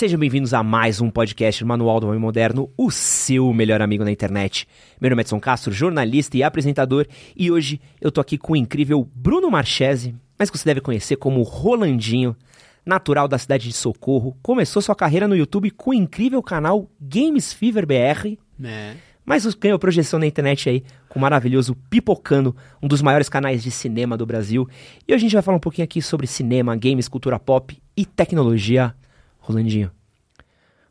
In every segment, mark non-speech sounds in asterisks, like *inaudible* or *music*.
Sejam bem-vindos a mais um podcast Manual do Homem Moderno, o seu melhor amigo na internet. Meu nome é Edson Castro, jornalista e apresentador, e hoje eu tô aqui com o incrível Bruno Marchese, mas que você deve conhecer como Rolandinho, natural da cidade de Socorro, começou sua carreira no YouTube com o incrível canal Games Fever BR, É. mas ganhou projeção na internet aí com o maravilhoso Pipocando, um dos maiores canais de cinema do Brasil. E hoje a gente vai falar um pouquinho aqui sobre cinema, games, cultura pop e tecnologia. Rolandinho.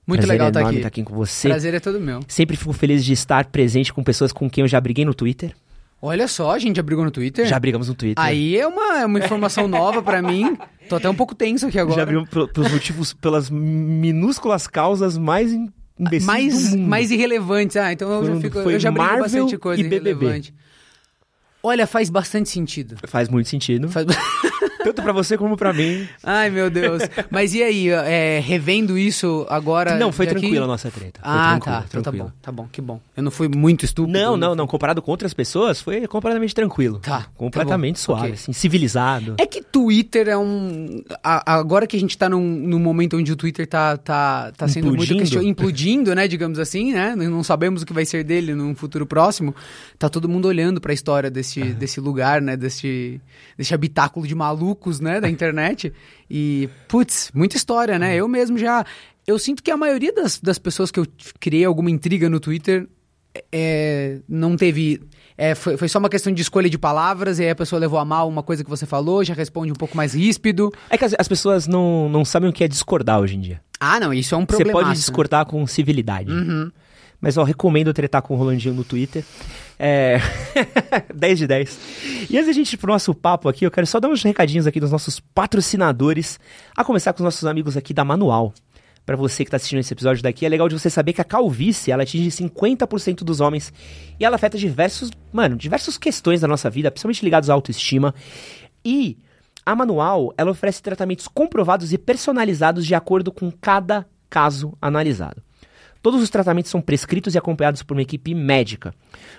Muito prazer legal estar enorme aqui. estar aqui com você. Prazer é todo meu. Sempre fico feliz de estar presente com pessoas com quem eu já briguei no Twitter. Olha só, a gente já brigou no Twitter? Já brigamos no Twitter. Aí é uma, é uma informação nova pra mim. Tô até um pouco tenso aqui agora. Já brigamos pel- pelos motivos, pelas minúsculas causas mais im- imbecis mais, do mundo. mais irrelevantes. Ah, então eu Foi- já, fico, foi eu já brigo Marvel bastante coisa e BBB. irrelevante. Olha, faz bastante sentido. Faz muito sentido. Faz- *laughs* Tanto pra você como pra mim. Ai, meu Deus. Mas e aí, é, revendo isso agora... Não, foi tranquila a nossa treta. Foi Ah, tá. Então tá bom, tá bom, que bom. Eu não fui muito estúpido. Não, não, não. Comparado com outras pessoas, foi completamente tranquilo. Tá, Completamente tá suave, ok. assim, civilizado. É que Twitter é um. a- agora que a gente tá num, num momento onde o Twitter tá, tá, tá sendo muito Implodindo. question- implodindo, né? Digamos assim, né? Não sabemos o que vai ser dele num futuro próximo. Tá todo mundo olhando pra história desse, desse lugar, né? Desse, desse habitáculo de malucos, né? Da internet. E, putz, muita história, né? Eu mesmo já. Eu sinto que a maioria das, das pessoas que eu criei alguma intriga no Twitter é, não teve. é, foi, foi só uma questão de escolha de palavras, e aí a pessoa levou a mal uma coisa que você falou, já responde um pouco mais ríspido. É que as, as pessoas não, não sabem o que é discordar hoje em dia. Ah, não, isso é um Você problema. pode discordar com civilidade. Uhum. Mas, ó, recomendo tretar com o Rolandinho no Twitter. É... *laughs* 10 de 10. E antes da gente ir pro nosso papo aqui, eu quero só dar uns recadinhos aqui dos nossos patrocinadores. A começar com os nossos amigos aqui da Manual. Pra você que tá assistindo esse episódio daqui, é legal de você saber que a calvície, ela atinge 50% dos homens. E ela afeta diversos, mano, diversas questões da nossa vida, principalmente ligados à autoestima. E a Manual, ela oferece tratamentos comprovados e personalizados de acordo com cada caso analisado. Todos os tratamentos são prescritos e acompanhados por uma equipe médica.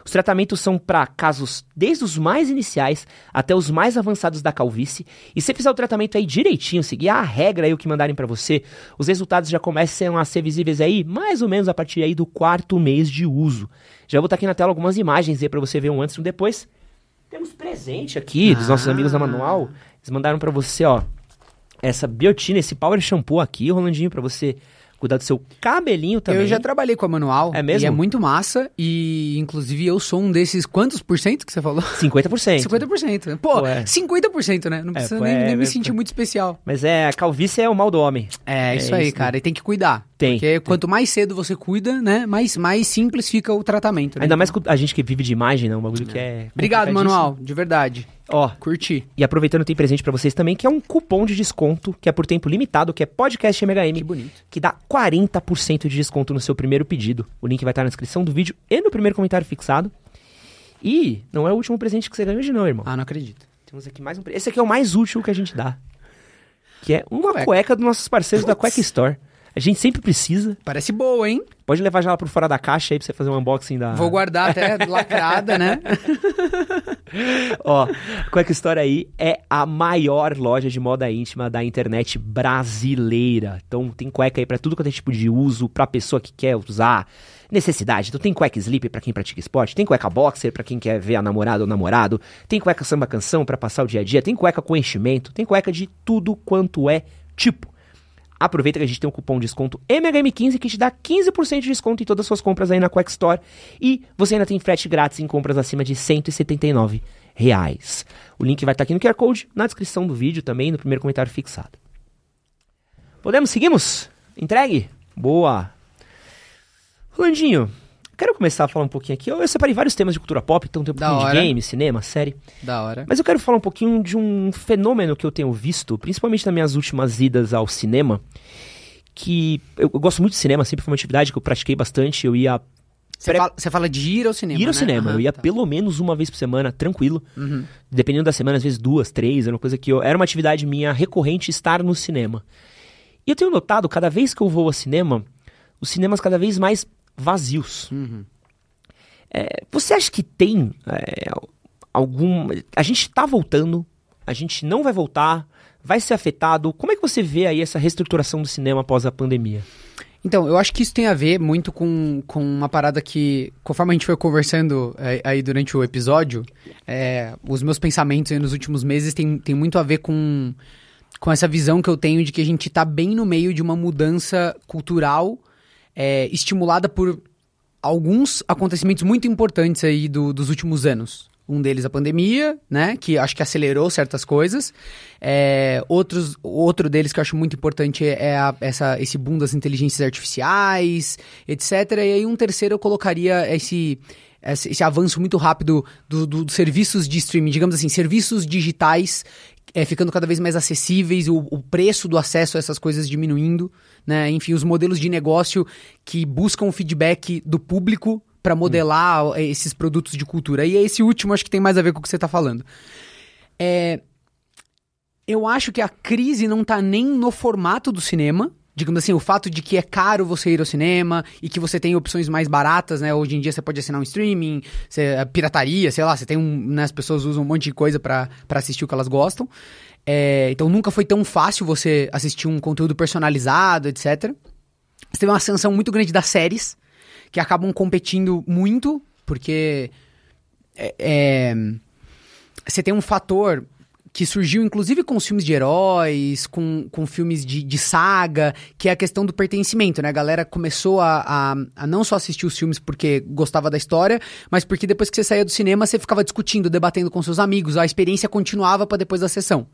Os tratamentos são para casos desde os mais iniciais até os mais avançados da calvície. E se fizer o tratamento aí direitinho, seguir a regra aí o que mandarem para você, os resultados já começam a ser visíveis aí mais ou menos a partir aí do quarto mês de uso. Já vou botar aqui na tela algumas imagens aí para você ver um antes e um depois. Temos presente aqui dos nossos Ah. amigos da Manual. Eles mandaram para você, ó, essa biotina, esse power shampoo aqui, Rolandinho, para você cuidar do seu cabelinho também. Eu já trabalhei com a manual. É mesmo? E é muito massa. E, inclusive, eu sou um desses. Quantos por cento que você falou? 50%. 50%. Pô, Pô, é. 50%, né? Não precisa pô, nem, é, nem me é, sentir muito especial. Mas é, a calvície é o mal do homem. É, É isso aí, isso, cara. E tem que cuidar. Tem, Porque tem. quanto mais cedo você cuida, né? Mais, mais simples fica o tratamento. Né? Ainda mais com a gente que vive de imagem, né? Um bagulho que é. Obrigado. Manual. De verdade. Ó, Curti. e aproveitando, tem presente pra vocês também, que é um cupom de desconto, que é por tempo limitado, que é podcast MHM. Que bonito. que dá 40% de desconto no seu primeiro pedido. O link vai estar na descrição do vídeo e no primeiro comentário fixado. E não é o último presente que você ganhou hoje não, irmão. Ah, não acredito. Temos aqui mais um. Esse aqui é o mais útil que a gente dá. Que é uma cueca, Cueca. dos nossos parceiros da Cueca Store. A gente sempre precisa. Parece boa, hein? Pode levar já lá pro fora da caixa aí pra você fazer um unboxing da. Vou guardar até *laughs* lacrada, né? Ó, Cueca Store aí é a maior loja de moda íntima da internet brasileira. Então tem cueca aí pra tudo quanto é tipo de uso, pra pessoa que quer usar, necessidade. Então tem cueca sleep pra quem pratica esporte, tem cueca boxer pra quem quer ver a namorada ou namorado, tem cueca samba canção pra passar o dia a dia, tem cueca com enchimento, tem cueca de tudo quanto é tipo. Aproveita que a gente tem um cupom de desconto MHM15 que te dá 15% de desconto em todas as suas compras aí na Quack Store. E você ainda tem frete grátis em compras acima de 179 reais. O link vai estar aqui no QR Code, na descrição do vídeo também, no primeiro comentário fixado. Podemos? Seguimos? Entregue? Boa! Rolandinho, quero começar a falar um pouquinho aqui. Eu separei vários temas de cultura pop, então tem um Da pouquinho de hora. game, cinema, série. Da hora. Mas eu quero falar um pouquinho de um fenômeno que eu tenho visto, principalmente nas minhas últimas idas ao cinema, que eu, eu gosto muito de cinema, sempre foi uma atividade que eu pratiquei bastante, eu ia Você fala, fala de ir ao cinema, ir ao né? cinema, Aham, eu ia tá. pelo menos uma vez por semana, tranquilo, Uhum. dependendo da semana, às vezes duas, três, era uma coisa que eu, era uma atividade minha recorrente estar no cinema. E eu tenho notado, cada vez que eu vou ao cinema, os cinemas cada vez mais vazios. Uhum. É, você acha que tem é, algum. A gente tá voltando, a gente não vai voltar, vai ser afetado? Como é que você vê aí essa reestruturação do cinema após a pandemia? Então, eu acho que isso tem a ver muito com, com uma parada que, conforme a gente foi conversando é, aí durante o episódio, é, os meus pensamentos nos últimos meses tem, tem muito a ver com, com essa visão que eu tenho de que a gente está bem no meio de uma mudança cultural é, estimulada por alguns acontecimentos muito importantes aí do, dos últimos anos. Um deles a pandemia, né? Que acho que acelerou certas coisas. É, outros, outro deles que eu acho muito importante é a, essa, esse boom das inteligências artificiais, etc. E aí um terceiro eu colocaria esse, esse, esse avanço muito rápido dos do, do serviços de streaming, digamos assim, serviços digitais é, ficando cada vez mais acessíveis, o, o, preço do acesso a essas coisas diminuindo, né? Enfim, os modelos de negócio que buscam o feedback do público para modelar hum. esses produtos de cultura. E esse último acho que tem mais a ver com o que você está falando. É, eu acho que a crise não está nem no formato do cinema. Digamos assim, o fato de que é caro você ir ao cinema e que você tem opções mais baratas, né? Hoje em dia você pode assinar um streaming, você, pirataria, sei lá, você tem um. Né, as pessoas usam um monte de coisa para assistir o que elas gostam. É, então nunca foi tão fácil você assistir um conteúdo personalizado, etc. Você teve uma ascensão muito grande das séries que acabam competindo muito, porque é, é, você tem um fator que surgiu inclusive com os filmes de heróis, com, com filmes de, de saga, que é a questão do pertencimento, né? A galera começou a, a, a, não só assistir os filmes porque gostava da história, mas porque depois que você saía do cinema, você ficava discutindo, debatendo com seus amigos, a experiência continuava para depois da sessão.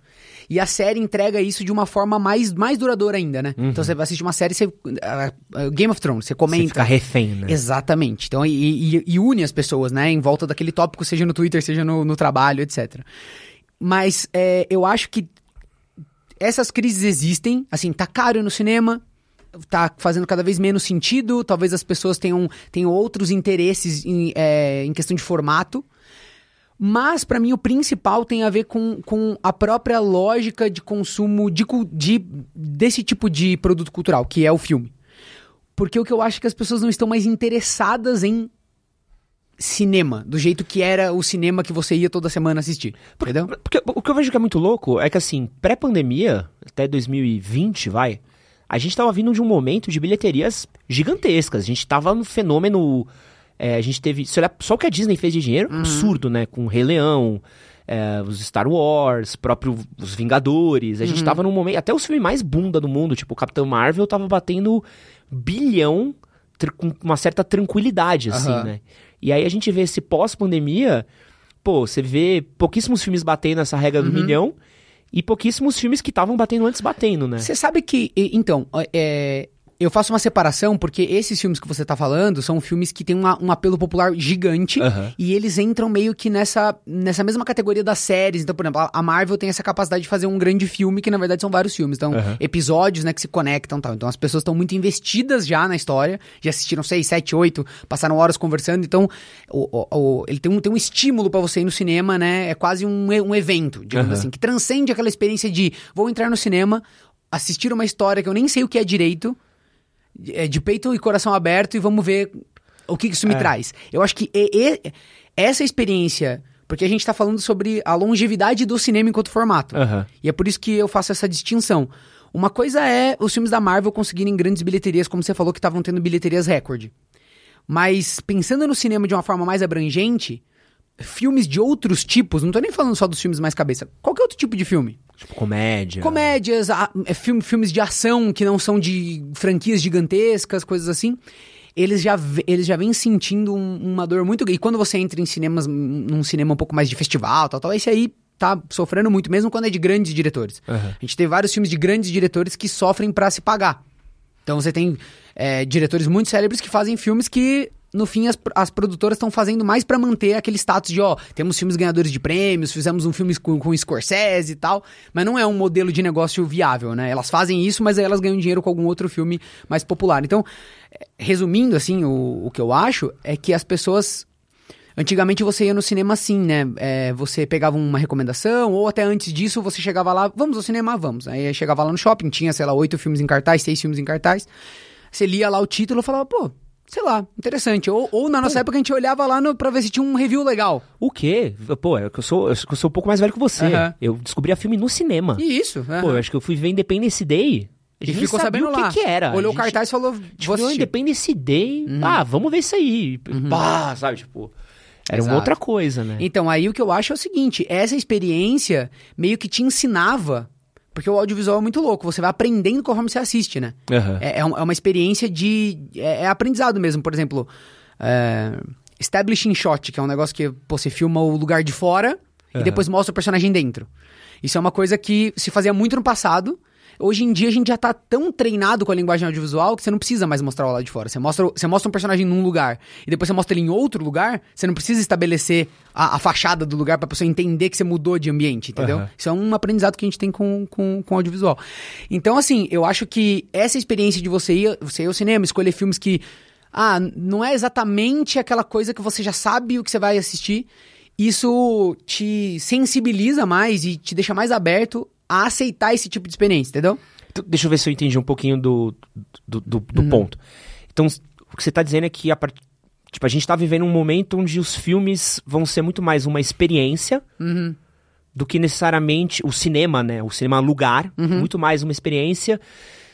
E a série entrega isso de uma forma mais, mais duradoura ainda, né? Uhum. Então você assiste uma série, você, uh, uh, Game of Thrones, você comenta. Você fica refém, né? Exatamente. Então, e, e, e, une as pessoas, né? Em volta daquele tópico, seja no Twitter, seja no, no trabalho, etc. Mas é, eu acho que essas crises existem. Assim, tá caro no cinema, tá fazendo cada vez menos sentido. Talvez as pessoas tenham, tenham outros interesses em, é, em questão de formato. Mas, para mim, o principal tem a ver com, com a própria lógica de consumo de, de, desse tipo de produto cultural, que é o filme. Porque o que eu acho é que as pessoas não estão mais interessadas em cinema, do jeito que era o cinema que você ia toda semana assistir. Porque, entendeu? Porque o que eu vejo que é muito louco é que, assim, pré-pandemia, até 2020, vai, a gente tava vindo de um momento de bilheterias gigantescas. A gente tava no fenômeno é, a gente teve. Se olhar só o que a Disney fez de dinheiro, uhum. absurdo, né? Com o Rei Leão, é, os Star Wars, próprio os Vingadores. A uhum. gente tava num momento. Até os filmes mais bunda do mundo, tipo o Capitão Marvel, tava batendo bilhão com uma certa tranquilidade, assim, uhum. né? E aí a gente vê esse pós-pandemia, pô, você vê pouquíssimos filmes batendo essa regra do uhum. milhão e pouquíssimos filmes que estavam batendo antes batendo, né? Você sabe que, então, é, eu faço uma separação porque esses filmes que você tá falando são filmes que têm uma, um apelo popular gigante uhum. e eles entram meio que nessa, nessa mesma categoria das séries. Então, por exemplo, a Marvel tem essa capacidade de fazer um grande filme que na verdade são vários filmes. Então, uhum. episódios, né, que se conectam e tal. Então, as pessoas estão muito investidas já na história, já assistiram seis, sete, oito, passaram horas conversando. Então, o, o, o ele tem um, tem um estímulo para você ir no cinema, né? É quase um, um evento, digamos uhum. assim, que transcende aquela experiência de vou entrar no cinema, assistir uma história que eu nem sei o que é direito é, de peito e coração aberto e vamos ver o que, isso me é. traz. Eu acho que e, e, essa experiência. Porque a gente está falando sobre a longevidade do cinema enquanto formato. Uhum. E é por isso que eu faço essa distinção. Uma coisa é os filmes da Marvel conseguirem grandes bilheterias, como você falou, que estavam tendo bilheterias recorde. Mas pensando no cinema de uma forma mais abrangente, filmes de outros tipos, não tô nem falando só dos filmes mais cabeça, qualquer outro tipo de filme. Tipo comédia. Comédias, a, é, filme, filmes de ação que não são de franquias gigantescas, coisas assim. Eles já, eles já vêm sentindo um, uma dor muito grande. E quando você entra em cinemas, num cinema um pouco mais de festival, tal, tal, esse aí tá sofrendo muito, mesmo quando é de grandes diretores. Uhum. A gente tem vários filmes de grandes diretores que sofrem para se pagar. Então você tem é, diretores muito célebres que fazem filmes que no fim, as, as produtoras estão fazendo mais para manter aquele status de, ó, temos filmes ganhadores de prêmios, fizemos um filme com, com Scorsese e tal, mas não é um modelo de negócio viável, né? Elas fazem isso, mas aí elas ganham dinheiro com algum outro filme mais popular. Então, é, resumindo, assim, o, o que eu acho é que as pessoas Antigamente você ia no cinema assim, né? É, você pegava uma recomendação, ou até antes disso você chegava lá, vamos ao cinema, vamos. Aí chegava lá no shopping, tinha, sei lá, oito filmes em cartaz, seis filmes em cartaz. Você lia lá o título e falava, pô, sei lá, interessante. Ou, ou na nossa época a gente olhava lá no, pra ver se tinha um review legal. O quê? Pô, é eu sou, eu sou um pouco mais velho que você. Eu descobri a filme no cinema. E isso, Pô, aham. eu acho que eu fui ver Independence Day. A E gente nem ficou sabendo o que lá. que era. Olhou A o gente- cartaz e falou, Tipo, vou. Independence Day. Ah, vamos ver isso aí. Pá, sabe? Tipo, era uma Exato. outra coisa, né? Então, aí o que eu acho é o seguinte: essa experiência meio que te ensinava. Porque o audiovisual é muito louco, você vai aprendendo conforme você assiste, né? Aham. É, é é uma experiência de. É, é aprendizado mesmo. Por exemplo, é, Establishing Shot, que é um negócio que pô, você filma o lugar de fora e Aham. depois mostra o personagem dentro. Isso é uma coisa que se fazia muito no passado. Hoje em dia a gente já tá tão treinado com a linguagem audiovisual que você não precisa mais mostrar o lado de fora. Você mostra, você mostra um personagem num lugar e depois você mostra ele em outro lugar, você não precisa estabelecer a, a fachada do lugar pra pessoa entender que você mudou de ambiente, entendeu? Aham. Isso é um aprendizado que a gente tem com, com, com audiovisual. Então, assim, eu acho que essa experiência de você ir, você ir ao cinema, escolher filmes que. Ah, não é exatamente aquela coisa que você já sabe o que você vai assistir. Isso te sensibiliza mais e te deixa mais aberto a aceitar esse tipo de experiência, entendeu? Então, deixa eu ver se eu entendi um pouquinho do, do, do- do Uhum. ponto. Então, o que você tá dizendo é que a, part- tipo, a gente tá vivendo um momento onde os filmes vão ser muito mais uma experiência Uhum. do que necessariamente o cinema, né? O cinema lugar, Uhum. muito mais uma experiência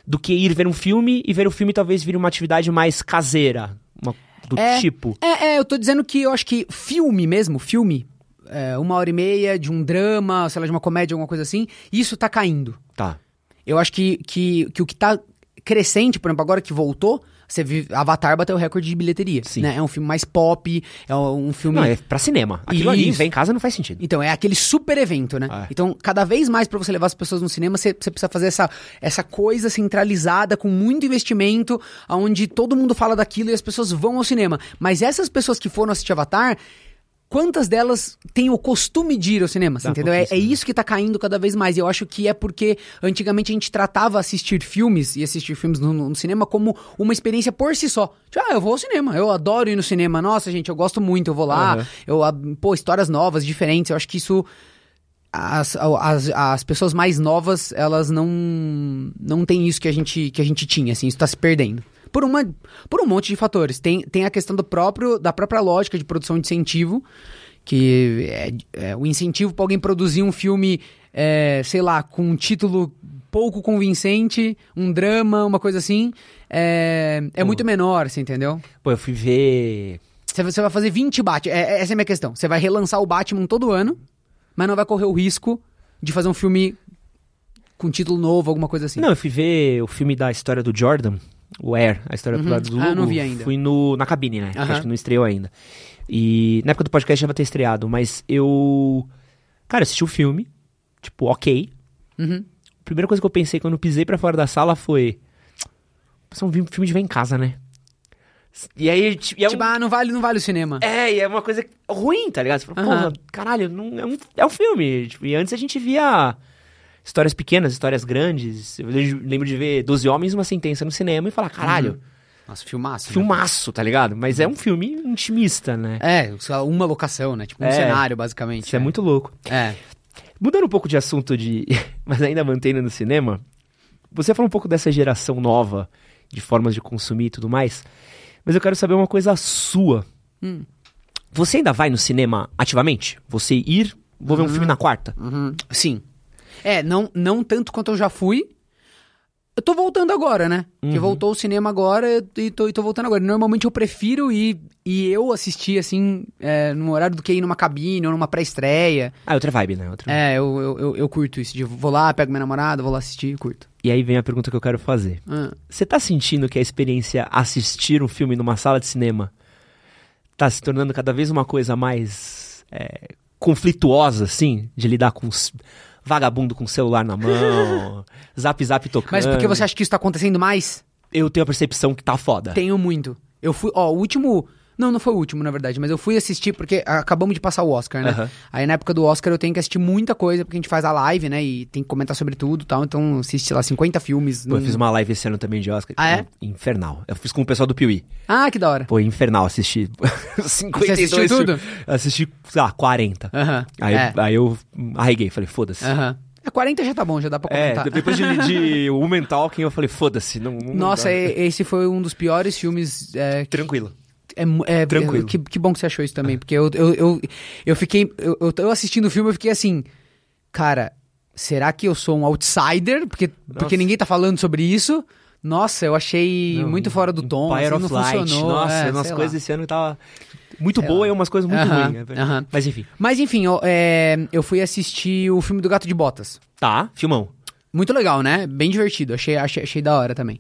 do que ir ver um filme e ver o filme talvez vir uma atividade mais caseira, uma- do É. tipo. É, é, eu tô dizendo que eu acho que filme mesmo, filme, é, uma hora e meia de um drama, sei lá, de uma comédia, alguma coisa assim, isso tá caindo. Tá. Eu acho que, que, que o que tá crescente, por exemplo, agora que voltou, você viu Avatar bateu o recorde de bilheteria. Sim. Né? É um filme mais pop, é um filme. Não, é pra cinema. Aquilo ali, vem em casa, não faz sentido. Então, é aquele super evento, né? É. Então, cada vez mais pra você levar as pessoas no cinema, você, você precisa fazer essa, essa coisa centralizada, com muito investimento, onde todo mundo fala daquilo e as pessoas vão ao cinema. Mas essas pessoas que foram assistir Avatar, quantas delas têm o costume de ir ao cinema? Dá entendeu? É, é isso que tá caindo cada vez mais. E eu acho que é porque antigamente a gente tratava assistir filmes e assistir filmes no, no cinema como uma experiência por si só. Tipo, ah, eu vou ao cinema, eu adoro ir no cinema. Nossa, gente, eu gosto muito, eu vou lá. Aham. Eu, pô, histórias novas, diferentes. Eu acho que isso. As, as, as pessoas mais novas, elas não não têm isso que a gente, que a gente tinha, assim, isso tá se perdendo. Por, uma, por um monte de fatores. Tem, tem a questão do próprio, da própria lógica de produção de incentivo, que é, é o incentivo para alguém produzir um filme, é, sei lá, com um título pouco convincente, um drama, uma coisa assim, é, é Pô. muito menor, você entendeu? Pô, eu fui ver. Você, você vai fazer 20 Batman. É, é- essa é a minha questão. Você vai relançar o Batman todo ano, mas não vai correr o risco de fazer um filme com título novo, alguma coisa assim. Não, eu fui ver o filme da história do Jordan, o Air, a história do Uhum. lado do Ah, eu não vi ainda. Fui no, na cabine, né? Aham. Acho que não estreou ainda. E na época do podcast já vai ter estreado, mas eu. Cara, assisti o filme, tipo, ok. Uhum. A primeira coisa que eu pensei quando eu pisei pra fora da sala foi. Isso é um filme de ver em casa, né? E aí, tipo, e é um- Tipo, ah, não vale, não vale o cinema. É, e é uma coisa ruim, tá ligado? Você fala, Aham. porra, caralho, não, é, um, é um filme. Tipo, e antes a gente via histórias pequenas, histórias grandes. Eu lembro de ver 12 Homens e uma Sentença no cinema e falar, caralho, Nossa, filmaço. né? filmaço, tá ligado? Mas é um filme intimista, né? É, só uma locação, né? Tipo, um É. cenário, basicamente. Isso é muito louco. É. Mudando um pouco de assunto de. *laughs* Mas ainda mantendo no cinema, você falou um pouco dessa geração nova de formas de consumir e tudo mais. Mas eu quero saber uma coisa sua. Hum. Você ainda vai no cinema ativamente? Você ir, vou ver um filme na quarta? Uhum. Sim. É, não, não tanto quanto eu já fui. Eu tô voltando agora, né? Porque Uhum. voltou o cinema agora e tô, e tô voltando agora. Normalmente eu prefiro ir e eu assistir, assim, é, num horário do que ir numa cabine ou numa pré-estreia. Ah, outra vibe, né? Outra... É, eu, eu, eu, eu curto isso. De vou lá, pego minha namorada, vou lá assistir, curto. E aí vem a pergunta que eu quero fazer. Ah. Você tá sentindo que a experiência assistir um filme numa sala de cinema tá se tornando cada vez uma coisa mais é, conflituosa, assim? De lidar com os vagabundo com o celular na mão, *laughs* zap zap tocando. Mas porque você acha que isso tá acontecendo mais? Eu tenho a percepção que tá foda. Tenho muito. Eu fui, ó, o último. Não, não foi o último, na verdade, mas eu fui assistir porque acabamos de passar o Oscar, né? Aham. Aí na época do Oscar eu tenho que assistir muita coisa, porque a gente faz a live, né? E tem que comentar sobre tudo e tal. Então assisti lá 50 filmes. Pô, eu num- fiz uma live esse ano também de Oscar. Ah, é? Infernal. Eu fiz com o pessoal do Piuí. Ah, que da hora. Pô, infernal assistir 52 *laughs* Você assistiu tudo? Assisti, sei lá, 40. Aham. Aí, é. aí eu arreguei, falei, foda-se. Aham. É, 40 já tá bom, já dá pra É, comentar. depois de, de *laughs* Woman Talking, eu falei, foda-se, não, não Nossa, esse foi um dos piores filmes. É, Tranquilo. É, é, Tranquilo. que, que bom que você achou isso também, porque eu, eu, eu, eu fiquei. Eu, eu, assistindo o filme, eu fiquei assim. Cara, será que eu sou um outsider? Porque, porque ninguém tá falando sobre isso. Nossa, eu achei Não, muito fora do tom. Empire assim, of não Light. funcionou. Nossa, é, umas coisas lá. esse ano tava muito Sei boa lá. e umas coisas muito Aham, ruins. é verdade. aham. Mas enfim. Mas enfim, eu, é, eu fui assistir o filme do Gato de Botas. Tá, filmão. Muito legal, né? Bem divertido. Achei, achei, achei da hora também.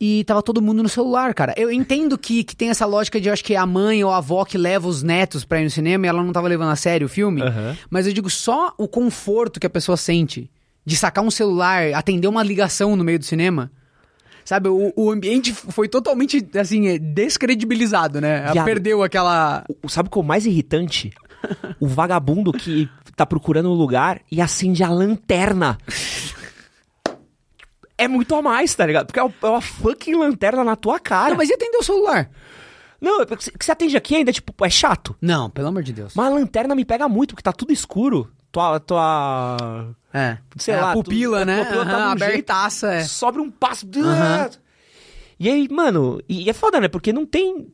E tava todo mundo no celular, cara. Eu entendo que, que tem essa lógica de, eu acho que é a mãe ou a avó que leva os netos pra ir no cinema e ela não tava levando a sério o filme. Aham. Mas eu digo só o conforto que a pessoa sente de sacar um celular, atender uma ligação no meio do cinema. Sabe, o, o ambiente foi totalmente, assim, é, descredibilizado, né? Ela perdeu aquela... O- Sabe o que é o mais irritante? *laughs* o vagabundo que tá procurando um lugar e acende a lanterna. *laughs* É muito a mais, tá ligado? Porque é uma- é uma fucking lanterna na tua cara. Não, mas e atender o celular? Não, é porque que você atende aqui ainda, tipo, é chato. Não, pelo amor de Deus. Mas a lanterna me pega muito, porque tá tudo escuro. Tua. tua... É. Sei É, lá, A pupila, tu- né? a pupila tá Aham, de um jeito- abertaça, é. Sobre um passo. Aham. E aí, mano, e é foda, né? Porque não tem.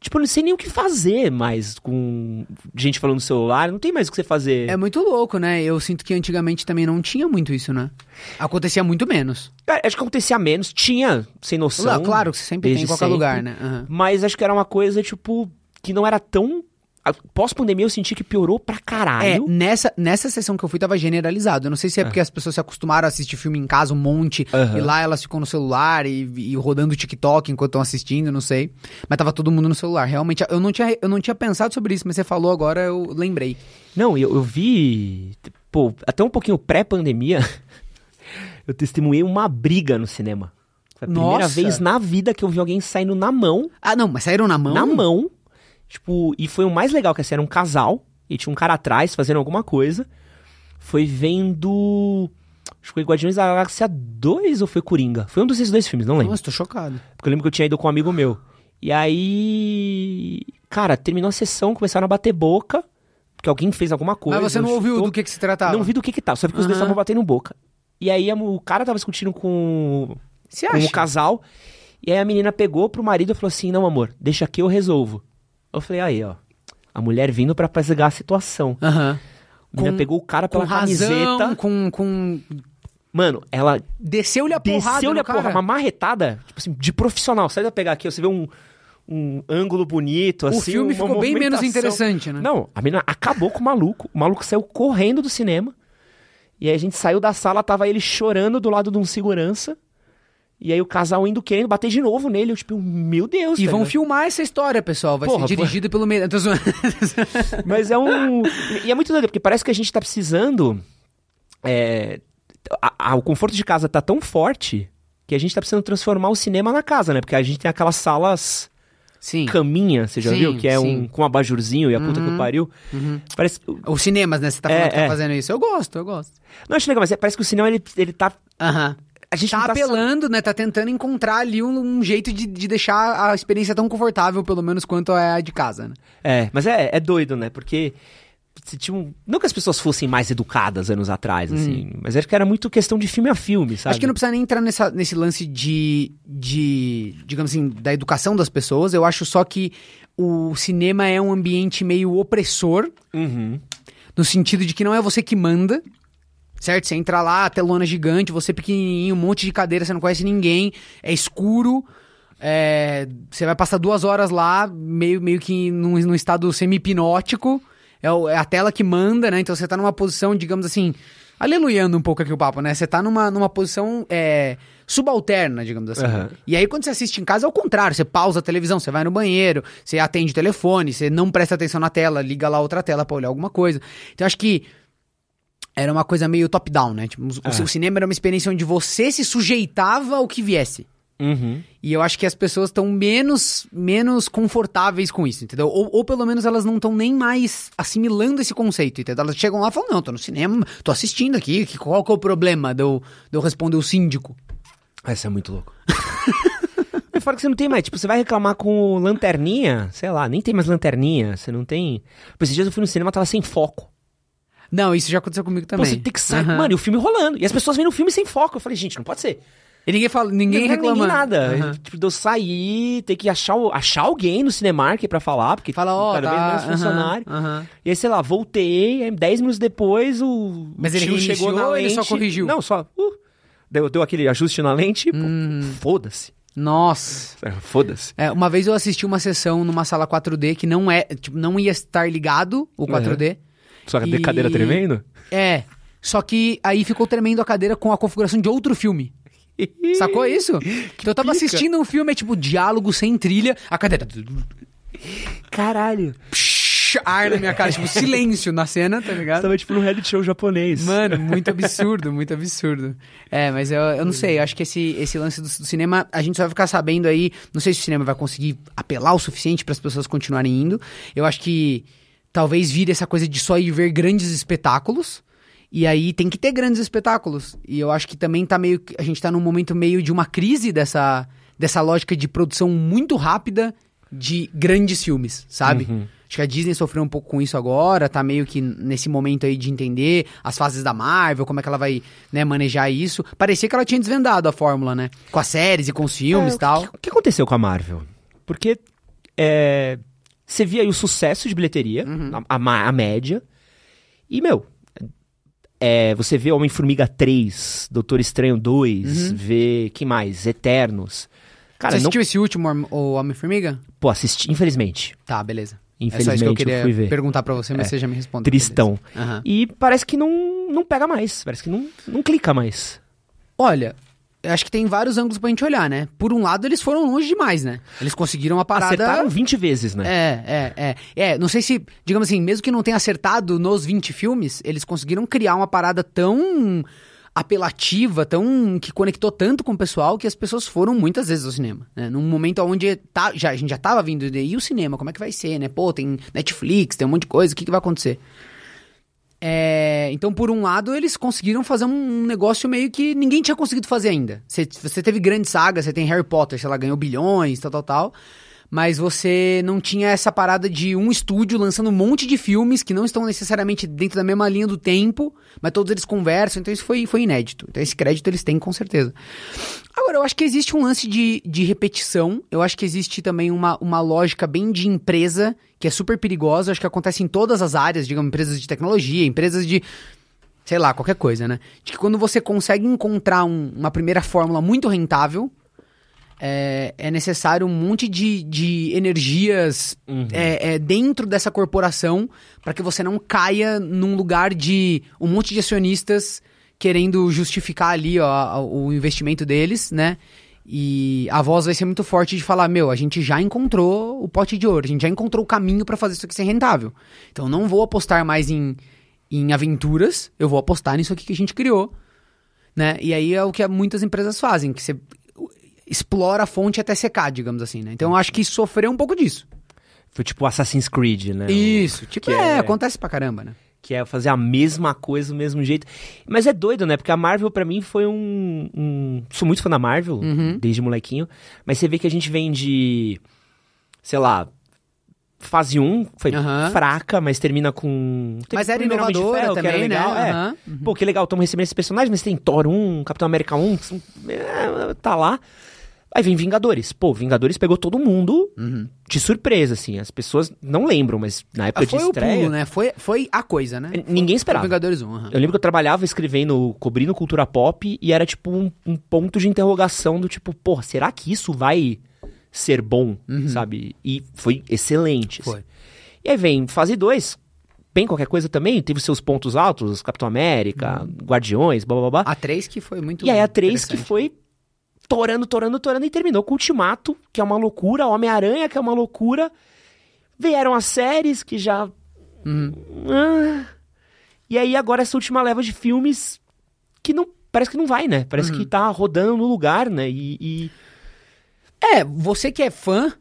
Tipo, eu não sei nem o que fazer mais com gente falando no celular. Não tem mais o que você fazer. É muito louco, né? Eu sinto que antigamente também não tinha muito isso, né? Acontecia muito menos. Cara, acho que acontecia menos, tinha, sem noção. Lá, claro que sempre tem em qualquer sempre. lugar, né? Aham. Mas acho que era uma coisa, tipo, que não era tão. Pós-pandemia eu senti que piorou pra É, caralho. nessa, nessa sessão que eu fui tava generalizado. Eu não sei se é porque as pessoas se acostumaram a assistir filme em casa um monte, Aham. e lá elas ficam no celular e, e rodando TikTok enquanto estão assistindo, não sei. Mas tava todo mundo no celular. Realmente, eu não tinha, eu não tinha pensado sobre isso, mas você falou agora, eu lembrei. Não, eu, eu vi. Pô, até um pouquinho pré-pandemia, *laughs* eu testemunhei uma briga no cinema. Foi a primeira Nossa. vez na vida que eu vi alguém saindo na mão Ah, não, mas saíram na mão? na mão. Tipo, e foi o mais legal, que assim, era um casal, e tinha um cara atrás fazendo alguma coisa. Foi vendo. Acho que foi Guardiões da Galáxia 2 ou foi Coringa? Foi um desses dois filmes, não lembro. Nossa, tô chocado. Porque eu lembro que eu tinha ido com um amigo meu. E aí. Cara, terminou a sessão, começaram a bater boca. Porque alguém fez alguma coisa. mas você não ouviu chutou. do que, que se tratava? Não vi do que que tá, só vi que os dois estavam batendo boca. E aí o cara tava discutindo com, com o casal. E aí a menina pegou pro marido e falou assim: Não, amor, deixa que eu resolvo. Eu falei: Aí, ó. A mulher vindo pra apaziguar a situação. Aham. Com- pegou o cara Com pela razão, camiseta. com, com... Mano, ela Desceu-lhe a porrada desceu-lhe a porra, uma marretada, tipo assim, de profissional. Sai da pegar aqui, você vê um, um ângulo bonito, assim. O filme ficou bem menos interessante, né? Não, a menina acabou com o maluco. O maluco saiu correndo do cinema. E aí a gente saiu da sala, tava ele chorando do lado de um segurança. E aí o casal indo querendo bater de novo nele. Eu, tipo, meu Deus. E tá vão ligado? filmar essa história, pessoal. Vai Porra, ser dirigido pelo... Me... Tô zoando. *laughs* Mas é um. E é muito doido, porque parece que a gente tá precisando. é, a- a- o conforto de casa tá tão forte que a gente tá precisando transformar o cinema na casa, né? Porque a gente tem aquelas salas Sim. caminha, você já Sim, viu? Que é sim. um com Uhum. abajurzinho e a puta que o pariu. Parece. Os cinemas, né? Você tá falando É, que tá é. fazendo isso. Eu gosto, eu gosto. Não acho legal, mas é- parece que o cinema ele, ele tá. Aham. A gente Tá tá apelando, né? Tá tentando encontrar ali um, um jeito de, de deixar a experiência tão confortável, pelo menos, quanto é a de casa, né? É, mas é, é doido, né? Porque se tinha um- não que as pessoas fossem mais educadas anos atrás, assim, mas acho que era muito questão de filme a filme, sabe? Hum. Acho que não precisa nem entrar nessa, nesse lance de, de, digamos assim, da educação das pessoas. Eu acho só que o cinema é um ambiente meio opressor, Uhum. no sentido de que não é você que manda, certo? Você entra lá, telona gigante, você pequenininho, um monte de cadeira, você não conhece ninguém, é escuro, é, você vai passar duas horas lá, meio, meio que num, num estado semi-hipnótico, é, o- é a tela que manda, né? Então você tá numa posição, digamos assim, aleluiando um pouco aqui o papo, né? Você tá numa, numa posição é, subalterna, digamos assim. Aham. E aí quando você assiste em casa é o contrário, você pausa a televisão, você vai no banheiro, você atende o telefone, você não presta atenção na tela, liga lá outra tela pra olhar alguma coisa. Então eu acho que era uma coisa meio top-down, né? Tipo, o, É. o cinema era uma experiência onde você se sujeitava ao que viesse. Uhum. E eu acho que as pessoas estão menos, menos confortáveis com isso, entendeu? Ou, ou pelo menos elas não estão nem mais assimilando esse conceito, entendeu? Elas chegam lá e falam, não, tô no cinema, tô assistindo aqui, que, qual que é o problema de eu, de eu responder o síndico? Essa é muito louco. *laughs* É fora que você não tem mais, tipo, você vai reclamar com lanterninha, sei lá, nem tem mais lanterninha, você não tem... Por esses dias eu fui no cinema, tava sem foco. Não, isso já aconteceu comigo Pô, também. você tem que sair. Aham. Mano, e o filme rolando. E as pessoas vendo o filme sem foco. Eu falei, gente, não pode ser. E ninguém fala, ninguém não, reclama. Ninguém nada. Aham. Tipo, de eu sair, ter que achar, achar alguém no Cinemark pra falar, porque Fala, ó, cada tá. menos funcionário. aham. E aí, sei lá, voltei, aí 10 minutos depois o Mas ele reiniciou chegou na lente. ele só corrigiu? Não, só. uh, deu, deu aquele ajuste na lente, pô, Hum. foda-se. Nossa. Foda-se. É, uma vez eu assisti uma sessão numa sala 4D que não é, tipo, não ia estar ligado o 4D. Só a E- cadeira tremendo? É. Só que aí ficou tremendo a cadeira com a configuração de outro filme. *laughs* Sacou isso? Então eu tava pica. assistindo um filme, é tipo diálogo sem trilha, a cadeira. Caralho. Psh, ar na minha cara, tipo, silêncio na cena, tá Você ligado? tava tipo num reality show japonês. Mano, *laughs* muito absurdo, muito absurdo. É, mas eu, eu não sei, eu acho que esse, esse lance do, do cinema, a gente só vai ficar sabendo aí. Não sei se o cinema vai conseguir apelar o suficiente para as pessoas continuarem indo. Eu acho que talvez vire essa coisa de só ir ver grandes espetáculos. E aí tem que ter grandes espetáculos. E eu acho que também tá meio. que- A gente tá num momento meio de uma crise dessa, dessa lógica de produção muito rápida de grandes filmes, sabe? Uhum. Acho que a Disney sofreu um pouco com isso agora, tá meio que nesse momento aí de entender as fases da Marvel, como é que ela vai né, manejar isso. Parecia que ela tinha desvendado a fórmula, né? Com as séries e com os filmes É, e tal. O que, o que aconteceu com a Marvel? Porque é, você via aí o sucesso de bilheteria, Uhum. a, a a média, e, meu, é, você vê Homem-Formiga 3, Doutor Estranho 2, vê, que mais? Eternos. Cara, Uhum. Você não... assistiu esse último, o Homem-Formiga? Pô, assisti, infelizmente. Tá, beleza. é só Infelizmente isso que eu queria fui ver. perguntar pra você, mas É. você já me respondeu. Tristão. Aham. E parece que não, não pega mais, parece que não, não clica mais. Olha, eu acho que tem vários ângulos pra gente olhar, né? Por um lado, eles foram longe demais, né? Eles conseguiram uma parada... Acertaram 20 vezes, né? É, é, é. É, não sei se, digamos assim, mesmo que não tenha acertado nos 20 filmes, eles conseguiram criar uma parada tão apelativa, tão que conectou tanto com o pessoal que as pessoas foram muitas vezes ao cinema, né? Num momento onde tá, já, a gente já tava vindo de e o cinema, como é que vai ser, né? Pô, tem Netflix, tem um monte de coisa, o que, que vai acontecer? É, então, por um lado, eles conseguiram fazer um negócio meio que ninguém tinha conseguido fazer ainda. Você, você teve grandes sagas, você tem Harry Potter, sei lá, ganhou bilhões, tal, tal, tal. Mas você não tinha essa parada de um estúdio lançando um monte de filmes que não estão necessariamente dentro da mesma linha do tempo, mas todos eles conversam, então isso foi, foi inédito. Então esse crédito eles têm com certeza. Agora, eu acho que existe um lance de, de repetição, eu acho que existe também uma, uma lógica bem de empresa, que é super perigosa, eu acho que acontece em todas as áreas, digamos, empresas de tecnologia, empresas de sei lá, qualquer coisa, né? De que quando você consegue encontrar um- uma primeira fórmula muito rentável, é, é necessário um monte de, de energias é, é, dentro dessa corporação para que você não caia num lugar de um monte de acionistas querendo justificar ali ó, o investimento deles, né? E a voz vai ser muito forte de falar: meu, a gente já encontrou o pote de ouro, a gente já encontrou o caminho para fazer isso aqui ser rentável. Então eu não vou apostar mais em, em aventuras, eu vou apostar nisso aqui que a gente criou. Né? E aí é o que muitas empresas fazem, que você explora a fonte até secar, digamos assim, né? Então eu acho que sofreu um pouco disso. Foi tipo Assassin's Creed, né? Isso, tipo, que é, é- acontece pra caramba, né? Que é fazer a mesma coisa do mesmo jeito. Mas é doido, né? Porque a Marvel, pra mim, foi um. um- Sou muito fã da Marvel, Uhum. desde molequinho. Mas você vê que a gente vem de. Sei lá. Fase 1 foi Aham. fraca, mas termina com. Teve Mas era inovadora Ferro, que era também, né? legal, é. Aham. Pô, que legal, estamos recebendo esses personagens, mas tem Thor 1, Capitão América 1, que são- é, tá lá. Aí vem Vingadores. Pô, Vingadores pegou todo mundo de surpresa, assim. As pessoas não lembram, mas na época Ah, foi de o estreia. pulo, né? Foi, foi a coisa, né? Ninguém esperava. Foi Vingadores 1, aham. Eu lembro que eu trabalhava escrevendo, cobrindo cultura pop, e era tipo um, um ponto de interrogação do tipo, pô, será que isso vai ser bom, sabe? E foi excelente. assim. Foi. E aí vem fase 2, bem qualquer coisa também, teve seus pontos altos, Capitão América, Guardiões, blá blá blá. A 3 que foi muito e aí a 3 que foi torando, torando, torando, e terminou com Ultimato, que é uma loucura, Homem-Aranha, que é uma loucura. Vieram as séries que já Uhum. ah. E aí agora essa última leva de filmes que não parece que não vai, né? Parece Uhum. que tá rodando no lugar, né? E, e- É, você que é fã,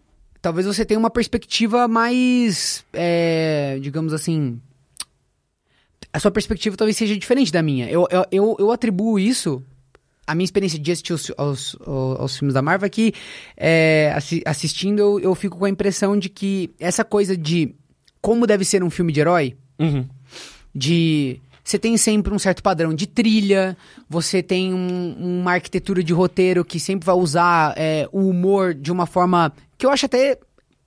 talvez você tenha uma perspectiva mais, é, digamos assim... A sua perspectiva talvez seja diferente da minha. Eu, eu, eu, eu atribuo isso... A minha experiência de assistir aos, aos, aos- aos filmes da Marvel é que, é, assi- assistindo, eu, eu fico com a impressão de que essa coisa de como deve ser um filme de herói, Uhum. de você tem sempre um certo padrão de trilha, você tem um- uma arquitetura de roteiro que sempre vai usar é, o humor de uma forma que eu acho até,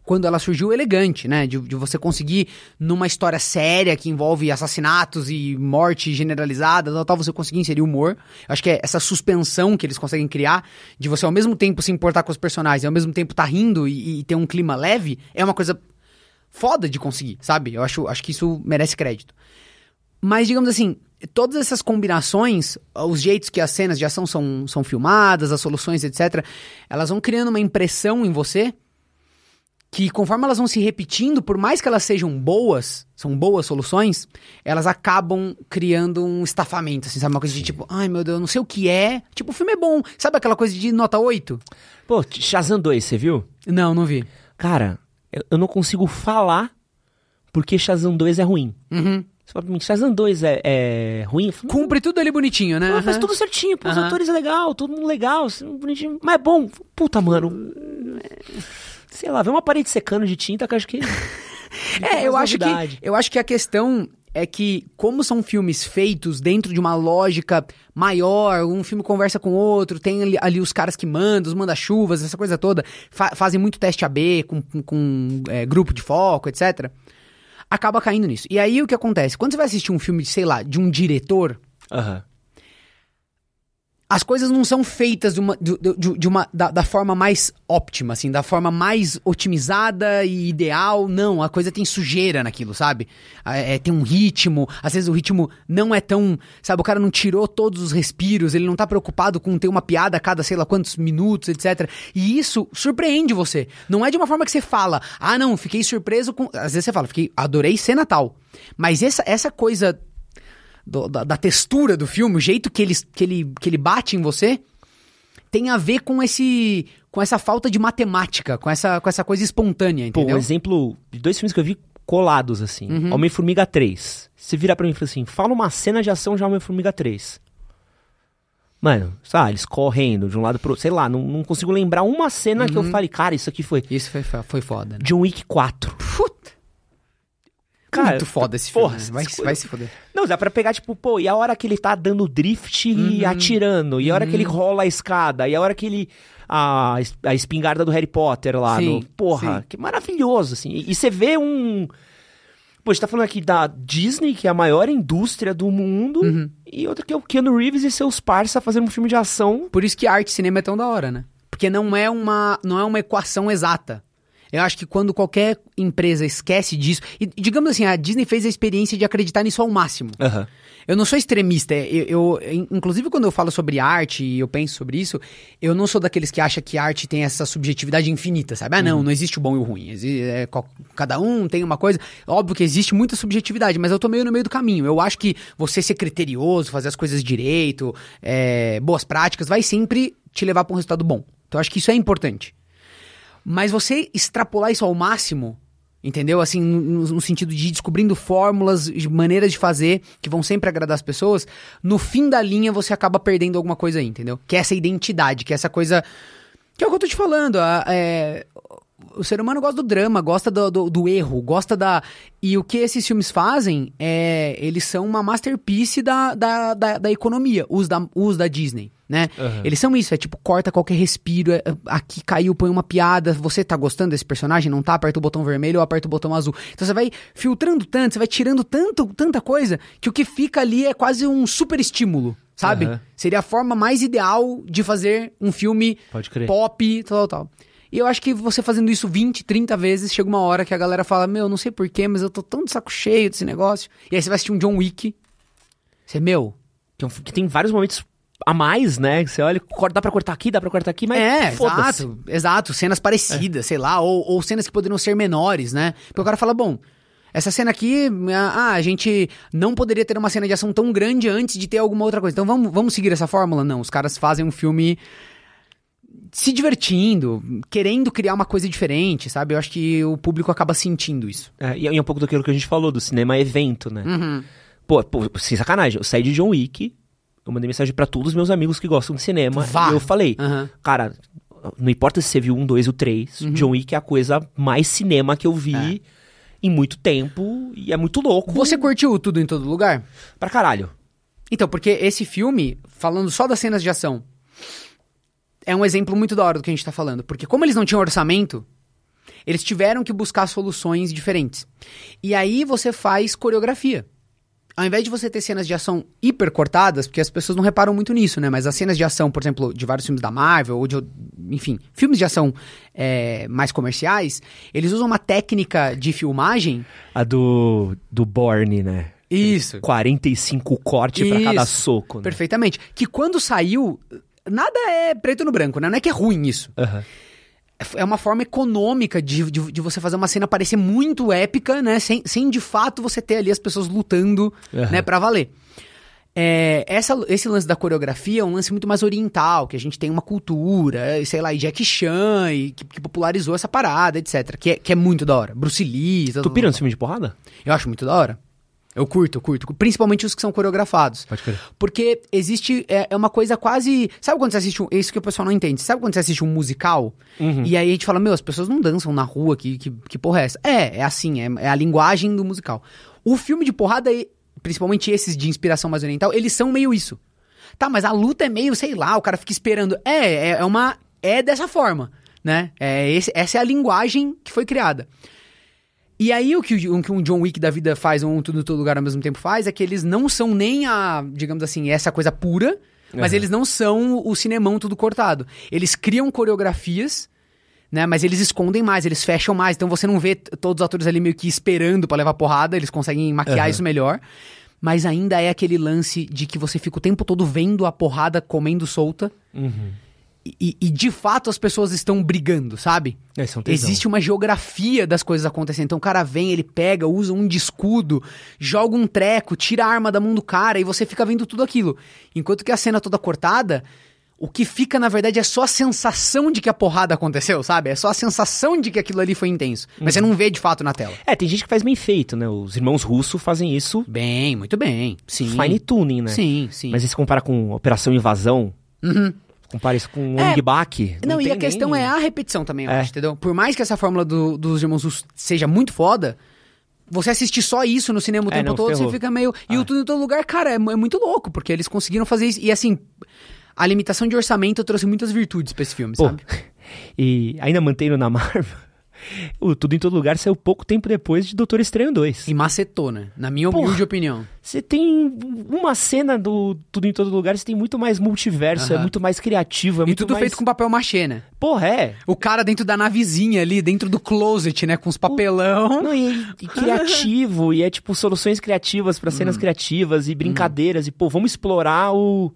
quando ela surgiu, elegante, né? De, de você conseguir, numa história séria que envolve assassinatos e morte generalizada, tal, tal, você conseguir inserir humor. Eu acho que é essa suspensão que eles conseguem criar, de você ao mesmo tempo se importar com os personagens e ao mesmo tempo tá rindo e, e ter um clima leve, é uma coisa foda de conseguir, sabe? Eu acho, acho que isso merece crédito. Mas, digamos assim, todas essas combinações, os jeitos que as cenas de ação são, são filmadas, as soluções, etc., elas vão criando uma impressão em você que, conforme elas vão se repetindo, por mais que elas sejam boas, são boas soluções, elas acabam criando um estafamento, assim, sabe? Uma coisa de tipo, ai meu Deus, eu não sei o que é. Tipo, o filme é bom. Sabe aquela coisa de nota 8? Pô, Shazam 2, você viu? Não, não vi. Cara, eu, não consigo falar porque Shazam 2 é ruim. Uhum. Você fala pra mim, Shazam 2 é, é ruim? Falo, Cumpre tudo ali bonitinho, né? Pô, faz tudo certinho, pô, os atores é legal, todo mundo legal, assim, bonitinho, mas é bom. Puta, mano. Sei lá, vê uma parede secando de tinta que eu acho que. *laughs* É, eu acho, que, eu acho que a questão é que, como são filmes feitos dentro de uma lógica maior, um filme conversa com outro, tem ali, ali os caras que mandam, os manda-chuvas, essa coisa toda, fa- fazem muito teste AB com, com, com, é, grupo de foco, etc. Acaba caindo nisso. E aí o que acontece? Quando você vai assistir um filme, sei lá, de um diretor, Aham. As coisas não são feitas de uma, de, de- de uma da, da forma mais óptima, assim, da forma mais otimizada e ideal. Não, a coisa tem sujeira naquilo, sabe? É, é, tem um ritmo, às vezes o ritmo não é tão. Sabe, o cara não tirou todos os respiros, ele não tá preocupado com ter uma piada a cada sei lá quantos minutos, etc. E isso surpreende você. Não é de uma forma que você fala, ah, não, fiquei surpreso com. Às vezes você fala, fiquei, adorei cena tal. Mas essa, essa coisa do- da, da textura do filme, o jeito que ele, que, ele, que ele bate em você, tem a ver com esse com essa falta de matemática, com essa, com essa coisa espontânea, Pô, um entendeu? exemplo de dois filmes que eu vi colados, assim. Uhum. Homem-Formiga 3. Você vira pra mim e fala assim, fala uma cena de ação de Homem-Formiga 3. Mano, sabe, eles correndo de um lado pro outro. Sei lá, não, não consigo lembrar uma cena que eu Uhum. falei, cara, isso aqui foi Isso foi, foi foda, né? John Wick 4. Puta, Cara, muito foda esse filme. porra, né? vai, essas coisas- vai se foder. Não, dá pra pegar, tipo, pô, e a hora que ele tá dando drift e Uhum. atirando, e a hora que ele rola a escada, e a hora que ele. A, a espingarda do Harry Potter lá. Sim, no, porra, sim. que maravilhoso, assim. E, e você vê um. Pô, a gente tá falando aqui da Disney, que é a maior indústria do mundo, Uhum. e outra que é o Keanu Reeves e seus parça fazendo um filme de ação. Por isso que arte e cinema é tão da hora, né? Porque não é uma, não é uma equação exata. Eu acho que quando qualquer empresa esquece disso. E digamos assim, a Disney fez a experiência de acreditar nisso ao máximo. Aham. Eu não sou extremista. Eu, eu- in- inclusive, quando eu falo sobre arte e eu penso sobre isso, eu não sou daqueles que acha que arte tem essa subjetividade infinita, sabe? Ah, não, não existe o bom e o ruim. É, cada um tem uma coisa. Óbvio que existe muita subjetividade, mas eu tô meio no meio do caminho. Eu acho que você ser criterioso, fazer as coisas direito, é, boas práticas, vai sempre te levar para um resultado bom. Então, eu acho que isso é importante. Mas você extrapolar isso ao máximo, entendeu? Assim, no, no sentido de descobrindo fórmulas, maneiras de fazer que vão sempre agradar as pessoas, no fim da linha você acaba perdendo alguma coisa aí, entendeu? Que é essa identidade, que é essa coisa. Que é o que eu tô te falando. a- é, o ser humano gosta do drama, gosta do, do, do erro, gosta da. E o que esses filmes fazem é. Eles são uma masterpiece da, da, da, da economia, os da, os da Disney, né? Aham. Eles são isso, é tipo, corta qualquer respiro, é, aqui caiu, põe uma piada, você tá gostando desse personagem, não tá? Aperta o botão vermelho ou aperta o botão azul. Então você vai filtrando tanto, você vai tirando tanto, tanta coisa, que o que fica ali é quase um super estímulo, sabe? Aham. Seria a forma mais ideal de fazer um filme pop, tal, tal. E eu acho que você fazendo isso 20, 30 vezes, chega uma hora que a galera fala, meu, não sei porquê, mas eu tô tão de saco cheio desse negócio. E aí você vai assistir um John Wick. Você, meu, Que, é que tem vários momentos a mais, né? Você olha, dá pra cortar aqui, dá pra cortar aqui, mas é, exato, exato, cenas parecidas, sei lá, ou, ou cenas que poderiam ser menores, né? Porque o cara fala, bom, essa cena aqui, ah, a gente não poderia ter uma cena de ação tão grande antes de ter alguma outra coisa. Então vamos, vamos seguir essa fórmula? Não, os caras fazem um filme se divertindo, querendo criar uma coisa diferente, sabe? Eu acho que o público acaba sentindo isso. É, e é um pouco daquilo que a gente falou, do cinema evento, né? Uhum. Pô, pô, sem sacanagem, eu saí de John Wick, eu mandei mensagem pra todos os meus amigos que gostam de cinema, Vá. e eu falei, Aham. cara, não importa se você viu um, dois ou três, Uhum. John Wick é a coisa mais cinema que eu vi. em muito tempo e é muito louco. Você curtiu tudo em todo lugar? Pra caralho. Então, porque esse filme, falando só das cenas de ação, é um exemplo muito da hora do que a gente tá falando. Porque como eles não tinham orçamento, eles tiveram que buscar soluções diferentes. E aí você faz coreografia. Ao invés de você ter cenas de ação hiper cortadas, porque as pessoas não reparam muito nisso, né? Mas as cenas de ação, por exemplo, de vários filmes da Marvel, ou de, enfim, filmes de ação é, mais comerciais, eles usam uma técnica de filmagem. A do, do Borne, né? Isso. 45 cortes pra cada soco, né? Perfeitamente. Que quando saiu, nada é preto no branco, né? Não é que é ruim isso. Aham. É uma forma econômica de, de, de você fazer uma cena parecer muito épica, né? Sem, sem de fato você ter ali as pessoas lutando, Aham. né, pra valer. É, essa, esse lance da coreografia é um lance muito mais oriental, que a gente tem uma cultura, sei lá, e Jack Chan, e que, que popularizou essa parada, etc. Que é, que é muito da hora. Bruce Lee. Tu pira no filme de porrada? Eu acho muito da hora. Eu curto, eu curto. Principalmente os que são coreografados. Pode crer. Porque existe. É, é uma coisa quase. Sabe quando você assiste um. É isso que o pessoal não entende. Sabe quando você assiste um musical? Uhum. E aí a gente fala, meu, as pessoas não dançam na rua, que, que, que porra é essa? É, é assim, é, é a linguagem do musical. O filme de porrada, principalmente esses de inspiração mais oriental, eles são meio isso. Tá, mas a luta é meio, sei lá, o cara fica esperando. É, é, é uma. É dessa forma, né? É esse, essa é a linguagem que foi criada. E aí o que, o que um John Wick da vida faz, ou um Tudo em Todo Lugar ao mesmo tempo faz, é que eles não são nem a, digamos assim, essa coisa pura, mas Aham. eles não são o cinemão tudo cortado. Eles criam coreografias, né, mas eles escondem mais, eles fecham mais, então você não vê todos os atores ali meio que esperando pra levar porrada, eles conseguem maquiar Aham. isso melhor. Mas ainda é aquele lance de que você fica o tempo todo vendo a porrada comendo solta. Uhum. E, e, de fato as pessoas estão brigando, sabe? É tesão. Existe uma geografia das coisas acontecendo. Então o cara vem, ele pega, usa um de escudo, joga um treco, tira a arma da mão do cara e você fica vendo tudo aquilo. Enquanto que a cena toda cortada, o que fica na verdade é só a sensação de que a porrada aconteceu, sabe? É só a sensação de que aquilo ali foi intenso. Mas você não vê de fato na tela. É, tem gente que faz bem feito, né? Os irmãos russos fazem isso Bem, muito bem. Sim. fine tuning, né? Sim, sim. Mas você compara com Operação Invasão, Uhum. Compara isso com É. Ong Bak. Não, e tem a questão nem- é a repetição também, eu É. acho, entendeu? Por mais que essa fórmula do- dos irmãos Russo seja muito foda, você assistir só isso no cinema o É, tempo não, todo, ferrou. você fica meio. E o tudo em todo lugar, cara, é, é muito louco, porque eles conseguiram fazer isso. E assim, a limitação de orçamento trouxe muitas virtudes pra esse filme, Pô, sabe? *laughs* e ainda mantendo na Marvel, o Tudo em Todo Lugar saiu pouco tempo depois de Doutor Estranho 2. E macetou, né? Na minha Porra. humilde opinião. Você tem uma cena do Tudo em Todo Lugar, você tem muito mais multiverso, é Aham. muito mais criativo, é e muito tudo mais... feito com papel machê, né? Porra, é. O cara dentro da navezinha ali, dentro do closet, né? Com os papelão. Não, e, e criativo, e é tipo soluções criativas pra Hum. cenas criativas e brincadeiras, e pô, vamos explorar o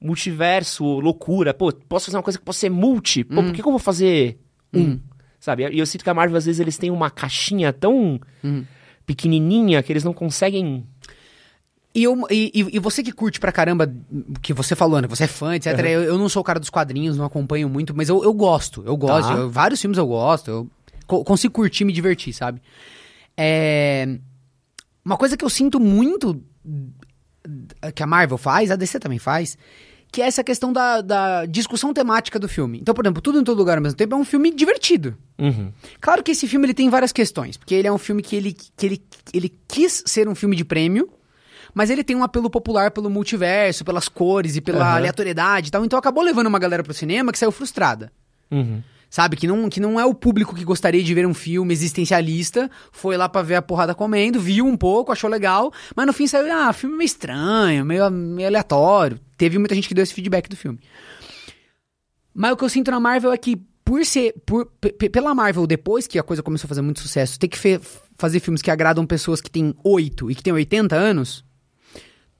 multiverso, loucura. Pô, posso fazer uma coisa que possa ser multi? Pô, Hum. por que, que eu vou fazer um? Sabe? E eu sinto que a Marvel, às vezes, eles têm uma caixinha tão Hum. pequenininha que eles não conseguem... E, eu, e, e- você que curte pra caramba, que você falou, né? Você é fã, etc. Uhum. Eu, eu não sou o cara dos quadrinhos, não acompanho muito, mas eu, eu gosto. Eu gosto. Tá. eu- vários filmes eu gosto. Eu co- consigo curtir e me divertir, sabe? É, uma coisa que eu sinto muito eh, que a Marvel faz, a DC também faz, que é essa questão da, da discussão temática do filme. Então, por exemplo, Tudo em Todo Lugar ao mesmo tempo é um filme divertido. Uhum. Claro que esse filme ele tem várias questões, porque ele é um filme que ele, que ele, ele quis ser um filme de prêmio, mas ele tem um apelo popular pelo multiverso, pelas cores e pela Aham. aleatoriedade e tal, então acabou levando uma galera pro cinema que saiu frustrada. Uhum. Sabe, que não, que não é o público que gostaria de ver um filme existencialista, foi lá pra ver a porrada comendo, viu um pouco, achou legal, mas no fim saiu, ah, filme meio estranho, meio, meio aleatório. Teve muita gente que deu esse feedback do filme. Mas o que eu sinto na Marvel é que, por ser. Por, pela Marvel, depois que a coisa começou a fazer muito sucesso, ter que fazer filmes que agradam pessoas que têm 8 e que têm 80 anos,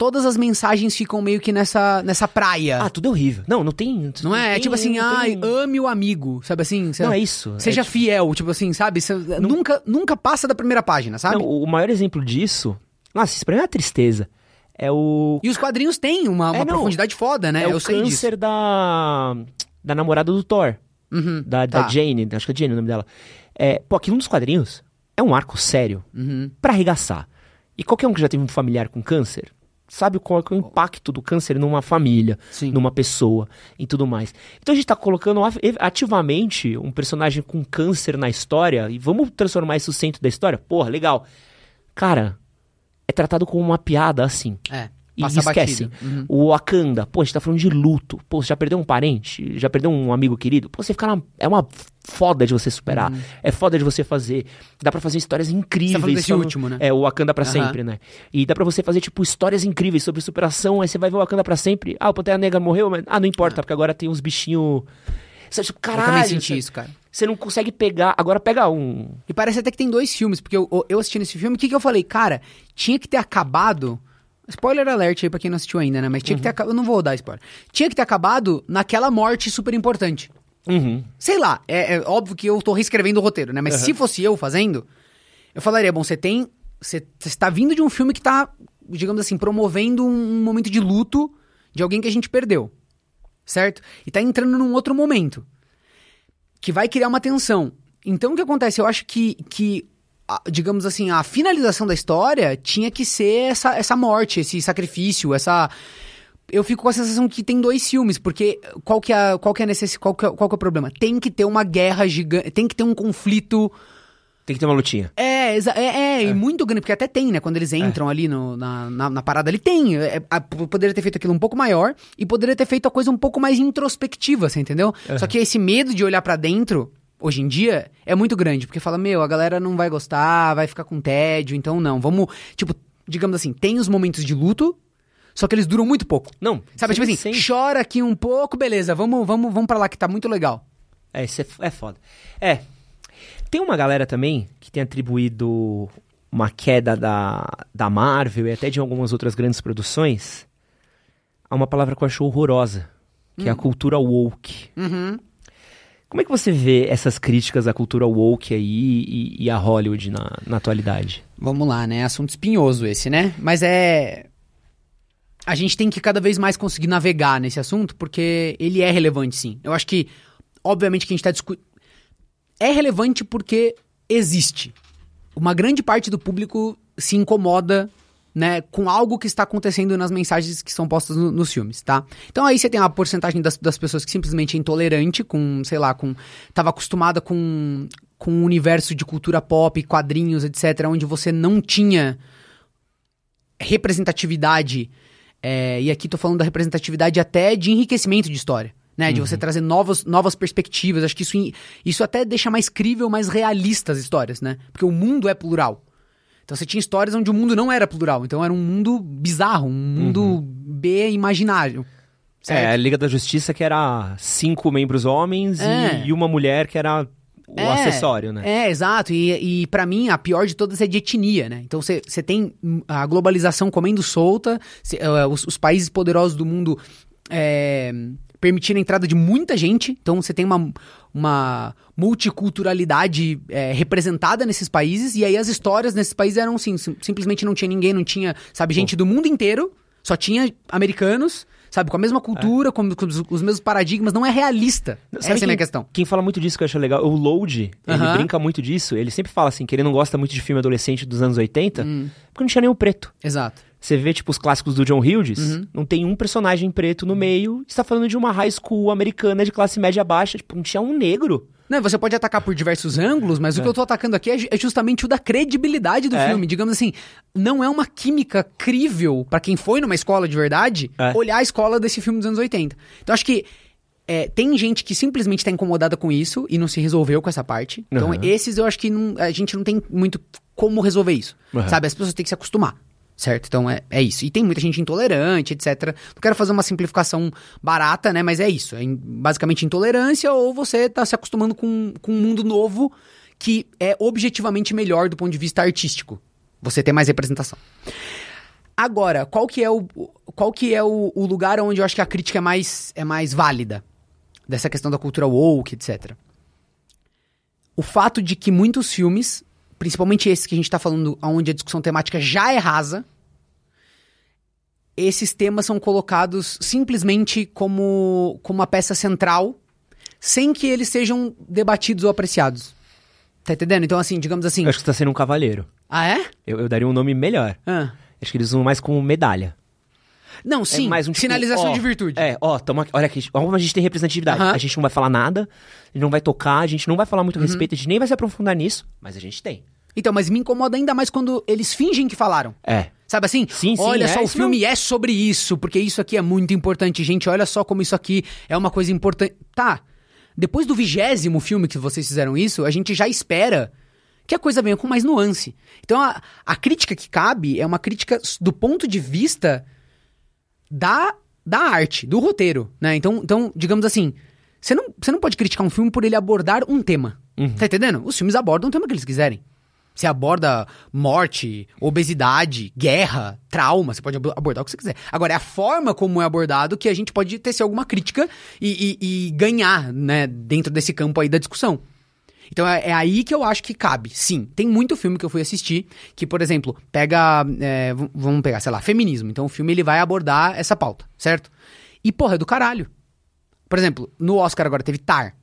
todas as mensagens ficam meio que nessa, nessa praia. Ah, tudo é horrível. Não, não tem... não é? É tem- tipo assim, não ai, tem- ame o amigo, sabe assim? Cê- Não, é isso. Seja é, tipo, fiel, tipo assim, sabe? Cê- nunca, nunca passa da primeira página, sabe? não, o maior exemplo disso... Nossa, isso pra mim é uma tristeza. É o... E os quadrinhos têm uma, uma É, não, profundidade foda, né? é Eu o sei disso. câncer da... Da namorada do Thor. Uhum, Da, da tá. Jane, acho que é Jane o nome dela. É, pô, aquilo nos quadrinhos é um arco sério Uhum. pra arregaçar. E qualquer um que já teve um familiar com câncer sabe qual é o impacto do câncer numa família, Sim. numa pessoa e tudo mais. Então a gente tá colocando ativamente um personagem com câncer na história e vamos transformar isso no centro da história? Porra, legal. Cara, é tratado como uma piada assim. É. E Passa esquece. Uhum. O Wakanda, pô, a gente tá falando de luto. Pô, você já perdeu um parente? Já perdeu um amigo querido? Pô, você fica na... É uma foda de você superar. É foda de você fazer. Dá pra fazer histórias incríveis. Uhum. Você tá falando desse no- último, né? É, o Wakanda pra Aham. sempre, né? E dá pra você fazer, tipo, histórias incríveis sobre superação. Aí você vai ver o Wakanda pra sempre. Ah, o Pantera Negra morreu, mas... Ah, não importa, porque agora tem uns bichinhos... Você, tipo, Eu caralho, também senti você- isso, cara. Você não consegue pegar... Agora pega um... E parece até que tem dois filmes, porque eu, eu assistindo esse filme, o que, que eu falei? Cara, tinha que ter acabado. Spoiler alert aí pra quem não assistiu ainda, né? Mas tinha que ter Uhum. acabado. Eu não vou dar spoiler. Tinha que ter acabado naquela morte super importante. Uhum. Sei lá, é, é óbvio que eu tô reescrevendo o roteiro, né? Mas se fosse eu fazendo, eu falaria, bom, você tem. Você está vindo de um filme que tá, digamos assim, promovendo um momento de luto de alguém que a gente perdeu. Certo? E tá entrando num outro momento. Que vai criar uma tensão. Então o que acontece? Eu acho que, que a- digamos assim, a finalização da história tinha que ser essa, essa morte, esse sacrifício, essa eu fico com a sensação que tem dois filmes, porque qual que é, qual que é, necess... qual que é, qual que é o problema? Tem que ter uma guerra gigante, tem que ter um conflito. Tem que ter uma lutinha. É, é, é, e muito grande, porque até tem, né? Quando eles entram ali no- na, na, na parada, ele tem. É, é, a- poderia ter feito aquilo um pouco maior e poderia ter feito a coisa um pouco mais introspectiva, você entendeu? Só que esse medo de olhar pra dentro, hoje em dia, é muito grande, porque fala, meu, a galera não vai gostar, vai ficar com tédio, então não, vamos. Tipo, digamos assim, tem os momentos de luto. Só que eles duram muito pouco. Não. Sabe, tipo assim, sim. chora aqui um pouco, beleza, vamos, vamos, vamos pra lá que tá muito legal. É, isso é, é foda. É. Tem uma galera também que tem atribuído uma queda da, da Marvel e até de algumas outras grandes produções a uma palavra que eu acho horrorosa, que é a cultura woke. Uhum. Como é que você vê essas críticas à cultura woke aí e, e Hollywood na, na atualidade? Vamos lá, né? Assunto espinhoso esse, né? Mas é. A gente tem que cada vez mais conseguir navegar nesse assunto, porque ele é relevante, sim. Eu acho que, obviamente, que a gente tá discutindo. É relevante porque existe. Uma grande parte do público se incomoda, né, com algo que está acontecendo nas mensagens que são postas no- nos filmes, tá? Então aí você tem uma porcentagem das, das pessoas que simplesmente é intolerante, com, sei lá, com. tava acostumada com, com um universo de cultura pop, quadrinhos, etc., onde você não tinha representatividade, é, e aqui tô falando da representatividade até de enriquecimento de história, né? De você trazer novas, novas perspectivas. Acho que isso, isso até deixa mais crível, mais realista as histórias, né? Porque o mundo é plural. Então você tinha histórias onde o mundo não era plural. Então era um mundo bizarro, um mundo B imaginário. É, a Certo? Liga da Justiça que era cinco membros homens É. e, e uma mulher que era o É, acessório, né? É, exato. E, e para mim, a pior de todas é de etnia, né? Então você tem a globalização comendo solta, cê- eh, os, os países poderosos do mundo é, permitindo a entrada de muita gente. Então você tem uma, uma multiculturalidade é, representada nesses países. E aí as histórias nesses países eram assim: sim- simplesmente não tinha ninguém, não tinha, sabe, gente do mundo inteiro, só tinha americanos. Sabe, com a mesma cultura, com, com os, os mesmos paradigmas, não é realista. Sabe Essa é a quem- minha questão. Quem fala muito disso que eu acho legal, o Load, ele brinca muito disso, ele sempre fala assim, que ele não gosta muito de filme adolescente dos anos 80, Hum. porque não tinha nenhum preto. Exato. Você vê, tipo, os clássicos do John Hughes, Uhum. não tem um personagem preto no meio, está falando de uma high school americana de classe média baixa, tipo, não tinha um negro. Não, você pode atacar por diversos ângulos, mas o que eu tô atacando aqui é, é justamente o da credibilidade do É. filme. Digamos assim, não é uma química crível pra quem foi numa escola de verdade É. olhar a escola desse filme dos anos 80. Então acho que é, tem gente que simplesmente tá incomodada com isso e não se resolveu com essa parte. Então Aham. esses eu acho que não- a gente não tem muito como resolver isso. Aham. Sabe? As pessoas têm que se acostumar. Certo? Então é, é isso. E tem muita gente intolerante, etc. Não quero fazer uma simplificação barata, né? Mas é isso. É basicamente intolerância ou você tá se acostumando com, com um mundo novo que é objetivamente melhor do ponto de vista artístico. Você ter mais representação. Agora, qual que é o, qual que é o, o lugar onde eu acho que a crítica é mais, é mais válida? Dessa questão da cultura woke, etc. O fato de que muitos filmes, principalmente esses que a gente tá falando, onde a discussão temática já é rasa, esses temas são colocados simplesmente como, como uma peça central, sem que eles sejam debatidos ou apreciados. Tá entendendo? Então, assim, digamos assim. Eu acho que você tá sendo um cavalheiro. Ah, é? Eu, eu daria um nome melhor. Ah, Acho que eles usam mais como medalha. Não, sim, é mais um tipo, sinalização ó, de virtude. É, ó, tamo aqui, olha aqui, ó, como a gente tem representatividade. A gente não vai falar nada, não vai tocar, a gente não vai falar muito Uhum. a respeito, a gente nem vai se aprofundar nisso, mas a gente tem. Então, mas me incomoda ainda mais quando eles fingem que falaram. É. Sabe assim? Sim, sim, olha é só, o filme é sobre isso, porque isso aqui é muito importante. Gente, olha só como isso aqui é uma coisa importante. Tá. Depois do vigésimo filme que vocês fizeram isso, a gente já espera que a coisa venha com mais nuance. Então, a, a crítica que cabe é uma crítica do ponto de vista da, da arte, do roteiro, né? Então, então digamos assim, você não, você não pode criticar um filme por ele abordar um tema. Tá entendendo? Os filmes abordam o tema que eles quiserem. Você aborda morte, obesidade, guerra, trauma, você pode abo- abordar o que você quiser. Agora, é a forma como é abordado que a gente pode tecer alguma crítica e, e- e ganhar, né, dentro desse campo aí da discussão. Então é, é aí que eu acho que cabe. Sim, tem muito filme que eu fui assistir que, por exemplo, pega. é, vamos pegar, sei lá, feminismo. Então o filme ele vai abordar essa pauta, certo? E, porra, é do caralho. Por exemplo, no Oscar agora teve Tar.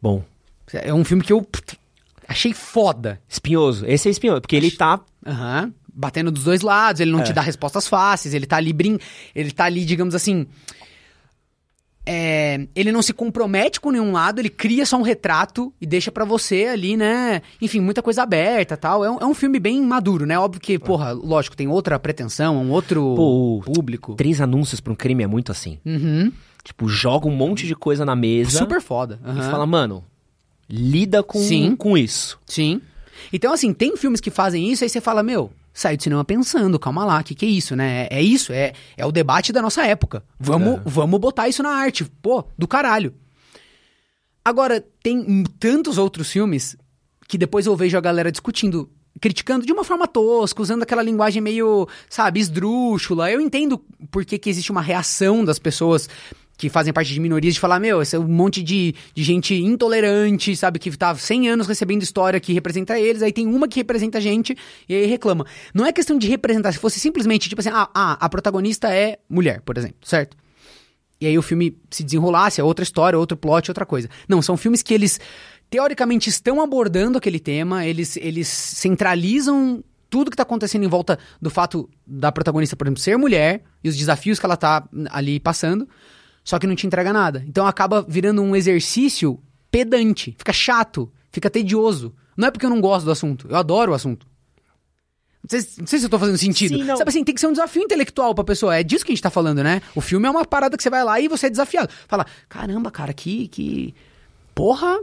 Bom. É um filme que eu achei foda. Espinhoso. Esse é espinhoso, porque ele tá. Aham. Batendo dos dois lados, ele não É. te dá respostas fáceis, ele tá ali brin... ele tá ali, digamos assim. é, ele não se compromete com nenhum lado, ele cria só um retrato e deixa pra você ali, né? Enfim, muita coisa aberta tal. É um, é um filme bem maduro, né? Óbvio que, porra, lógico, tem outra pretensão, um outro Pô, público. Três anúncios pra um crime é muito assim. Uhum. Tipo, joga um monte de coisa na mesa Super foda. e aham. fala, mano, lida com, Sim. com isso. Sim. Então, assim, tem filmes que fazem isso, aí você fala, meu, sai do cinema pensando, calma lá, o que, que é isso, né? É, é isso, é, é o debate da nossa época. Vamos, É. vamos botar isso na arte. Pô, do caralho. Agora, tem tantos outros filmes que depois eu vejo a galera discutindo, criticando de uma forma tosca, usando aquela linguagem meio, sabe, esdrúxula. Eu entendo por que, que existe uma reação das pessoas que fazem parte de minorias de falar, meu, esse é um monte de, de gente intolerante, sabe, que tá 100 anos recebendo história que representa eles, aí tem uma que representa a gente e aí reclama. Não é questão de representar, se fosse simplesmente, tipo assim, ah, ah, a protagonista é mulher, por exemplo, certo? E aí o filme se desenrolasse, é outra história, outro plot, outra coisa. Não, são filmes que eles teoricamente estão abordando aquele tema, eles, eles centralizam tudo que tá acontecendo em volta do fato da protagonista, por exemplo, ser mulher e os desafios que ela tá ali passando, só que não te entrega nada. Então acaba virando um exercício pedante, fica chato, fica tedioso. Não é porque eu não gosto do assunto, eu adoro o assunto. Não sei, não sei se eu tô fazendo sentido. Sim. Sabe assim, tem que ser um desafio intelectual pra pessoa. É disso que a gente tá falando, né? O filme é uma parada que você vai lá e você é desafiado. Fala, caramba, cara, que. que... Porra!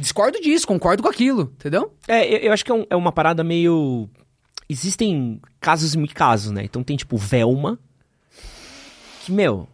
Discordo disso, concordo com aquilo, entendeu? É, eu, eu acho que é, um- é uma parada meio. Existem casos e casos, né? Então tem tipo Velma. Que, meu.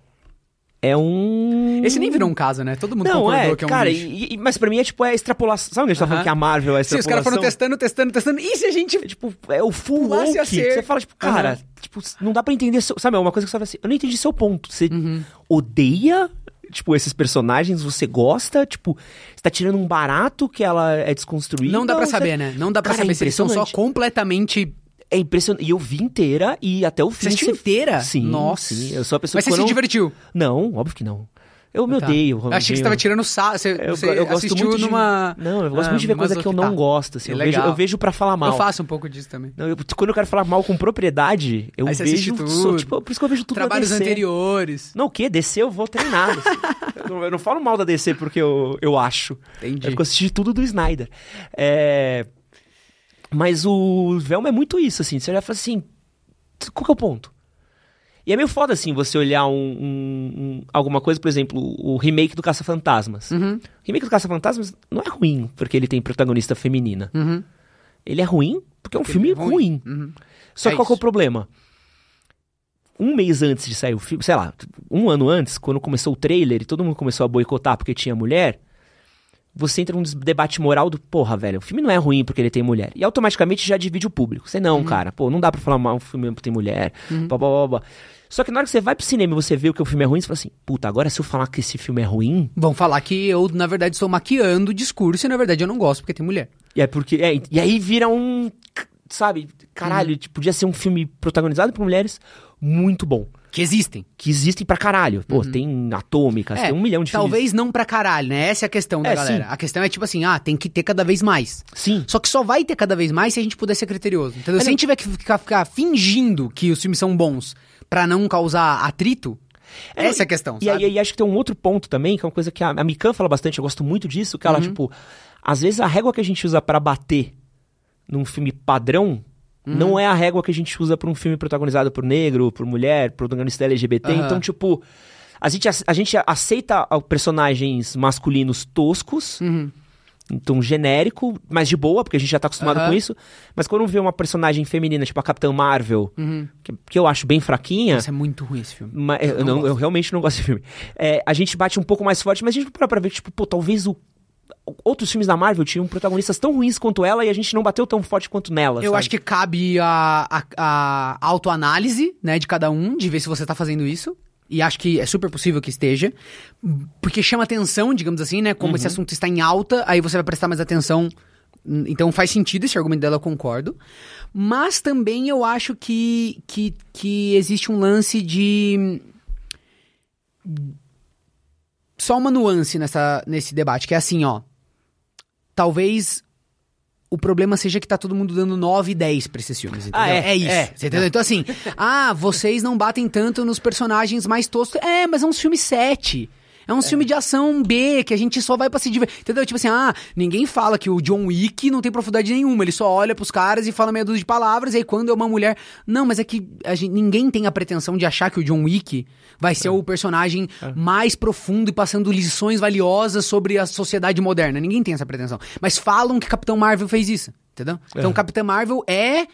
É um. Esse nem virou um caso, né? Todo mundo Não, concordou é, que é um cara, e- e- mas pra mim é tipo é extrapolação. Sabe onde a gente tá falando que a Marvel é Sim, extrapolação? os caras foram testando, testando, testando. E se a gente. É, tipo, é o full woke. Você fala, tipo, cara, Aham. tipo, não dá pra entender. Seu, sabe, é uma coisa que você fala assim, eu não entendi seu ponto. Você Uhum. odeia, tipo, esses personagens, você gosta, tipo, você tá tirando um barato que ela é desconstruída. Não dá você- saber, né? Não dá pra Cara, é saber se eles são só completamente. É impressionante. E eu vi inteira e até o fim. Você assistiu inteira? Sim, Nossa. sim. Eu sou a pessoa Mas que você se quando divertiu. Não, óbvio que não. Eu me Tá. odeio. Eu achei que você tava tirando sarro. Você, Eu, você eu gosto muito de... numa. Não, eu gosto ah, muito de ver coisa que eu não masoquista. gosto. Assim. É Eu, vejo, eu vejo pra falar mal. Eu faço um pouco disso também. Não, eu- quando eu quero falar mal com propriedade, eu vejo. tudo. sou, tipo, por isso que eu vejo tudo Trabalhos anteriores. Não, o quê? DC eu vou treinado. assim. *laughs* eu, não, eu não falo mal da DC porque eu, eu acho. Entendi. Eu assisti tudo do Snyder. É... Mas o Velma é muito isso, assim. Você e fala assim, qual que é o ponto? E é meio foda, assim, você olhar um, um- um- alguma coisa, por exemplo, o remake do Caça-Fantasmas. Uhum, O remake do Caça-Fantasmas não é ruim porque ele tem protagonista feminina. uhum. Ele é ruim porque é um Porque filme é ruim. ruim. Uhum. Só É que qual que é o problema? Um mês antes de sair o filme, sei lá, um ano antes, quando começou o trailer e todo mundo começou a boicotar porque tinha mulher, você entra num debate moral do, porra, velho, o filme não é ruim porque ele tem mulher. E automaticamente já divide o público. Você Uhum. não, cara, pô, não dá pra falar mal um filme porque tem mulher, blá, blá, blá, blá. Só que na hora que você vai pro cinema e você vê o que o filme é ruim, você fala assim, puta, agora se eu falar que esse filme é ruim, Vão falar que eu, na verdade, estou maquiando o discurso e, na verdade, eu não gosto porque tem mulher. E é porque. é, e aí vira um. Sabe? Caralho, Uhum. podia ser um filme protagonizado por mulheres muito bom. Que existem. Que existem pra caralho. Pô, tem atômicas, tem um milhão de filmes. Uhum. É, Talvez não pra caralho, né? Essa é a questão da É, galera. sim. A questão é tipo assim, ah, tem que ter cada vez mais. Sim. Só que só vai ter cada vez mais se a gente puder ser criterioso. Entendeu? É, se a não- gente tiver que ficar, ficar fingindo que os filmes são bons Pra não causar atrito? É, Essa é a questão, E sabe? aí, acho que tem um outro ponto também, que é uma coisa que a, a Mikan fala bastante, eu gosto muito disso, que ela, Uhum. tipo, às vezes a régua que a gente usa pra bater num filme padrão Uhum. não é a régua que a gente usa pra um filme protagonizado por negro, por mulher, protagonista LGBT. Aham. Então, tipo, a gente, a gente aceita ah, personagens masculinos toscos, Uhum. então genérico, mas de boa, porque a gente já tá acostumado Aham. com isso. Mas quando vê uma personagem feminina, tipo a Capitã Marvel, Uhum. que, que eu acho bem fraquinha. Nossa, é muito ruim esse filme. Mas, eu, não eu realmente não gosto desse filme. É, a gente bate um pouco mais forte, mas a gente para pra ver que, tipo, pô, talvez o, outros filmes da Marvel tinham protagonistas tão ruins quanto ela e a gente não bateu tão forte quanto nela. Eu sabe? acho que cabe a, a, a autoanálise, né, de cada um, de ver se você tá fazendo isso. E acho que é super possível que esteja. Porque chama atenção, digamos assim, né? Como esse assunto está em alta, aí você vai prestar mais atenção. Então faz sentido esse argumento dela, eu concordo. Mas também eu acho que, que, que existe um lance de. Só uma nuance nessa, nesse debate, que é assim, ó. Talvez o problema seja que tá todo mundo dando 9 e 10 pra esses filmes, entendeu? Ah, é, isso. é. Você entendeu? Então, assim, *laughs* ah, vocês não batem tanto nos personagens mais toscos. É, mas é um filme 7. É um filme de ação B, que a gente só vai pra se divertir. Entendeu? Tipo assim, ah, ninguém fala que o John Wick não tem profundidade nenhuma. Ele só olha pros caras e fala meia dúzia de palavras, e aí quando é uma mulher. Não, mas é que gente- ninguém tem a pretensão de achar que o John Wick vai ser o personagem mais profundo e passando lições valiosas sobre a sociedade moderna. Ninguém tem essa pretensão. Mas falam que Capitão Marvel fez isso. Entendeu? Então, Capitão Marvel é.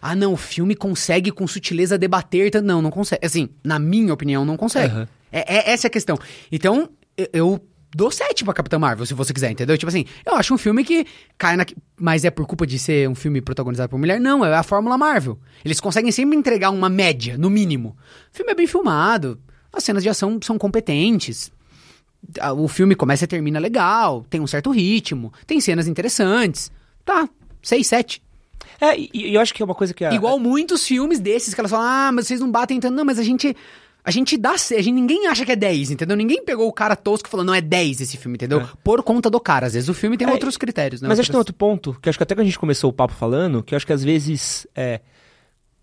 Ah, não, o filme consegue com sutileza debater. Não, não consegue. Assim, na minha opinião, não consegue. Aham. É, é- essa é a questão. Então, eu, eu dou 7 pra Capitã Marvel, se você quiser, entendeu? Tipo assim, eu acho um filme que cai na. Mas é por culpa de ser um filme protagonizado por mulher? Não, é a Fórmula Marvel. Eles conseguem sempre entregar uma média, no mínimo. O filme é bem filmado, as cenas de ação são competentes. O filme começa e termina legal, tem um certo ritmo, tem cenas interessantes. Tá, 6, 7. É, e, e eu acho que é uma coisa que. A, Igual muitos filmes desses que elas falam, ah, mas vocês não batem tanto. Não, mas a gente. A gente dá. A gente, ninguém acha que é 10, entendeu? Ninguém pegou o cara tosco e falou, não é 10 esse filme, entendeu? Por conta do cara. Às vezes o filme tem É, outros critérios, né? Mas acho que tem Outras- outro ponto, que acho que até que a gente começou o papo falando, que acho que às vezes é,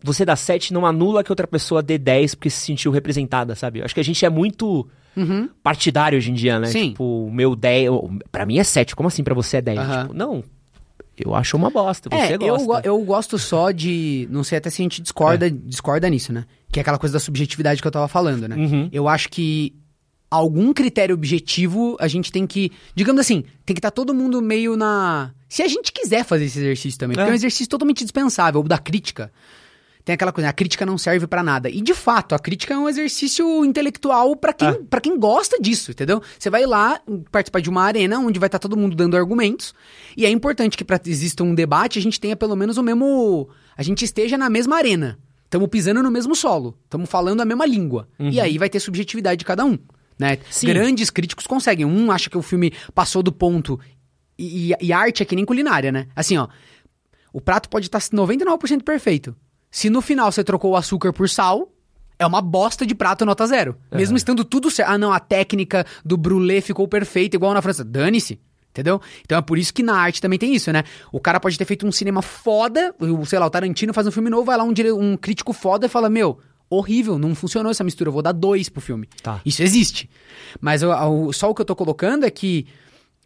você dá 7 não anula que outra pessoa dê 10 porque se sentiu representada, sabe? Acho que a gente é muito Uhum. partidário hoje em dia, né? Sim. Tipo, o meu 10. o- Pra mim é 7, como assim pra você é 10? Aham. Tipo, não. Eu acho uma bosta, você É, eu, gosta. go- eu gosto só de. Não sei até se a gente discorda, discorda nisso, né? Que é aquela coisa da subjetividade que eu tava falando, né? Uhum. Eu acho que algum critério objetivo a gente tem que. Digamos assim, tem que estar todo mundo meio na. Se a gente quiser fazer esse exercício também, porque É. é um exercício totalmente dispensável, o da crítica. Tem aquela coisa, a crítica não serve pra nada. E de fato, a crítica é um exercício intelectual pra quem, É. pra quem gosta disso, entendeu? Você vai lá participar de uma arena onde vai estar todo mundo dando argumentos. E é importante que pra exista um debate, a gente tenha pelo menos o mesmo. A gente esteja na mesma arena. Estamos pisando no mesmo solo. Estamos falando a mesma língua. E aí vai ter subjetividade de cada um. Né? Grandes críticos conseguem. Um acha que o filme passou do ponto. E, e- e arte é que nem culinária, né? Assim, ó. O prato pode estar 99% perfeito. Se no final você trocou o açúcar por sal, é uma bosta de prato nota zero. Mesmo estando tudo certo. Ah, não, a técnica do brulé ficou perfeita, igual na França. Dane-se. Entendeu? Então é por isso que na arte também tem isso, né? O cara pode ter feito um cinema foda, sei lá, o Tarantino faz um filme novo, vai lá um, dire- um crítico foda e fala: Meu, horrível, não funcionou essa mistura, eu vou dar dois pro filme. Tá. Isso existe. Mas eu- o- só o que eu tô colocando é que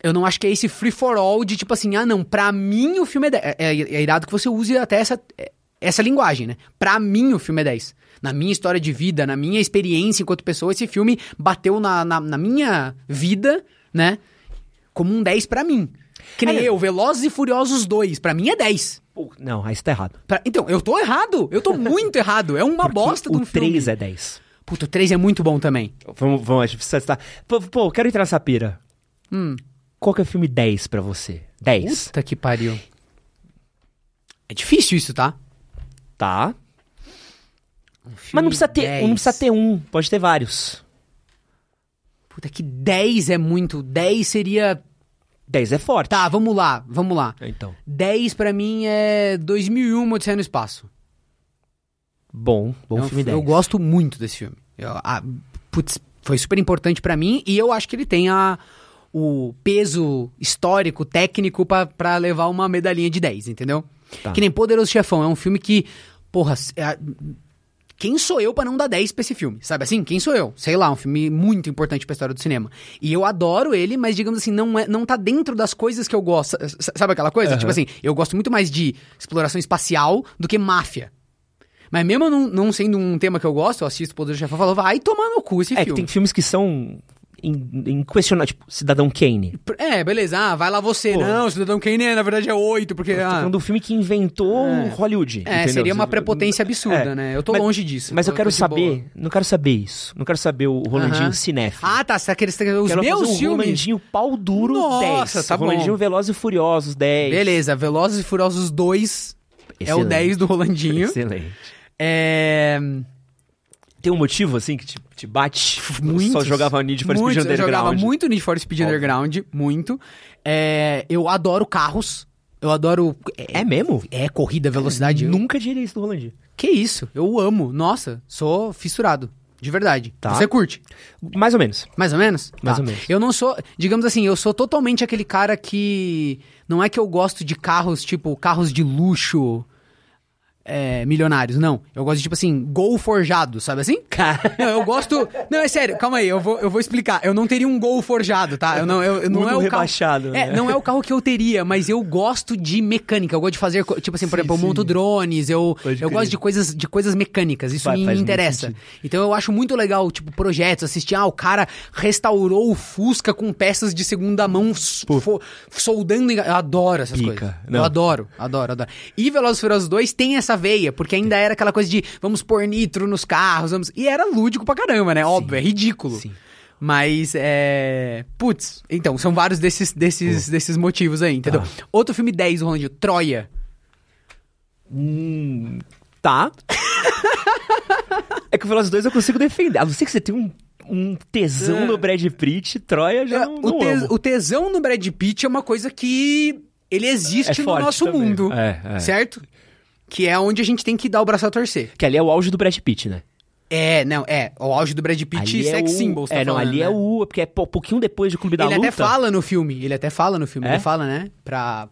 eu não acho que é esse free for all de tipo assim, ah, não, pra mim o filme é 10. É, é, é irado que você use até essa, é, essa linguagem, né? Pra mim o filme é 10. Na minha história de vida, na minha experiência enquanto pessoa, esse filme bateu na, na, na minha vida, né? Como um 10 pra mim. Que nem É. eu, Velozes e Furiosos 2, pra mim é 10. Pô, Não, aí você tá errado. Pra- então, eu tô errado. Eu tô muito *laughs* errado. É uma Porque bosta de o um filme. 3 é 10. Puta, o 3 é muito bom também. Vamos, vamos, a gente precisa estar. Pô, pô, quero entrar nessa pira. Hum. Qual que é o filme 10 pra você? 10. Puta que pariu. É difícil isso, tá? Tá. Mas não precisa, ter, não precisa ter um, pode ter vários. Puta, que 10 é muito. 10 seria. 10 é forte. Tá, vamos lá, vamos lá. Então. 10 pra mim é 2001 Odisseia no Espaço. Bom, bom É um filme fi- 10. Eu gosto muito desse filme. Eu- ah, putz, foi super importante pra mim e eu acho que ele tem a, o peso histórico, técnico pra- pra levar uma medalhinha de 10, entendeu? Tá. Que nem Poderoso Chefão, é um filme que, porra, é, quem sou eu pra não dar 10 pra esse filme? Sabe assim? Quem sou eu? Sei lá, um filme muito importante pra história do cinema. E eu adoro ele, mas digamos assim, não, é, não tá dentro das coisas que eu gosto. Sabe aquela coisa? Aham. Tipo assim, eu gosto muito mais de exploração espacial do que máfia. Mas mesmo não, não sendo um tema que eu gosto, eu assisto o Poder do Chefão e falo, vai tomar no cu esse É que filme. tem filmes que são in- inquestionáveis, tipo Cidadão Kane. É, beleza, ah, vai lá você. Pô. Não, Cidadão Kane, é, na verdade, é 8, porque... Ah, falando do filme que inventou É. Hollywood. é, entendeu? seria uma prepotência absurda, É. né? Eu tô Mas- longe disso. Mas eu quero de boa. saber, não quero saber isso. Não quero saber o Rolandinho Aham. cinéfilo. Ah, tá, tá querendo... Os quero meus fazer o filmes... Rolandinho pau duro Nossa, 10. tá bom. Rolandinho Velozes e Furiosos 10. Beleza, Velozes e Furiosos 2 é o Excelente. 10 do Rolandinho. *laughs* Excelente. É... Tem um motivo, assim, que te, te bate? *laughs* Muitos. Só jogava Need for Speed Muitos, eu Underground. jogava muito Need for Speed Óbvio. Underground, muito. É, eu adoro carros. Eu adoro. É mesmo? É, corrida, velocidade. Eu- Nunca diria isso do Rolandinho. Que isso? Eu amo. Nossa, sou fissurado. De verdade. Tá. Você curte? Mais ou menos. Mais ou menos? Mais Tá. ou menos. Eu não sou. Digamos assim, eu sou totalmente aquele cara que. Não é que eu gosto de carros, tipo, carros de luxo. É, milionários, não. Eu gosto de, tipo assim, gol forjado, sabe assim? Cara. Não, eu gosto. Não, é sério, calma aí, eu vou, eu vou explicar. Eu não teria um gol forjado, tá? Eu não, eu, eu não Mundo é o rebaixado, carro. né? É, não é o carro que eu teria, mas eu gosto de mecânica. Eu gosto de fazer, tipo assim, por Sim, exemplo, eu sim. monto drones, eu, Pode eu gosto de coisas, de coisas mecânicas. Isso Faz- me interessa. Então eu acho muito legal, tipo, projetos, assistir, ah, o cara restaurou o Fusca com peças de segunda mão, fo- soldando. em- Eu adoro essas Pica. coisas. Não. Eu adoro, adoro, adoro. E Velozes Furiosos 2 tem essa veia, porque ainda era aquela coisa de vamos pôr nitro nos carros, vamos... e era lúdico pra caramba, né? Óbvio, é ridículo. Sim. Mas é. Putz, então, são vários desses, desses, desses motivos aí, entendeu? Tá. Outro filme 10, Rolandinho, Troia. Hum, tá. *laughs* é que o Velozes 2 eu consigo defender. A não ser que você tenha um, um tesão É. no Brad Pitt, Troia já É, não, o, não tes- amo. o tesão no Brad Pitt é uma coisa que ele existe É no nosso também. mundo. É, é. Certo? Que é onde a gente tem que dar o braço a torcer. Que ali é o auge do Brad Pitt, né? É, não, é. O auge do Brad Pitt ali sex é o... symbols, tá É, não, falando, ali né? é o... Porque é pou- pouquinho depois de Clube da Ele Luta. até fala no filme, ele até fala no filme, É? ele fala, né? Pra.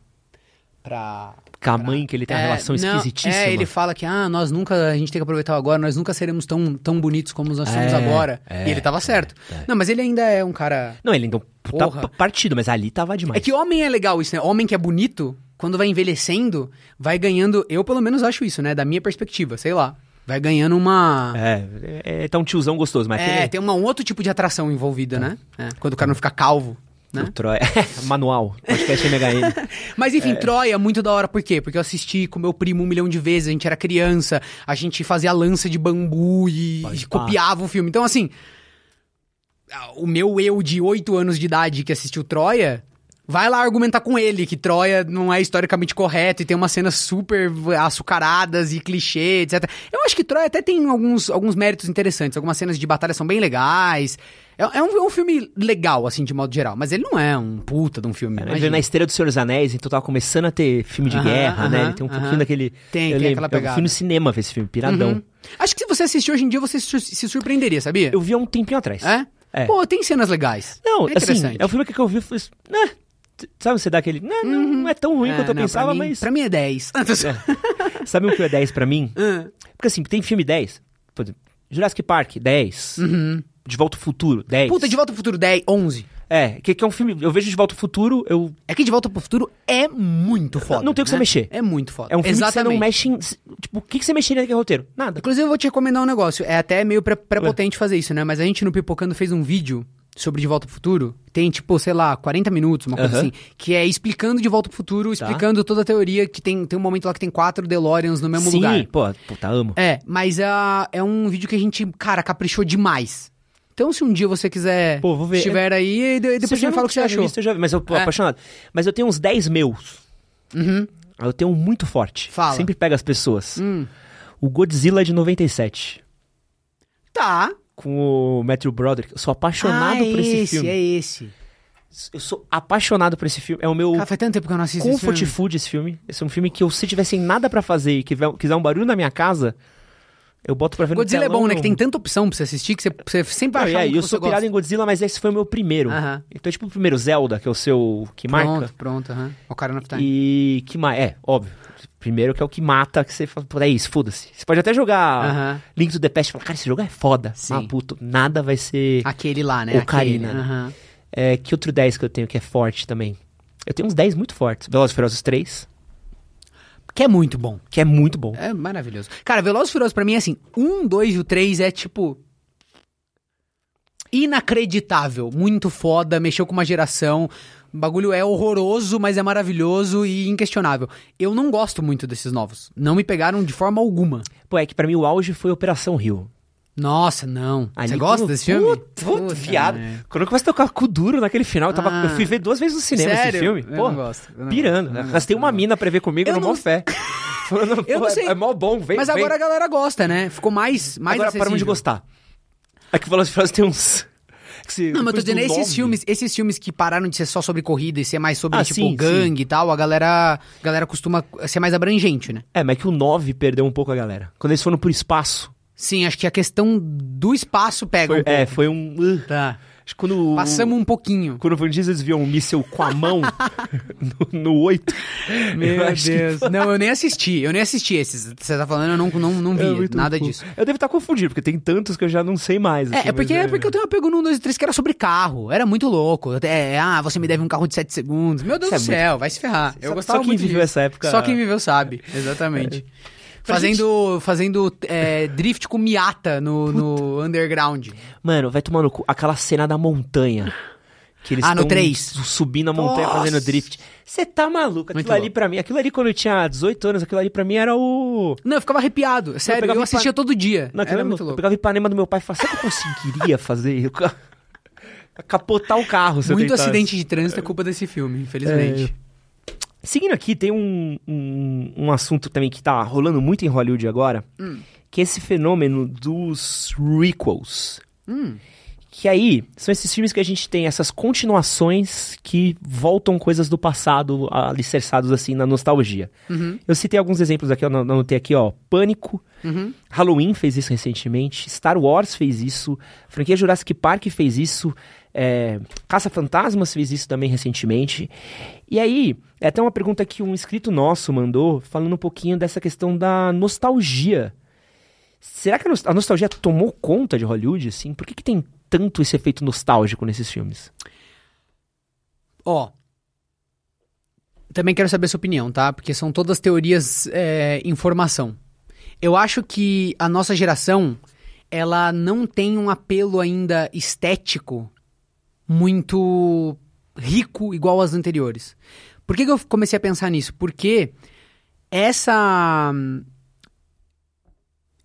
Pra. Com a mãe que ele tem uma É, relação não, esquisitíssima. É, ele fala que, ah, nós nunca, a gente tem que aproveitar agora, nós nunca seremos tão, tão bonitos como nós somos É, agora. é, e ele tava certo. é. Não, mas ele ainda é um cara. Não, ele ainda é um puta Porra. p- partido, mas ali tava demais. É que homem é legal isso, né? Homem que é bonito, quando vai envelhecendo, vai ganhando. Eu pelo menos acho isso, né? Da minha perspectiva, sei lá. Vai ganhando uma. É, é, é, tá um tiozão gostoso, mas É, aquele... tem uma, um outro tipo de atração envolvida, né? É, quando o cara não fica calvo. Né? O Troia... *laughs* Manual, podcast MHN. *laughs* Mas enfim, Troia, muito da hora, por quê? Porque eu assisti com meu primo um milhão de vezes, a gente era criança, a gente fazia lança de bambu e, e copiava o filme. Então, assim, o meu eu de 8 anos de idade que assistiu Troia, vai lá argumentar com ele que Troia não é historicamente correto e tem umas cenas super açucaradas e clichê, etc. Eu acho que Troia até tem alguns, alguns méritos interessantes, algumas cenas de batalha são bem legais. É, é um, é um filme legal, assim, de modo geral, mas ele não é um puta de um filme. Ele imagina. veio na esteira do Senhor dos Anéis, então tava começando a ter filme de Aham, guerra, né? aham, Ele tem um aham. pouquinho daquele... Tem, tem aquela pegada. fui no cinema ver esse filme, piradão. Uhum. Acho que se você assistir hoje em dia, você se surpreenderia, sabia? Eu vi há um tempinho atrás. É? É. Pô, tem cenas legais. Não, é assim, interessante. é o filme que eu vi e falei assim, né? Sabe, você dá aquele... Né, não, não é tão ruim É, quanto eu não, pensava, pra mim, mas... Pra mim é 10. *laughs* Sabe o que é 10 pra mim? Ah, Porque assim, tem filme 10. Por exemplo, Jurassic Park, 10. uhum. De Volta ao Futuro, 10. Puta, De Volta pro Futuro 10, 11. É, que, que é um filme... Eu vejo De Volta ao Futuro, eu... É que De Volta pro Futuro é muito foda. não tem o que né? você mexer. É muito foda. É um filme Exatamente. que você não mexe em... Tipo, o que, que você mexeria naquele roteiro? Nada. Inclusive, eu vou te recomendar um negócio. É até meio pre- prepotente fazer isso, né? Mas a gente no Pipocando fez um vídeo sobre De Volta pro Futuro. Tem, tipo, sei lá, 40 minutos, uma coisa Aham. assim. Que é explicando De Volta pro Futuro, explicando toda a teoria. Que tem, tem um momento lá que tem quatro DeLoreans no mesmo Sim, lugar. pô, puta, amo. É, mas ah, é um vídeo que a gente, cara, caprichou demais. Então, se um dia você quiser, Pô, vou ver. estiver aí, e de- depois você me fala o que você achou. Visto, eu já vi, mas eu, pô, É. apaixonado. Mas eu tenho uns 10 meus. Uhum. Eu tenho um muito forte. Fala. Sempre pega as pessoas. Hum. O Godzilla de 97. Tá. Com o Matthew Broderick. Eu sou apaixonado ah, é por esse, esse, filme. É esse. Eu sou apaixonado por esse filme. É o meu Cara, faz tanto tempo que eu não assisto esse comfort filme. food esse filme. Esse é um filme que eu, se tivesse nada pra fazer e quiser um barulho na minha casa, Eu boto pra ver no Godzilla é telão, bom, né? não- Que tem tanta opção pra você assistir que você, você sempre vai Não, achar e um que eu sou pirado em Godzilla, mas esse foi o meu primeiro. Aham. Então, tipo, o primeiro Zelda, que é o seu que marca. Pronto, pronto, aham. Ocarina of Time. E que mais? É, óbvio. Primeiro que é o que mata, que você fala, pô, é isso, foda-se. Você pode até jogar Aham. Link to the Past e falar, cara, esse jogo é foda. Sim. Mas, puto, nada vai ser. Aquele lá, né? Ocarina, Aquele, aham. É, que outro 10 que eu tenho que é forte também? Eu tenho uns 10 muito fortes. Velozes e Ferozes 3, Que é muito bom. que é muito bom. É maravilhoso. Cara, Velozes e Furiosos pra mim é assim, um, dois e o três é tipo... Inacreditável, muito foda, mexeu com uma geração, o bagulho é horroroso, mas é maravilhoso e inquestionável. Eu não gosto muito desses novos, não me pegaram de forma alguma. Pô, é que pra mim o auge foi Operação Rio. Nossa, não. Ali Você gosta desse filme? Puta, puta, viado. merda. Quando eu comecei a tocar cu duro naquele final, eu, tava, Ah. eu fui ver duas vezes no cinema Sério? esse filme. Eu Pô, não gosto, eu não pirando. não Gastei uma mina pra ver comigo Eu no não- fé. Falando, *laughs* Eu pô, não *laughs* sei. É mó bom, vem, Mas vem. agora a galera gosta, né? Ficou mais, mais Agora paramos de acessível. gostar. Aqui o Furiosos tem uns... *laughs* se- Não, mas eu tô dizendo, esses filmes, esses filmes que pararam de ser só sobre corrida e ser mais sobre, Ah, tipo, sim, gangue e tal, a galera, a galera costuma ser mais abrangente, né? É, mas é que o 9 perdeu um pouco a galera. Quando eles foram pro espaço, Sim, acho que a questão do espaço pega foi, um pouco. é, foi um... uh, Tá. acho que quando... Passamos um pouquinho. Quando o Van Diesel desviou um míssel com a mão *laughs* no, no 8. eu Meu acho que Deus. Não, eu nem assisti. Eu nem assisti esses. Você tá falando, eu não, não, não vi É muito nada louco. disso. Eu devo estar confundido, porque tem tantos que eu já não sei mais. É, assim, é porque, mas é porque eu tenho um apego no 1, 2 e 3 que era sobre carro. Era muito louco. É, ah, você me deve um carro de 7 segundos. Meu Deus Isso do é céu, vai se ferrar. Eu Só- gostava só quem muito viveu disso. essa época- Só quem viveu sabe. *laughs* Exatamente. Pra Fazendo, fazendo é, drift com Miata no, no underground. Mano, vai tomar no cu. Aquela cena da montanha. Que eles Ah, no tão três. su- Subindo a montanha Nossa. fazendo drift. Você tá maluco. Aquilo Muito ali louco. pra mim, aquilo ali quando eu tinha 18 anos, aquilo ali pra mim era o. Não, eu ficava arrepiado. Sério, eu em assistia todo dia. Não, aquilo Era era muito Eu louco. pegava o Ipanema do meu pai e falava, o que eu conseguiria fazer? Eu *laughs* ca- Capotar o carro, se eu Muito acidente de trânsito é culpa desse filme, infelizmente. Seguindo aqui, tem um, um, um assunto também que tá rolando muito em Hollywood agora, Hum. que é esse fenômeno dos requels. Hum. Que aí, são esses filmes que a gente tem essas continuações que voltam coisas do passado alicerçados assim na nostalgia. Uhum. Eu citei alguns exemplos aqui, eu não- anotei aqui, ó. Pânico, Uhum. Halloween fez isso recentemente, Star Wars fez isso, franquia Jurassic Park fez isso, é, Caça-Fantasmas fez isso também recentemente. E aí, é até uma pergunta que um inscrito nosso mandou, falando um pouquinho dessa questão da nostalgia. Será que a nos- a nostalgia tomou conta de Hollywood, assim? Por que, que tem tanto esse efeito nostálgico nesses filmes? Ó. Também quero saber a sua opinião, tá? Porque são todas teorias é, em formação. Eu acho que a nossa geração, ela não tem um apelo ainda estético muito rico igual as anteriores. Por que, que eu comecei a pensar nisso? Porque essa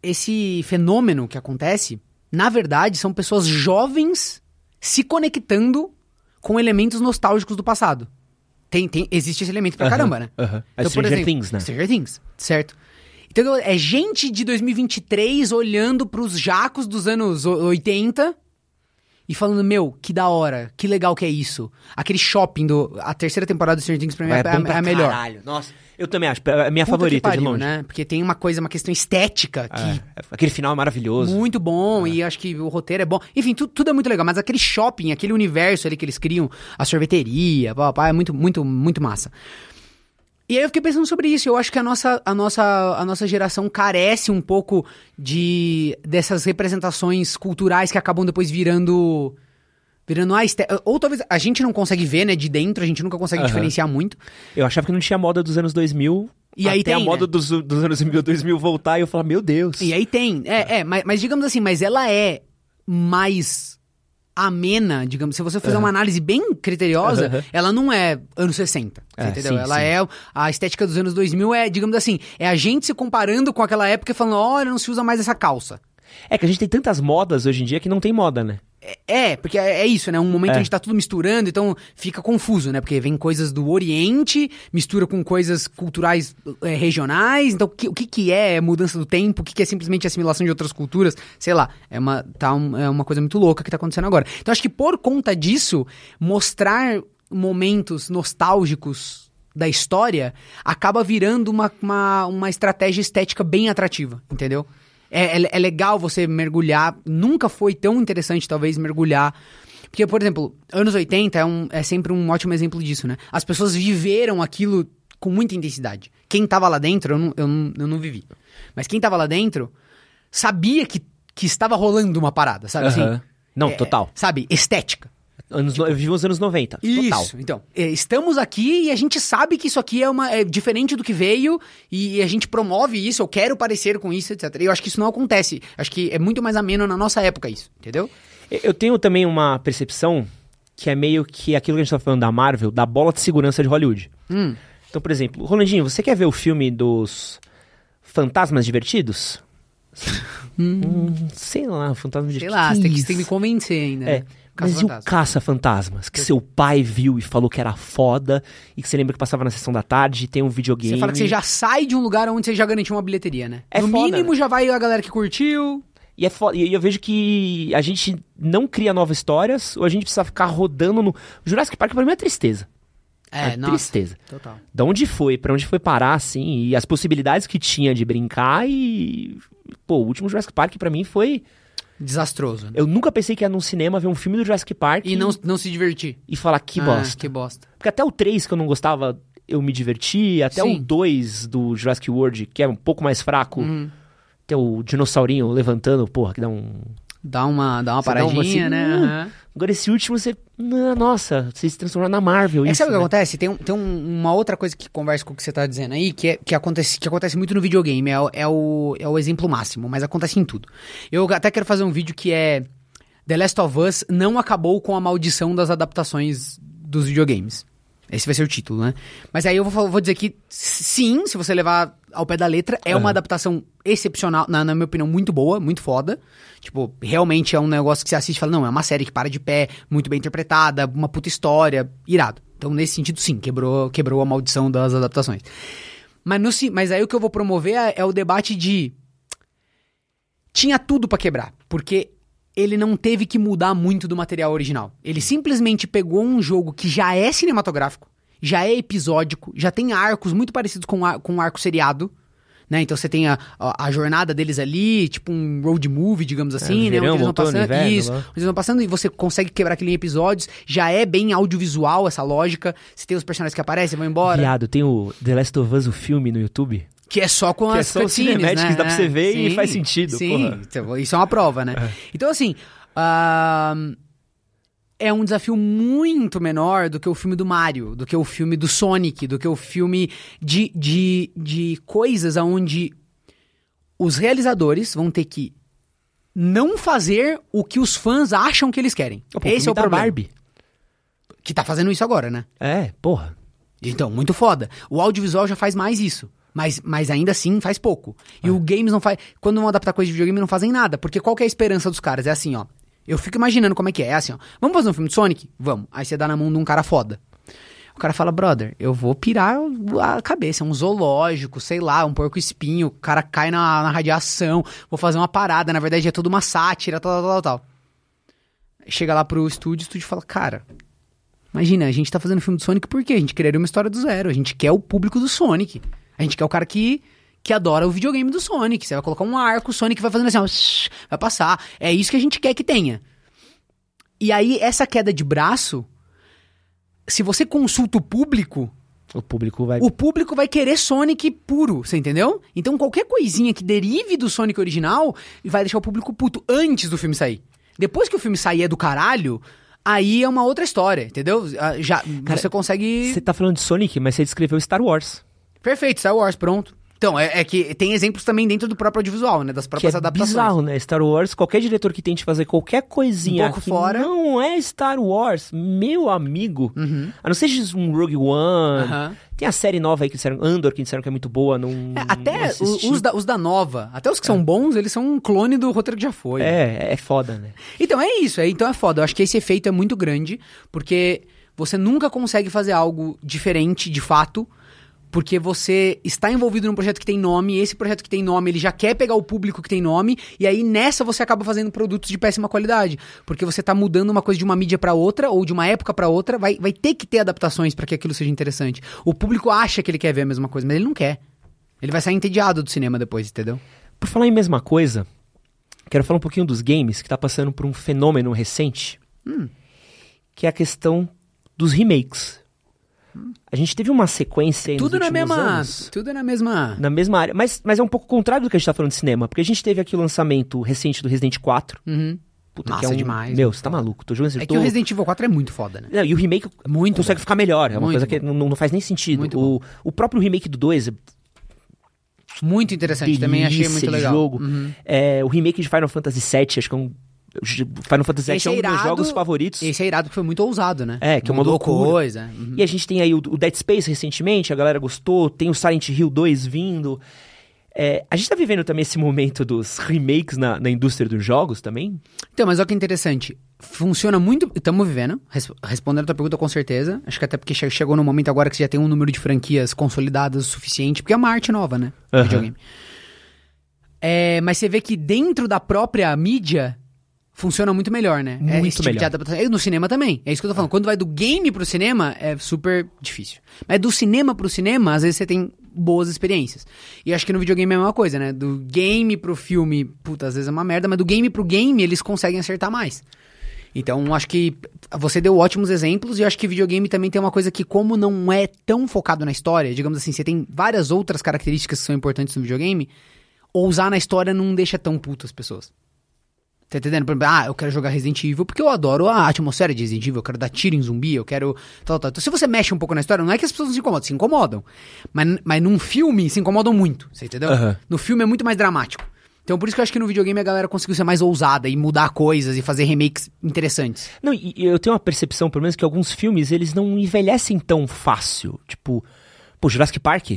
esse fenômeno que acontece, na verdade, são pessoas jovens se conectando com elementos nostálgicos do passado. Tem, tem, existe esse elemento pra caramba, né? Aham. É Então, Stranger exemplo, Things, né? Stranger Things, certo. Então é gente de 2023 olhando pros jacos dos anos o- 80 e falando, meu, que da hora, que legal que é isso. Aquele shopping do... A terceira temporada do Stranger Things pra mim é, É pra é a melhor. caralho. Nossa, eu também acho. É a minha Puta favorita, de pariu, longe. né? Porque tem uma coisa, uma questão estética que É, aquele final é maravilhoso. muito bom e acho que o roteiro é bom. Enfim, tu- tudo é muito legal, mas aquele shopping, aquele universo ali que eles criam, a sorveteria, pá, pá, é muito, muito, muito massa. E aí eu fiquei pensando sobre isso. Eu acho que a nossa, a nossa, a nossa geração carece um pouco de dessas representações culturais que acabam depois virando virando a este... ou talvez a gente não consegue ver, né, de dentro, a gente nunca consegue Aham. diferenciar muito. Eu achava que não tinha moda dos anos 2000. E aí até a tem, moda né? dos, dos anos 2000 voltar e eu falar, meu Deus. E aí tem, é, é, mas, mas digamos assim, mas ela é mais amena, digamos, se você fizer uma análise bem criteriosa, Aham. ela não é anos 60, você É, entendeu? sim, ela sim. é, a estética dos anos 2000 é, digamos assim, é a gente se comparando com aquela época e falando, olha, não se usa mais essa calça. É que a gente tem tantas modas hoje em dia que não tem moda, né? É, porque é, é isso, né? Um momento É. a gente tá tudo misturando, então fica confuso, né? Porque vem coisas do Oriente, mistura com coisas culturais é, regionais. Então, o que, o que que é mudança do tempo? O que que é simplesmente assimilação de outras culturas? Sei lá, é uma, tá um- é uma coisa muito louca que tá acontecendo agora. Então, acho que por conta disso, mostrar momentos nostálgicos da história acaba virando uma, uma, uma estratégia estética bem atrativa, entendeu? É, é, é legal você mergulhar. Nunca foi tão interessante, talvez, mergulhar. Porque, por exemplo, anos 80 é, um, é sempre um ótimo exemplo disso, né? As pessoas viveram aquilo com muita intensidade. Quem tava lá dentro, eu não, eu não, eu não vivi. Mas quem tava lá dentro sabia que, que estava rolando uma parada, sabe Aham. assim? Não, É, total. Sabe? Estética. Anos, no- eu vivi os anos 90. Total. Isso, então. é, estamos aqui e a gente sabe que isso aqui é, uma, é diferente do que veio e a gente promove isso, eu quero parecer com isso, etc. E eu acho que isso não acontece. Acho que é muito mais ameno na nossa época isso, entendeu? Eu tenho também uma percepção que é meio que aquilo que a gente tá falando da Marvel, da bola de segurança de Hollywood. Hum. Então, por exemplo, Rolandinho, você quer ver o filme dos Fantasmas Divertidos? Hum, sei lá, Fantasmas Sei Divertidos. lá, você tem que, tem que me convencer ainda. É, né? mas e o Caça-fantasma. Caça-Fantasmas? Que seu pai viu e falou que era foda, e que você lembra que passava na sessão da tarde, tem um videogame. Você fala que você já sai de um lugar onde você já garantiu uma bilheteria, né? É no foda, mínimo né? já vai a galera que curtiu. E, é foda, e eu vejo que a gente não cria novas histórias, ou a gente precisa ficar rodando no... Jurassic Park pra mim é tristeza. É, É nossa. tristeza. Total. Da onde foi, pra onde foi parar, assim, e as possibilidades que tinha de brincar e... Pô, o último Jurassic Park pra mim foi... Desastroso. né? Eu nunca pensei que ia num cinema ver um filme do Jurassic Park E não, não se divertir. e falar que Ah, bosta. Que bosta. Porque até o 3 que eu não gostava, eu me diverti. Até Sim. o 2 do Jurassic World, que é um pouco mais fraco. Uhum. Tem o dinossaurinho levantando, porra, que dá um... Dá uma, dá uma Você dá uma paradinha, assim, né? hum. Agora esse último, você... Ah, Nossa, você se transformou na Marvel. É que isso, sabe o que né? acontece? Tem, um- tem um- uma outra coisa que conversa com o que você tá dizendo aí, que, é, que, acontece, que acontece muito no videogame, é, o- é, o, é o exemplo máximo, mas acontece em tudo. Eu até quero fazer um vídeo que é The Last of Us não acabou com a maldição das adaptações dos videogames. Esse vai ser o título, né? Mas aí eu vou, vou dizer que sim, se você levar ao pé da letra, é uma adaptação excepcional, na, na minha opinião, muito boa, muito foda. Tipo, realmente é um negócio que você assiste e fala, não, é uma série que para de pé, muito bem interpretada, uma puta história, irado. Então, nesse sentido, sim, quebrou, quebrou a maldição das adaptações. Mas, no, mas aí o que eu vou promover é, é o debate de. Tinha tudo pra quebrar, porque ele não teve que mudar muito do material original. Ele simplesmente pegou um jogo que já é cinematográfico, já é episódico, já tem arcos muito parecidos com, ar, com um arco seriado. Né? Então você tem a, a, a jornada deles ali, tipo um road movie, digamos assim, no né? verão, onde eles vão passando. inverno, isso, lá. eles vão passando e você consegue quebrar aquilo em episódios. Já é bem audiovisual essa lógica. Você tem os personagens que aparecem, vão embora. Viado, tem o The Last of Us, o filme no YouTube. Que é só com Que é as só o cutscenes, né? que dá pra você ver e Sim, faz sentido, Sim, porra. então, isso é uma prova, né? Então, assim, ahn, é um desafio muito menor do que o filme do Mario, do que o filme do Sonic, do que o filme de, de, de coisas onde os realizadores vão ter que não fazer o que os fãs acham que eles querem. Pô, Esse é o problema. Barbie. Que tá fazendo isso agora, né? É, porra. Então, muito foda. O audiovisual já faz mais isso. Mas, mas ainda assim faz pouco. E o games não faz. Quando vão adaptar coisa de videogame, não fazem nada. Porque qual que é a esperança dos caras? É assim, ó. Eu fico imaginando como é que é. É assim, ó. Vamos fazer um filme de Sonic? Vamos. Aí você dá na mão de um cara foda. O cara fala, brother, eu vou pirar a cabeça. É um zoológico, sei lá, um porco espinho. O cara cai na, na radiação. Vou fazer uma parada. Na verdade é tudo uma sátira, tal, tal, tal, tal. Chega lá pro estúdio, o estúdio fala, cara, Imagina, a gente tá fazendo filme do Sonic por quê? A gente criaria uma história do zero. A gente quer o público do Sonic. A gente quer o cara que, que adora o videogame do Sonic. Você vai colocar um arco, o Sonic vai fazendo assim, ó, vai passar. É isso que a gente quer que tenha. E aí, essa queda de braço, se você consulta o público, O público vai. o público vai querer Sonic puro, você entendeu? Então qualquer coisinha que derive do Sonic original vai deixar o público puto antes do filme sair. Depois que o filme sair é do caralho, aí é uma outra história, entendeu? Ah, Já Cara, você consegue. Você tá falando de Sonic, mas você descreveu Star Wars. Perfeito, Star Wars, pronto. Então, é, é que tem exemplos também dentro do próprio audiovisual, né? Das Que próprias é adaptações. bizarro, né? Star Wars, qualquer diretor que tente fazer qualquer coisinha Um pouco que fora. não é Star Wars, meu amigo. Uhum. A não ser um Rogue One. Aham. Tem a série nova aí que disseram, Andor, que disseram que é muito boa, não. É, não até assisti. o- os da, os da nova, até os que são bons, eles são um clone do roteiro que já foi. É, é foda, né? Então é isso, é, então é foda. Eu acho que esse efeito é muito grande, porque você nunca consegue fazer algo diferente de fato, porque você está envolvido num projeto que tem nome, e esse projeto que tem nome, ele já quer pegar o público que tem nome, e aí nessa você acaba fazendo produtos de péssima qualidade, porque você tá mudando uma coisa de uma mídia pra outra, ou de uma época pra outra, vai, vai ter que ter adaptações pra que aquilo seja interessante. O público acha que ele quer ver a mesma coisa, mas ele não quer. Ele vai sair entediado do cinema depois, entendeu? por falar em mesma coisa, quero falar um pouquinho dos games que tá passando por um fenômeno recente, Hum. que é a questão dos remakes. A gente teve uma sequência Tudo na mesma. anos, Tudo na mesma. na mesma área, mas, mas é um pouco contrário do que a gente tá falando de cinema, porque a gente teve aqui o lançamento recente do Resident 4. Uhum. Puta, Massa que é um... demais, Meu, você tá maluco. Tô jogando É que tô... o Resident Evil 4 é muito foda, né? Não, e o remake Muito consegue bom. ficar melhor. É uma Muito coisa que bom. não, não faz nem sentido. Muito O, o próprio remake do 2 é Muito interessante. Também achei delícia muito legal. jogo. Uhum. É, o remake de Final Fantasy VII, acho que é um. Final Fantasy VII é um é dos meus jogos favoritos. Esse é irado porque foi muito ousado, né? É, que é uma Mudou loucura. coisa. Uhum. E a gente tem aí o, o Dead Space recentemente, a galera gostou. Tem o Silent Hill 2 vindo. É, a gente tá vivendo também esse momento dos remakes na, na indústria dos jogos também. Então, mas olha que interessante. Funciona muito. Estamos vivendo. res- respondendo a tua pergunta com certeza. Acho que até porque che- chegou no momento agora que você já tem um número de franquias consolidadas o suficiente. Porque é uma arte nova, né? Aham. Videogame. É, mas você vê que dentro da própria mídia. Funciona muito melhor, né? é Muito esse tipo de melhor. adaptação. E no cinema também. É isso que eu tô falando. Quando vai do game pro cinema, é super difícil. Mas do cinema pro cinema, às vezes você tem boas experiências. E acho que no videogame é a mesma coisa, né? Do game pro filme, puta, às vezes é uma merda, mas do game pro game eles conseguem acertar mais. Então, acho que você deu ótimos exemplos e acho que videogame também tem uma coisa que, como não é tão focado na história, digamos assim, você tem várias outras características que são importantes no videogame, ousar na história não deixa tão puto as pessoas. Tá entendendo? Por exemplo, ah, eu quero jogar Resident Evil porque eu adoro a atmosfera de Resident Evil, eu quero dar tiro em zumbi, eu quero. Tal, tal. Então, se você mexe um pouco na história, não é que as pessoas não se incomodam, se incomodam. Mas, mas num filme se incomodam muito, você entendeu? Aham. No filme é muito mais dramático. Então, por isso que eu acho que no videogame a galera conseguiu ser mais ousada e mudar coisas e fazer remakes interessantes. Não, e eu tenho uma percepção, pelo menos, que alguns filmes eles não envelhecem tão fácil. Tipo, pô, Jurassic Park?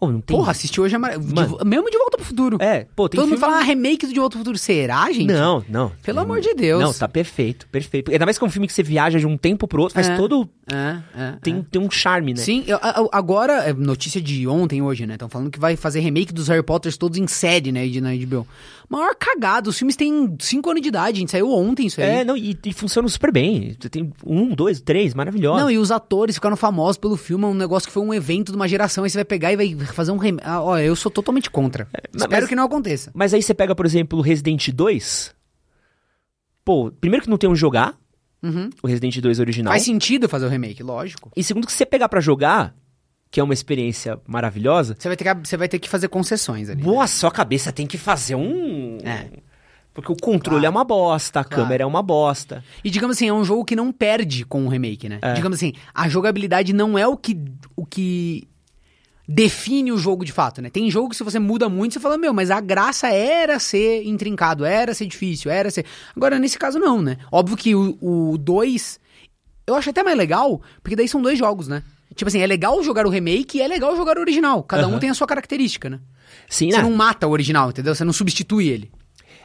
Pô, não tem. Porra, assistiu hoje é mar... de mesmo de volta pro futuro. É, pô, tem Todo mundo filme- fala ah, remake do De Volta pro Futuro. Será, gente? Não, não. Pelo amor de Deus. Não, tá perfeito, perfeito. Ainda mais que é um filme que você viaja de um tempo pro outro, faz É. todo. É, é, Tem, é. tem um charme, né? Sim, eu- a- agora, é notícia de ontem, hoje, né? Estão falando que vai fazer remake dos Harry Potters todos em série, né? de- Na HBO. Maior cagada, os filmes têm 5 anos de idade, a gente saiu ontem isso aí. É, não, e, e funciona super bem. Tem um, dois, três, maravilhoso. Não, e os atores ficaram famosos pelo filme, é um negócio que foi um evento de uma geração, aí você vai pegar e vai fazer um remake. Ah, olha, eu sou totalmente contra. mas- Espero que não aconteça. Mas aí você pega, por exemplo, Resident 2. Pô, primeiro que não tem onde jogar, Uhum. o Resident 2 original. Faz sentido fazer o remake, lógico. E segundo que se você pegar pra jogar, que é uma experiência maravilhosa, Você vai ter que, você vai ter que fazer concessões ali. né? boa, sua cabeça tem que fazer um. É. Porque o controle Claro. é uma bosta, a Claro. câmera é uma bosta. E digamos assim, é um jogo que não perde com o remake, né? É. Digamos assim, a jogabilidade não é o que, o que define o jogo de fato, né? Tem jogo que se você muda muito, você fala, meu, mas a graça era ser intrincado, era ser difícil, era ser... Agora, nesse caso, não, né? Óbvio que o 2, eu acho até mais legal, porque daí são dois jogos, né? Tipo assim, é legal jogar o remake e é legal jogar o original. Cada um Aham. tem a sua característica, né? Sim, Você né? não mata o original, entendeu? Você não substitui ele.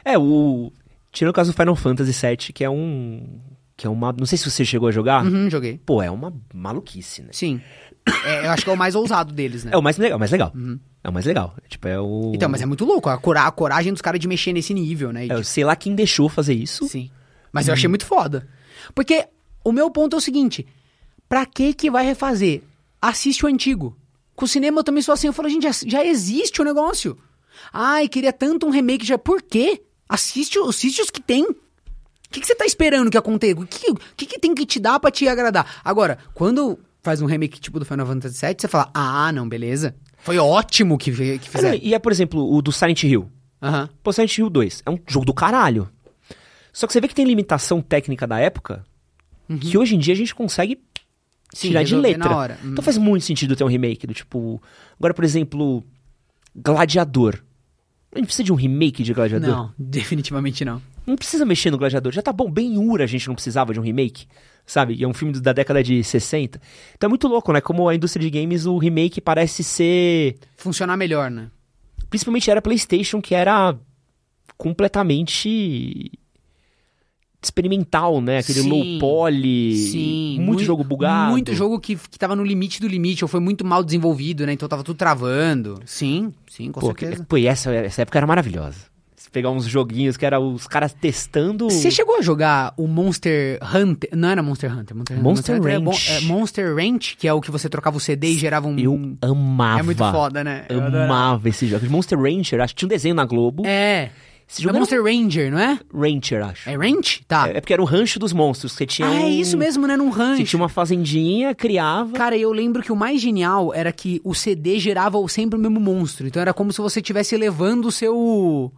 É, o. Tirando o caso do Final Fantasy VII, que é um. Que é uma. Não sei se você chegou a jogar. Uhum, joguei. Pô, é uma maluquice, né? Sim. É, eu acho que é o mais ousado deles, né? É o mais legal, mais legal. É o mais legal. Tipo, é o. Então, mas é muito louco. A, cora- a coragem dos caras de mexer nesse nível, né? E, É, eu sei lá quem deixou fazer isso. Sim. Mas eu achei muito foda. Porque o meu ponto é o seguinte: pra que que vai refazer? Assiste o antigo. Com o cinema eu também sou assim. Eu falo, gente, já, já existe o negócio. Ai, queria tanto um remake já. Por quê? Assiste, assiste os que tem. O que, que você tá esperando que aconteça? O que, que, que tem que te dar pra te agradar? Agora, quando faz um remake tipo do Final Fantasy VII, você fala, ah, não, beleza. Foi ótimo que, que Ah, fizeram. e é, por exemplo, o do Silent Hill. Aham. Pô, Silent Hill 2 é um jogo do caralho. Só que você vê que tem limitação técnica da época que hoje em dia a gente consegue Uhum. Sim, tirar de letra. na hora. Hum. Então faz muito sentido ter um remake do tipo. Agora, por exemplo, Gladiador. A gente precisa de um remake de Gladiador? Não, definitivamente não. Não precisa mexer no Gladiador. Já tá bom, bem Ura a gente não precisava de um remake, sabe? E é um filme da década de 60. Então é muito louco, né? Como a indústria de games, o remake parece ser. Funcionar melhor, né? Principalmente era PlayStation, que era completamente experimental, né? Aquele Sim, low poly, Sim. muito mui- jogo bugado. Muito jogo que, que tava no limite do limite, ou foi muito mal desenvolvido, né? Então tava tudo travando. Sim, sim, com Pô, certeza. que- pô, e essa, essa época era maravilhosa. Pegar uns joguinhos que era os caras testando. Você chegou a jogar o Monster Hunter? Não era Monster Hunter. Monster, Monster Hunter é Ranch. é Monster Ranch, que é o que você trocava o CD e gerava um... Eu amava. É muito foda, né? Eu. Amava esse jogo. Monster Rancher, acho que tinha um desenho na Globo. É. Esse É jogo era Monster Ranger, não é? Rancher, acho. É Ranch? Tá. É, é porque era o rancho dos monstros. Você tinha ah, é um- isso mesmo, né? Num Você rancho. tinha uma fazendinha, criava. Cara, eu lembro que o mais genial era que o CD gerava sempre o mesmo monstro. Então era como se você estivesse levando o seu.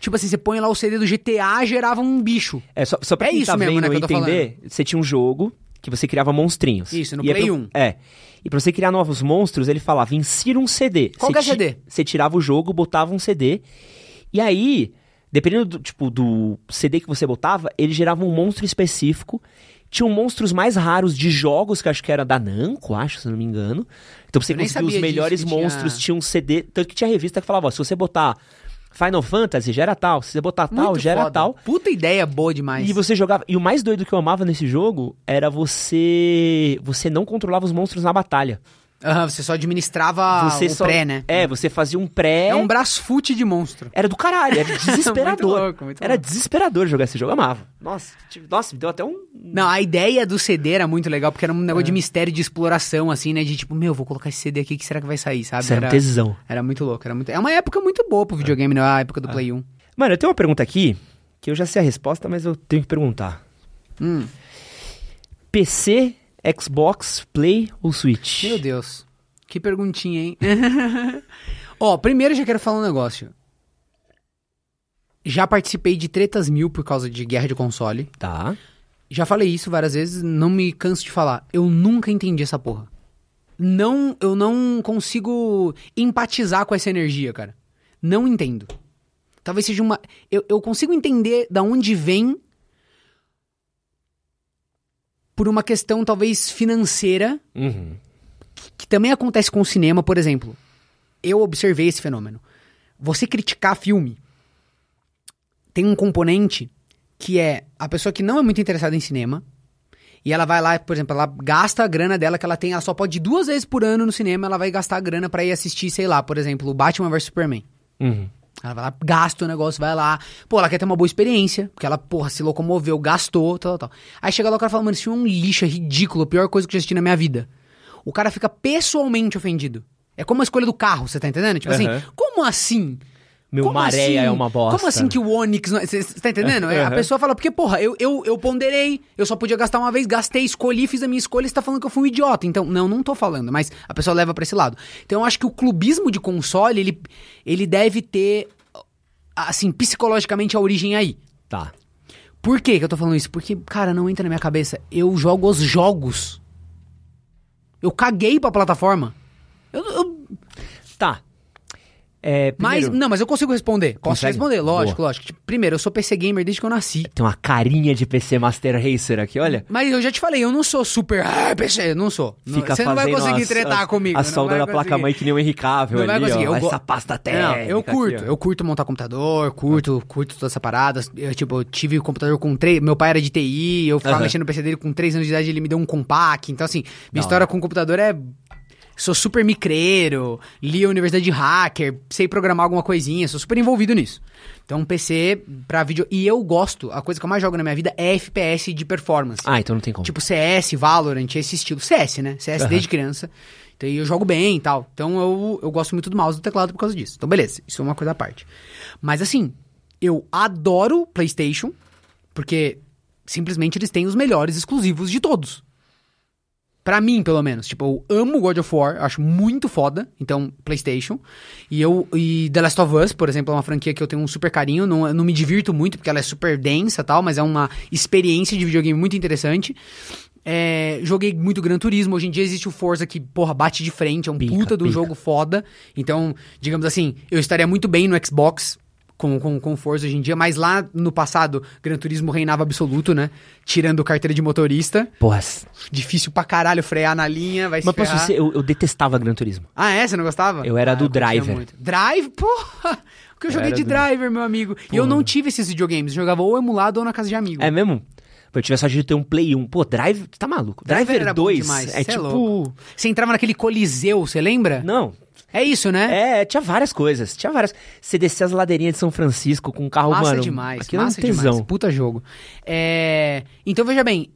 Tipo assim, você põe lá o CD do GTA, gerava um bicho. É, só, só pra É quem isso tá mesmo, vendo né, que eu tô entender, você tinha um jogo que você criava monstrinhos. Isso, no E aí Play pra- 1. É. E pra você criar novos monstros, ele falava, insira um CD. Qual Você que é CD? Você tirava o jogo, botava um CD. E aí, dependendo do, tipo, do CD que você botava, ele gerava um monstro específico. Tinham monstros mais raros de jogos, que acho que era da Namco, acho, se não me engano. Então pra você conseguir os sabia disso, melhores que tinha- monstros, tinha um CD. Tanto que tinha revista que falava, ó, se você botar Final Fantasy, gera tal. Se você botar tal, Muito gera foda. tal. Puta ideia boa demais. E você jogava. E o mais doido que eu amava nesse jogo era você. Você não controlava os monstros na batalha. Aham, você só administrava você o só- pré, né? É, você fazia um pré. É um brasfute de monstro. Era do caralho, era *laughs* desesperador. Muito louco, muito era louco. desesperador jogar esse jogo, eu amava. Nossa, tipo, nossa, me deu até um. Não, a ideia do CD era muito legal, porque era um É. negócio de mistério, de exploração, assim, né? De tipo, meu, vou colocar esse CD aqui, o que será que vai sair, sabe? Isso era um tesão. era muito louco, era muito... É uma época muito boa pro videogame, né? A época do É. Play 1. Mano, eu tenho uma pergunta aqui que eu já sei a resposta, mas eu tenho que perguntar: Hum, PC, Xbox, Play ou Switch? meu Deus. Que perguntinha, hein? *laughs* Ó, primeiro já quero falar um negócio. Já participei de tretas mil por causa de guerra de console. Tá. Já falei isso várias vezes, não me canso de falar. Eu nunca entendi essa porra. Não, eu não consigo empatizar com essa energia, cara. Não entendo. Talvez seja uma. Eu, eu consigo entender da onde vem por uma questão talvez financeira, Uhum. que também acontece com o cinema, por exemplo. Eu observei esse fenômeno. Você criticar filme tem um componente que é a pessoa que não é muito interessada em cinema e ela vai lá, por exemplo, ela gasta a grana dela que ela tem, ela só pode ir duas vezes por ano no cinema, ela vai gastar a grana pra ir assistir, sei lá, por exemplo, Batman vs Superman. Uhum. Ela vai lá, gasta o negócio, vai lá. Pô, ela quer ter uma boa experiência, porque ela, porra, se locomoveu, gastou, tal, tal. Aí chega lá o cara e fala, mano, filme é um lixo, é ridículo, a pior coisa que eu já assisti na minha vida. O cara fica pessoalmente ofendido. É como a escolha do carro, você tá entendendo? Tipo Aham. assim, como assim? Meu Como Maréia assim? é uma bosta. Como assim que o Onix. Você tá entendendo? *laughs* É, A pessoa fala, porque, porra, eu, eu, eu ponderei, eu só podia gastar uma vez, gastei, escolhi, fiz a minha escolha, você tá falando que eu fui um idiota. Então, não, não tô falando, mas a pessoa leva pra esse lado. Então, eu acho que o clubismo de console, ele, ele deve ter, assim, psicologicamente a origem aí. Tá. Por que que eu tô falando isso? Porque, cara, não entra na minha cabeça. Eu jogo os jogos. Eu caguei pra plataforma. Eu, eu- Tá. É, mas, primeiro, não, mas eu consigo responder. Posso Consegue? responder, lógico, Boa. lógico. Tipo, primeiro, eu sou PC gamer desde que eu nasci. Tem uma carinha de PC Master Racer aqui, olha. Mas eu já te falei, eu não sou super ah, PC, não sou. Não- Fica Você não vai conseguir as- tretar as- comigo. A não solda vai da placa-mãe que nem o Não vai ali, conseguir, ó. go- Essa pasta técnica. Não, eu aqui, curto, ó. eu curto montar computador, curto, curto todas essas paradas. Eu, tipo, eu tive o computador com três. Meu pai era de TI, eu ficava Aham. mexendo no PC dele com três anos de idade, ele me deu um compact. Então, assim, minha Da história com o computador é. Sou super micreiro, li a universidade de hacker, sei programar alguma coisinha, sou super envolvido nisso. Então, PC pra vídeo. E eu gosto, a coisa que eu mais jogo na minha vida é FPS de performance. Ah, então não tem como. Tipo CS, Valorant, esse estilo. CS, né? CS desde criança. Então eu jogo bem e tal. Então eu, eu gosto muito do mouse e do teclado por causa disso. Então beleza, isso é uma coisa à parte. Mas assim, eu adoro PlayStation, porque simplesmente eles têm os melhores exclusivos de todos. Pra mim, pelo menos. Tipo, eu amo God of War, acho muito foda. Então, PlayStation. E eu. E The Last of Us, por exemplo, é uma franquia que eu tenho um super carinho. Não, não me divirto muito, porque ela é super densa e tal, mas é uma experiência de videogame muito interessante. É, joguei muito Gran Turismo. Hoje em dia existe o Forza que, porra, bate de frente. É um Pica, puta de um pica. jogo foda. Então, digamos assim, eu estaria muito bem no Xbox com, com, com Forza hoje em dia, mas lá no passado, Gran Turismo reinava absoluto, né? Tirando carteira de motorista. Porra. Difícil pra caralho frear na linha, vai se Mas posso dizer, eu, eu detestava Gran Turismo. Ah, é? Você não gostava? Eu era Ah, do Driver. muito. Drive? Porra! O que eu Eu joguei era de do- Driver, meu amigo. E eu não tive esses videogames. Eu jogava ou emulado ou na casa de amigo. É mesmo? Pô, eu tive a sorte de ter um Play 1. Pô, Drive, tá maluco? Driver era bom 2 demais, é cê é tipo... louco. Você entrava naquele coliseu, você lembra? Não, É isso, né? É, tinha várias coisas. Tinha várias. Você descer as ladeirinhas de São Francisco com um carro, massa mano. demais, Aquilo massa é um tesão. demais. Puta jogo. É, Então, veja bem.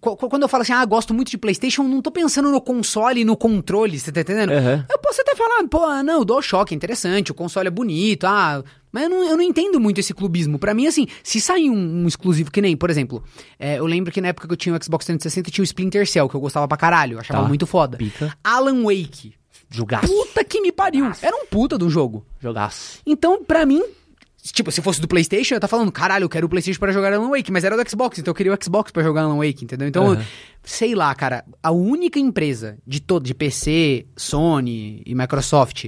qu- qu- Quando eu falo assim, ah, gosto muito de PlayStation, eu não tô pensando no console e no controle, você tá entendendo? Aham. Eu posso até falar, pô, não, o DualShock é interessante, o console é bonito, ah, mas eu não, eu não entendo muito esse clubismo. Pra mim, assim, se sair um, um exclusivo que nem, por exemplo, é, eu lembro que na época que eu tinha o Xbox 360 tinha o Splinter Cell, que eu gostava pra caralho, eu achava Tá. muito foda. Pica. Alan Wake. Jogaço. Puta que me pariu. Era um puta do jogo. Jogaço. Então, pra mim, tipo, se fosse do PlayStation, eu tá falando, caralho, eu quero o PlayStation pra jogar Alan Wake, mas era do Xbox, então eu queria o Xbox pra jogar Alan Wake, entendeu? Então, Aham. sei lá, cara, a única empresa de todo, de PC, Sony e Microsoft,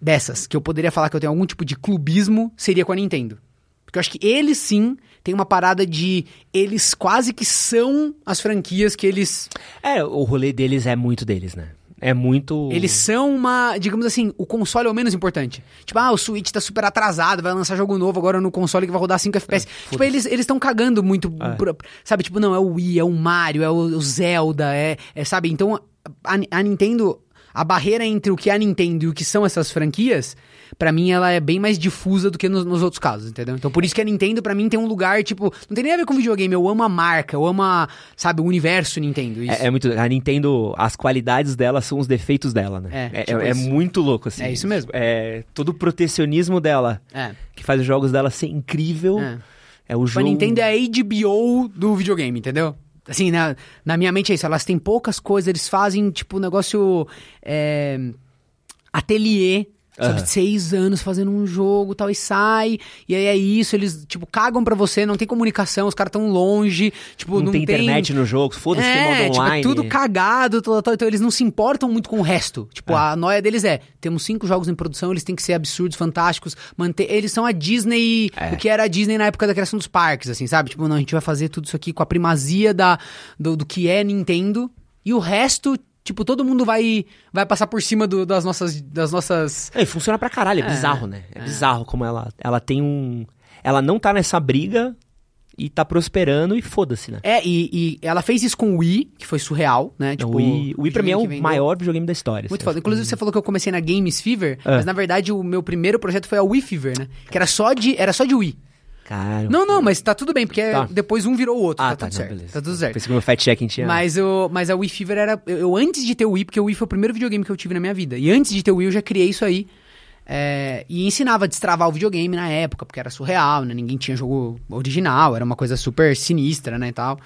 dessas, que eu poderia falar que eu tenho algum tipo de clubismo, seria com a Nintendo. Porque eu acho que eles sim têm uma parada de. Eles quase que são as franquias que eles. É, o rolê deles é muito deles, né? É muito. Eles são uma. Digamos assim, o console é o menos importante. Tipo, ah, o Switch tá super atrasado, vai lançar jogo novo agora no console que vai rodar 5 FPS. tipo, eles estão cagando muito. É. por- sabe, tipo, não, é o Wii, é o Mario, é o, o Zelda, é, é. Sabe? Então, a, a Nintendo. A barreira entre o que é a Nintendo e o que são essas franquias, pra mim, ela é bem mais difusa do que nos, nos outros casos, entendeu? Então, por isso que a Nintendo, pra mim, tem um lugar, tipo, não tem nem a ver com videogame, eu amo a marca, eu amo, a, sabe, o universo Nintendo. Isso. É, é muito. A Nintendo, as qualidades dela são os defeitos dela, né? É, É, tipo é muito louco, assim. É isso mesmo. É, todo o protecionismo dela, é. que faz os jogos dela ser incrível. É. É, o Tipo, a jogo. Nintendo é a HBO do videogame, entendeu? Assim, na, na minha mente é isso. Elas têm poucas coisas, eles fazem, tipo, um negócio. É, ateliê. Sabe, seis anos fazendo um jogo tal, e sai, e aí é isso, eles, tipo, cagam pra você, não tem comunicação, os caras tão longe, tipo, não, tem internet no jogo, foda-se, tem é, modo tipo, online. é tudo cagado, tal, tal, então eles não se importam muito com o resto. Tipo, a noia deles é, temos cinco jogos em produção, eles têm que ser absurdos, fantásticos, manter, eles são a Disney, É. o que era a Disney na época da criação dos parques, assim, sabe? Tipo, não, a gente vai fazer tudo isso aqui com a primazia da, do, do que é Nintendo, e o resto, tipo, todo mundo vai, vai passar por cima do- das nossas, das nossas... É, e funciona pra caralho, é, É, bizarro, né? É, bizarro como ela, ela tem um. Ela não tá nessa briga e tá prosperando e foda-se, né? É, e, e ela fez isso com o Wii, que foi surreal, né? Tipo, o Wii, o Wii pra mim é o maior videogame da história. Muito assim, foda. Inclusive, você falou que eu comecei na Games Fever, É. mas na verdade o meu primeiro projeto foi a Wii Fever, né? Que era só de, era só de Wii. Caralho. Não, não, mas tá tudo bem, porque Tá. depois um virou o outro. Ah, tá, tá, tudo não, certo. beleza. Tá tudo certo. Pensei que meu fat checking tinha. Mas, eu, mas a Wii Fever era. Eu, eu antes de ter o Wii, porque o Wii foi o primeiro videogame que eu tive na minha vida. E antes de ter o Wii, eu já criei isso aí. é, e ensinava a destravar o videogame na época, porque era surreal, né? Ninguém tinha jogo original, era uma coisa super sinistra, né? E tal.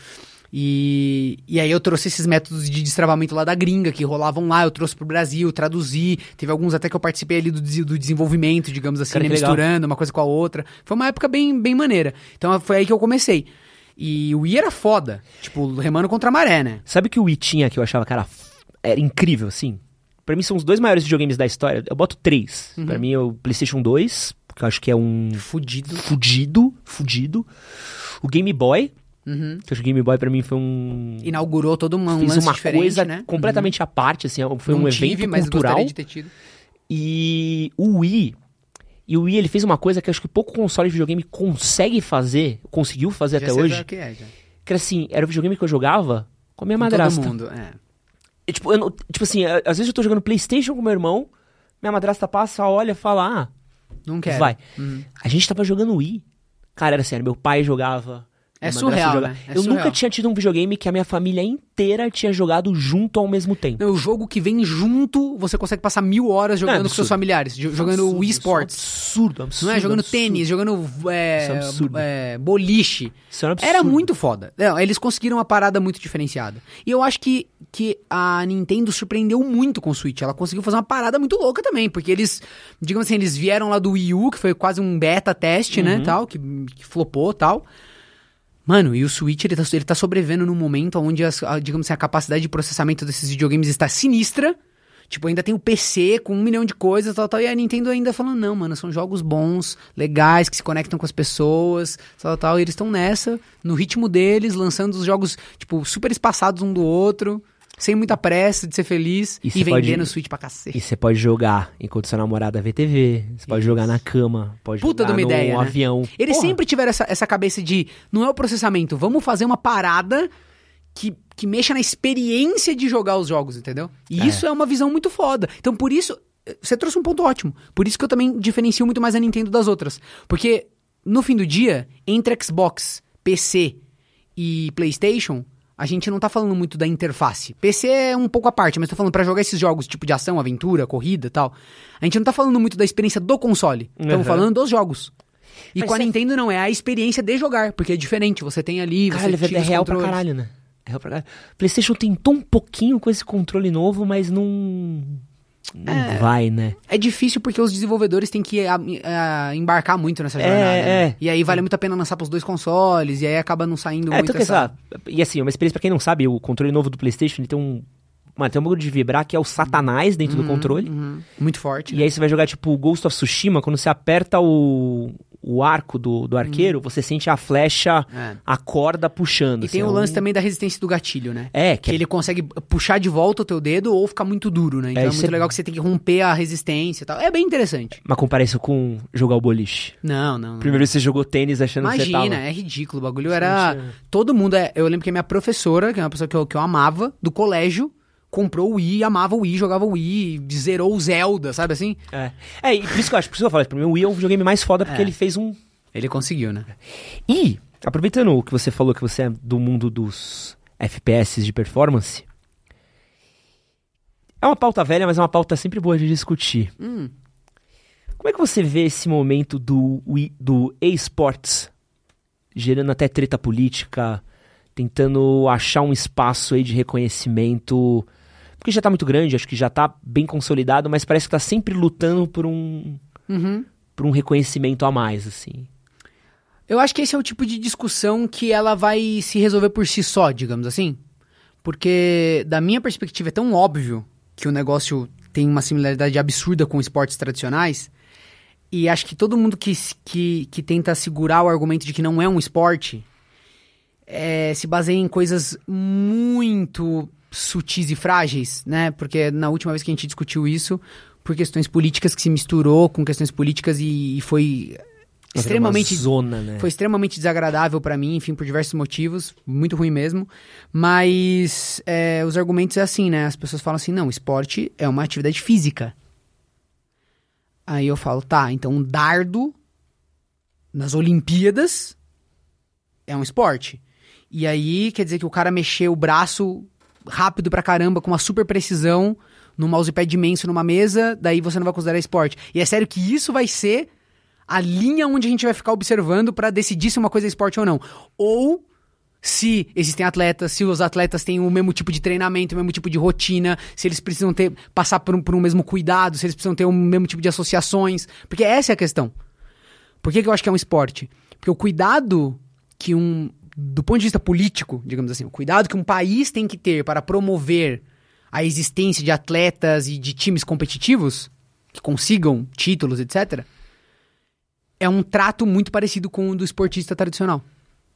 E, e aí eu trouxe esses métodos de destravamento lá da gringa, que rolavam lá, eu trouxe pro Brasil, traduzi. Teve alguns até que eu participei ali do, do desenvolvimento, digamos assim, né? legal. misturando uma coisa com a outra. Foi uma época bem, bem maneira. Então foi aí que eu comecei. E o Wii era foda. Tipo, remando contra a maré, né? Sabe que o Wii tinha que eu achava, cara, era incrível, assim? Pra mim são os dois maiores videogames da história. Eu boto três. Uhum. Pra mim é o PlayStation 2, que eu acho que é um Fudido. fudido, fudido. O Game Boy, Uhum. acho que o Game Boy pra mim foi um... Inaugurou todo uma, um Fiz uma coisa né? completamente à parte, assim, foi Não um tive, evento mas cultural. de ter tido. E o Wii. E o Wii ele fez uma coisa que acho que pouco console de videogame consegue fazer, conseguiu fazer Já até hoje. o que é, já. Que era assim, era o videogame que eu jogava com a minha Com madrasta. Todo mundo, é. E, tipo, eu tipo assim, às vezes eu tô jogando Playstation com meu irmão, minha madrasta passa, olha, fala, ah, Não quero. vai. Uhum. A gente tava jogando Wii. Cara, era sério, meu pai jogava. É surreal, né? É eu surreal. nunca tinha tido um videogame que a minha família inteira tinha jogado junto ao mesmo tempo. Não, o jogo que vem junto, você consegue passar mil horas jogando com absurdo. seus familiares. jo- Jogando Absurdo, Wii é Sports. Absurdo, absurdo. Não é? Jogando absurdo. tênis, jogando é, é é, boliche. É absurdo. Era muito foda. Não, eles conseguiram uma parada muito diferenciada. E eu acho que, que a Nintendo surpreendeu muito com o Switch. Ela conseguiu fazer uma parada muito louca também, porque eles, digamos assim, eles vieram lá do Wii U, que foi quase um beta teste, Uhum. né, tal, que, que flopou tal. Mano, e o Switch, ele tá, ele tá sobrevivendo num momento onde, as- a, digamos assim, a capacidade de processamento desses videogames está sinistra. Tipo, ainda tem o PC com um milhão de coisas, tal, tal. E a Nintendo ainda falando, não, mano, são jogos bons, legais, que se conectam com as pessoas, tal, tal. E eles estão nessa, no ritmo deles, lançando os jogos, tipo, super espaçados um do outro, sem muita pressa de ser feliz, E e, você pode- vendendo o Switch pra cacete. E você pode jogar enquanto sua namorada vê TV, você pode jogar na cama, pode Puta jogar de uma no ideia, né? avião. Eles Porra, sempre tiveram essa, essa cabeça de, não é o processamento, vamos fazer uma parada que, que mexa na experiência de jogar os jogos, entendeu? E É. isso é uma visão muito foda. Então, por isso, eh, você trouxe um ponto ótimo. Por isso que eu também diferencio muito mais a Nintendo das outras. Porque, no fim do dia, entre Xbox, PC e PlayStation, a gente não tá falando muito da interface. PC é um pouco à parte, mas tô falando pra jogar esses jogos tipo de ação, aventura, corrida e tal. A gente não tá falando muito da experiência do console. Estamos Uhum. falando dos jogos. E Mas com a Nintendo não, é a experiência de jogar, porque é diferente. Você tem ali, você Caralho, tira é os real pra controles. caralho, né? É real pra caralho. PlayStation tentou um pouquinho com esse controle novo, mas não. Não vai, né? É difícil porque os desenvolvedores têm que a- a- embarcar muito nessa jornada. É, né? é. E aí vale muito a pena lançar pros dois consoles, e aí acaba não saindo É, muito então que essa... essa... E assim, uma experiência pra quem não sabe, o controle novo do PlayStation, ele tem um. Mano, tem um bagulho de vibrar que é o satanás dentro do controle. Uhum. Muito forte. E aí você vai jogar tipo Ghost of Tsushima, quando você aperta o, o arco do, do arqueiro, você sente a flecha, É. a corda puxando. E assim, tem é o lance um- também da resistência do gatilho, né? É, Que que ele consegue puxar de volta o teu dedo ou ficar muito duro, né? Então É, é, muito é- legal que você tem que romper a resistência e tal. É bem interessante. Mas compara isso com jogar o boliche. Não, não. não. Primeiro você jogou tênis achando que você Imagina, tava... é ridículo. O bagulho era. Gente, é. Todo mundo. É... Eu lembro que a minha professora, que é uma pessoa que eu, que eu amava, do colégio, comprou o Wii, amava o Wii, jogava o Wii, zerou o Zelda, sabe assim? É. é, e por isso que eu acho, por isso que eu falo, pra mim o Wii é um videogame mais foda porque É. ele fez um... Ele conseguiu, né? E, aproveitando o que você falou que você é do mundo dos FPS de performance, é uma pauta velha, mas é uma pauta sempre boa de discutir. Hum. Como é que você vê esse momento do, do eSports gerando até treta política, tentando achar um espaço aí de reconhecimento, porque já tá muito grande, acho que já tá bem consolidado, mas parece que tá sempre lutando por um, Uhum. por um reconhecimento a mais, assim. Eu acho que esse é o tipo de discussão que ela vai se resolver por si só, digamos assim. Porque, da minha perspectiva, é tão óbvio que o negócio tem uma similaridade absurda com esportes tradicionais. E acho que todo mundo que, que, que tenta segurar o argumento de que não é um esporte é, se baseia em coisas muito sutis e frágeis, né? Porque na última vez que a gente discutiu isso, por questões políticas que se misturou com questões políticas e, e foi extremamente Uma zona, né? foi extremamente desagradável pra mim, enfim, por diversos motivos, muito ruim mesmo. Mas é, os argumentos é assim, né? As pessoas falam assim: não, esporte é uma atividade física. Aí eu falo, tá, então um dardo nas Olimpíadas é um esporte. E aí quer dizer que o cara mexeu o braço rápido pra caramba, com uma super precisão, no mousepad imenso numa mesa, daí você não vai considerar esporte. E é sério que isso vai ser a linha onde a gente vai ficar observando pra decidir se uma coisa é esporte ou não. Ou se existem atletas, se os atletas têm o mesmo tipo de treinamento, o mesmo tipo de rotina, se eles precisam ter passar por um, por um mesmo cuidado, se eles precisam ter o mesmo tipo de associações. Porque essa é a questão. Por que, que eu acho que é um esporte? Porque o cuidado que um. Do ponto de vista político, digamos assim, o cuidado que um país tem que ter para promover a existência de atletas e de times competitivos que consigam títulos, etc., é um trato muito parecido com o do esportista tradicional.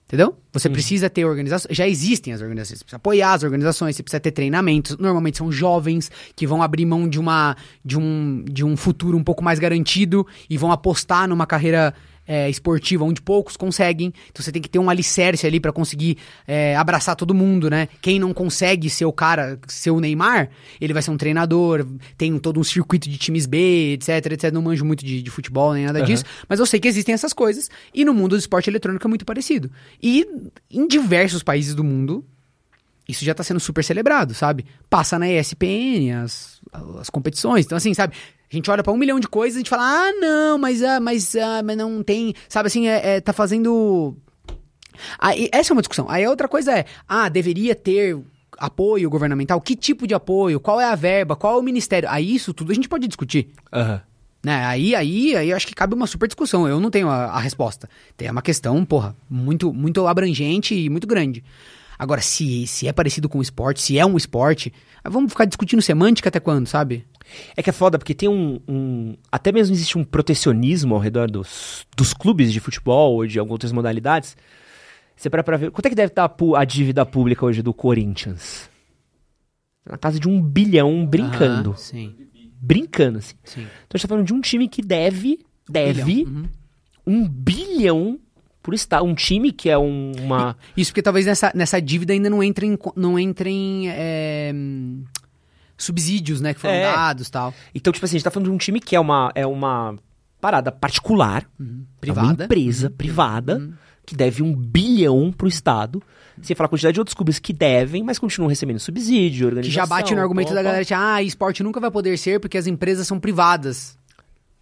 Entendeu? Você precisa ter organizações. Já existem as organizações. Você precisa apoiar as organizações, você precisa ter treinamentos. Normalmente são jovens que vão abrir mão de, uma, de, um, de um futuro um pouco mais garantido e vão apostar numa carreira é, esportiva onde poucos conseguem. Então você tem que ter um alicerce ali pra conseguir é, abraçar todo mundo, né? Quem não consegue ser o cara, ser o Neymar, ele vai ser um treinador, tem todo um circuito de times B, etc, etc. Não manjo muito de, de futebol nem nada Aham. disso, mas eu sei que existem essas coisas. E no mundo do esporte eletrônico é muito parecido. E em diversos países do mundo, isso já tá sendo super celebrado, sabe? Passa na ESPN, as, as competições. Então, assim, sabe? A gente olha pra um milhão de coisas e a gente fala, ah, não, mas, ah, mas, ah, mas não tem. Sabe assim, é, é, tá fazendo. Aí, essa é uma discussão. Aí a outra coisa é, ah, deveria ter apoio governamental? Que tipo de apoio? Qual é a verba? Qual é o ministério? Aí isso tudo a gente pode discutir. Aham. Né? Aí, aí, aí eu acho que cabe uma super discussão. Eu não tenho a, a resposta. Tem uma questão, porra, muito, muito abrangente e muito grande. Agora, se, se é parecido com o esporte, se é um esporte, vamos ficar discutindo semântica até quando, sabe? É que é foda, porque tem um, um- Até mesmo existe um protecionismo ao redor dos, dos clubes de futebol ou de algumas outras modalidades. Você para pra ver. Quanto é que deve estar a pu- a dívida pública hoje do Corinthians? Na casa de um bilhão brincando. Aham, sim, Brincando, assim. sim. Então a gente tá falando de um time que deve. Deve Bilhão, uhum. um bilhão pro Estado. Um time que é um- uma. Isso porque talvez nessa, nessa dívida ainda não entrem, não entrem é, hum, subsídios, né, que foram É. dados e tal. Então, tipo assim, a gente tá falando de um time que é uma, é uma parada particular, é uma Privada. empresa privada, que deve um bilhão pro Estado. Sem falar a quantidade de outros clubes que devem, mas continuam recebendo subsídio, Que organização. já bate no argumento pó, da galera de, ah, esporte nunca vai poder ser porque as empresas são privadas.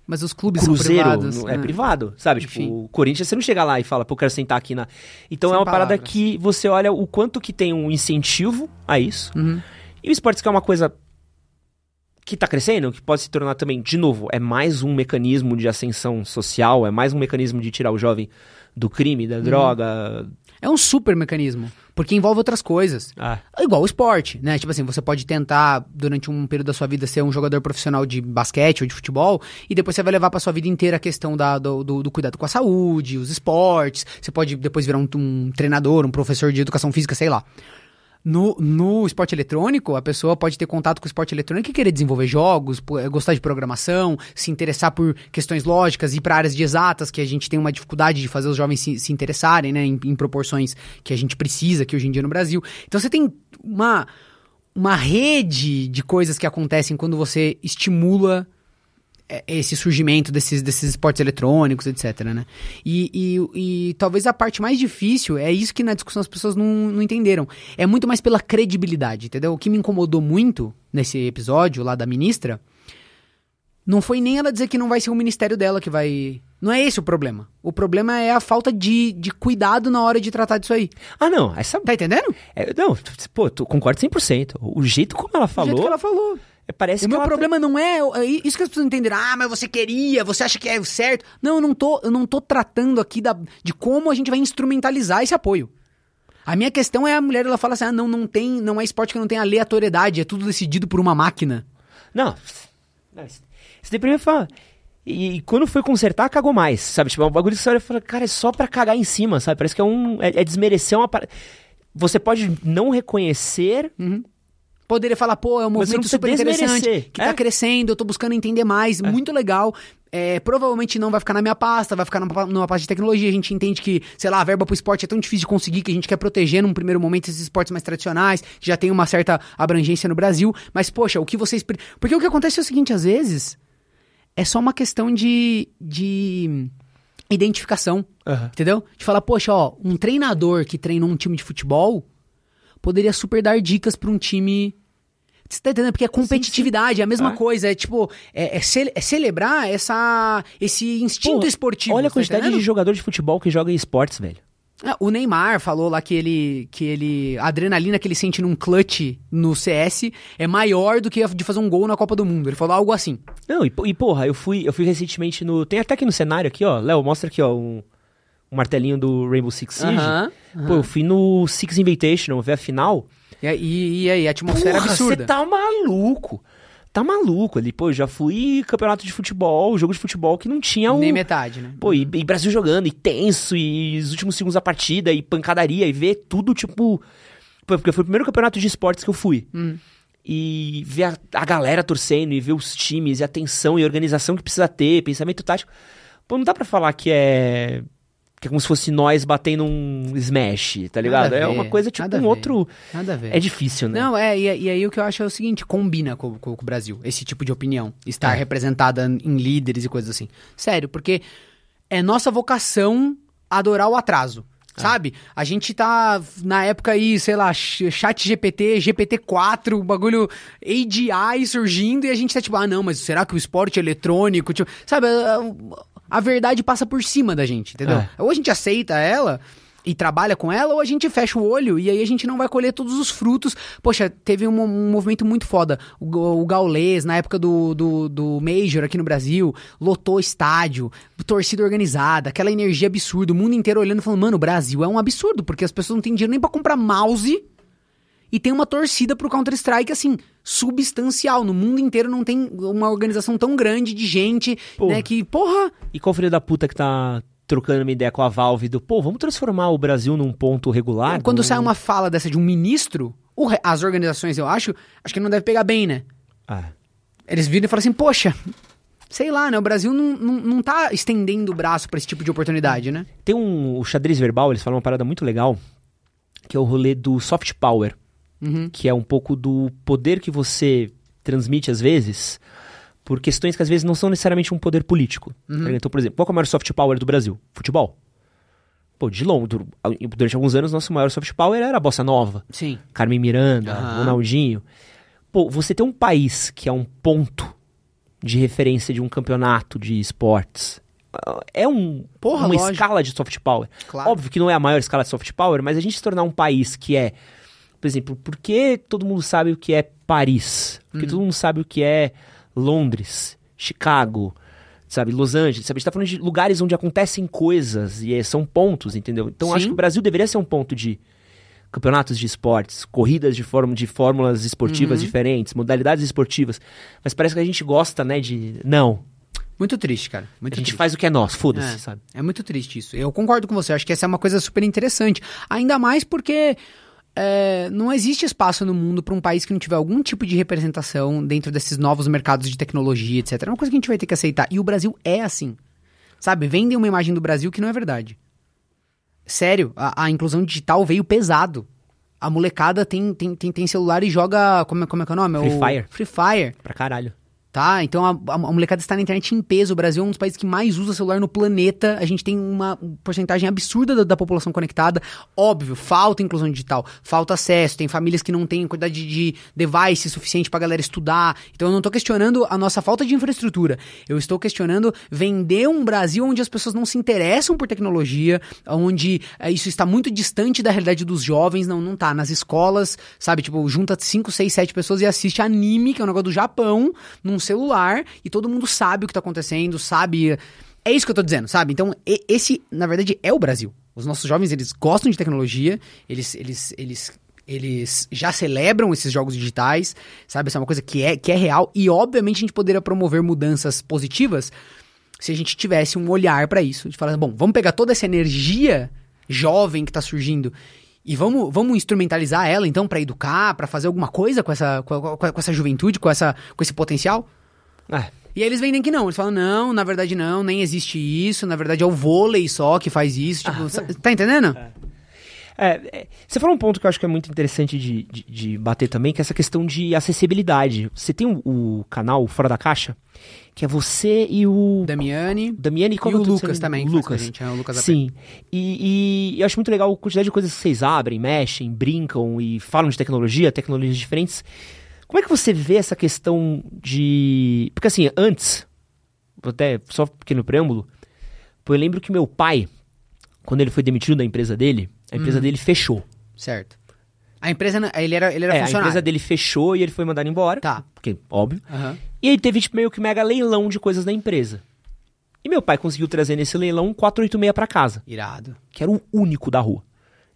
Mas os clubes são Cruzeiro privados. não- é né? privado, sabe? Enfim. Tipo, o Corinthians, você não chega lá e fala, pô, eu quero sentar aqui na. Então Sem é uma parada palavras. que você olha o quanto que tem um incentivo a isso. Uhum. E o esportes que é uma coisa que tá crescendo, que pode se tornar também, de novo, é mais um mecanismo de ascensão social, é mais um mecanismo de tirar o jovem do crime, Uhum. da droga. É um super mecanismo, porque envolve outras coisas. Ah, É Igual o esporte, né? Tipo assim, você pode tentar, durante um período da sua vida, ser um jogador profissional de basquete ou de futebol, e depois você vai levar pra sua vida inteira a questão da, do, do- do cuidado com a saúde, os esportes. Você pode depois virar um, um treinador, um professor de educação física, sei lá. No, no esporte eletrônico, a pessoa pode ter contato com o esporte eletrônico e querer desenvolver jogos, eh, gostar de programação, se interessar por questões lógicas, ir para áreas de exatas, que a gente tem uma dificuldade de fazer os jovens se, se interessarem, né, em, em proporções que a gente precisa aqui hoje em dia no Brasil. Então você tem uma, uma rede de coisas que acontecem quando você estimula é, esse surgimento desses, desses esportes eletrônicos, etc, né? E, e, e talvez a parte mais difícil é isso que na discussão as pessoas não, não entenderam. É muito mais pela credibilidade, entendeu? O que me incomodou muito nesse episódio lá da ministra não foi nem ela dizer que não vai ser o ministério dela que vai. Não é esse o problema. O problema é a falta de, de cuidado na hora de tratar disso aí. Ah, não, essa. Tá entendendo? é, não, pô, tu concordo 100%. O jeito como ela falou. jeito que ela falou. É, Parece O meu tá- problema não é, é isso que as pessoas entenderam. Ah, mas você queria, você acha que é o certo. Não, eu não tô, eu não tô tratando aqui da, de como a gente vai instrumentalizar esse apoio. A minha questão é a mulher, ela fala assim: "Ah, não, não tem, não é esporte que não tem aleatoriedade, é tudo decidido por uma máquina". Não. isso daí primeiro fala. E, e quando foi consertar, cagou mais, sabe? Tipo, é um bagulho que você olha e fala, cara, é só pra cagar em cima, sabe? Parece que é um. É, é desmerecer uma. Você pode não reconhecer. Poderia falar, pô, é um movimento super interessante, que é. tá crescendo, eu tô buscando entender mais, muito legal. É, provavelmente não vai ficar na minha pasta, vai ficar numa, numa pasta de tecnologia. A gente entende que, sei lá, a verba pro esporte é tão difícil de conseguir que a gente quer proteger num primeiro momento esses esportes mais tradicionais, que já tem uma certa abrangência no Brasil. Mas, poxa, o que vocês. Porque o que acontece é o seguinte, às vezes, é só uma questão de. de identificação. Aham. Entendeu? De falar, poxa, ó, um treinador que treinou um time de futebol poderia super dar dicas pra um time. Você tá entendendo? Porque é competitividade, é a mesma Ah. coisa. É tipo, é, é ce- é celebrar essa, esse instinto Pô, esportivo. Olha a tá quantidade entendendo? de jogador de futebol que joga em esportes, velho. Ah, O Neymar falou lá que ele, que ele. A adrenalina que ele sente num clutch no CS é maior do que a de fazer um gol na Copa do Mundo. Ele falou algo assim. Não, e, e porra, eu fui, eu fui recentemente no. Tem até aqui no cenário aqui, ó. Léo, mostra aqui, ó, um, um martelinho do Rainbow Six Siege. Aham, Pô, eu fui no Six Invitational ver a final. E, e, e aí, a atmosfera é Porra, absurda. Você tá maluco. Tá maluco ali. Pô, eu já fui campeonato de futebol, jogo de futebol que não tinha um. Nem metade, né? Pô, e, e Brasil jogando, e tenso, e os últimos segundos da partida, e pancadaria, e ver tudo, tipo. Pô, porque foi o primeiro campeonato de esportes que eu fui. Hum. E ver a, a galera torcendo, e ver os times, e a tensão e a organização que precisa ter, pensamento tático. Pô, não dá pra falar que é. Que é como se fosse nós batendo um smash, tá ligado? A É ver, uma coisa tipo um ver. outro. Nada a ver. É difícil, né? Não, é, e, e aí o que eu acho é o seguinte, combina com, com- com o Brasil, esse tipo de opinião, estar É. representada em líderes e coisas assim. Sério, porque é nossa vocação adorar o atraso. É. Sabe? A gente tá na época aí, sei lá, ch- chat GPT, GPT-4, o bagulho AGI surgindo e a gente tá tipo, ah não, mas será que o esporte eletrônico, tipo, sabe, a, verdade passa por cima da gente, entendeu? É. Ou a gente aceita ela e trabalha com ela, ou a gente fecha o olho e aí a gente não vai colher todos os frutos. Poxa, teve um, um movimento muito foda. O, o Gaulês, na época do, do, do Major aqui no Brasil, lotou estádio, torcida organizada, aquela energia absurda, o mundo inteiro olhando e falando, mano, o Brasil é um absurdo, porque as pessoas não têm dinheiro nem pra comprar mouse e tem uma torcida pro Counter-Strike, assim, substancial. No mundo inteiro não tem uma organização tão grande de gente, Porra. né, que, porra... E qual filho da puta que tá trocando uma ideia com a Valve do, pô, vamos transformar o Brasil num ponto regular? Quando num- sai uma fala dessa de um ministro, as organizações, eu acho, acho que não deve pegar bem, né? Ah, Eles viram e falam assim, poxa, sei lá, né? O Brasil não, não, não tá estendendo o braço pra esse tipo de oportunidade, né? Tem um o xadrez verbal, eles falam uma parada muito legal, que é o rolê do soft power, Uhum. que é um pouco do poder que você transmite às vezes por questões que às vezes não são necessariamente um poder político. ligado? Então, por exemplo, qual é o maior soft power do Brasil? Futebol. Pô, de longo, dur- durante alguns anos, nosso maior soft power era a Bossa Nova. Sim. Carmen Miranda, Aham. Ronaldinho. Pô, você tem um país que é um ponto de referência de um campeonato de esportes. É um, Porra, uma lógico. escala de soft power. Claro. Óbvio que não é a maior escala de soft power, mas a gente se tornar um país que é, por exemplo, por que todo mundo sabe o que é Paris? Porque todo mundo sabe o que é Londres, Chicago, sabe, Los Angeles, sabe? A gente tá falando de lugares onde acontecem coisas e é, são pontos, entendeu? Então Sim. acho que o Brasil deveria ser um ponto de campeonatos de esportes, corridas de, forma, de fórmulas esportivas diferentes, modalidades esportivas. Mas parece que a gente gosta, né, de... Não, Muito triste, cara. Muito a gente triste. faz o que é nosso, foda-se, É. sabe? É muito triste isso. Eu concordo com você. Acho que essa é uma coisa super interessante. Ainda mais porque é, não existe espaço no mundo para um país que não tiver algum tipo de representação dentro desses novos mercados de tecnologia, etc. É uma coisa que a gente vai ter que aceitar. E o Brasil é assim. Sabe? Vendem uma imagem do Brasil que não é verdade. Sério, a, a inclusão digital veio pesado. A molecada tem, tem, tem, tem celular e joga. Como é, como é que é o nome? Free o, Fire. Free Fire. Pra caralho. Tá, então a, a, a molecada está na internet em peso. O Brasil é um dos países que mais usa celular no planeta. A gente tem uma porcentagem absurda da, da população conectada. Óbvio, falta inclusão digital, falta acesso. Tem famílias que não têm quantidade de, de device suficiente pra galera estudar. Então eu não tô questionando a nossa falta de infraestrutura. Eu estou questionando vender um Brasil onde as pessoas não se interessam por tecnologia, onde eh, isso está muito distante da realidade dos jovens. Não, não tá. Nas escolas, sabe? Tipo, junta 5, 6, 7 pessoas e assiste anime, que é um negócio do Japão, num celular, e todo mundo sabe o que tá acontecendo, sabe. É isso que eu tô dizendo, sabe? Então, esse, na verdade, é o Brasil. Os nossos jovens, eles gostam de tecnologia, eles, eles, eles, eles já celebram esses jogos digitais, sabe? Essa é uma coisa que é, que é real, e obviamente a gente poderia promover mudanças positivas se a gente tivesse um olhar pra isso, de falar, bom, vamos pegar toda essa energia jovem que tá surgindo e vamos, vamos instrumentalizar ela então pra educar, pra fazer alguma coisa com essa, com, com- com essa juventude, com, essa, com esse potencial? É, E aí eles vendem que não, eles falam, não, na verdade não, nem existe isso, na verdade é o vôlei só que faz isso, tipo, sa- tá entendendo? É, é, você falou um ponto que eu acho que é muito interessante de, de, de bater também, que é essa questão de acessibilidade. Você tem o, o canal Fora da Caixa, que é você e o Damiani Damiani e o é outro Lucas também, o Lucas. gente, é o Lucas. Sim. E, e eu acho muito legal a quantidade de coisas que vocês abrem, mexem, brincam e falam de tecnologia, tecnologias diferentes. Como é que você vê essa questão de. Porque assim, antes, até só um pequeno preâmbulo, eu lembro que meu pai, quando ele foi demitido da empresa dele, a empresa Uhum. dele fechou. Certo. A empresa, ele era, ele era É, a funcionário. empresa dele fechou e ele foi mandado embora. Tá. Porque, óbvio. Aham. E aí teve tipo, meio que mega leilão de coisas da empresa. E meu pai conseguiu trazer nesse leilão um 486 pra casa, Irado. que era o único da rua.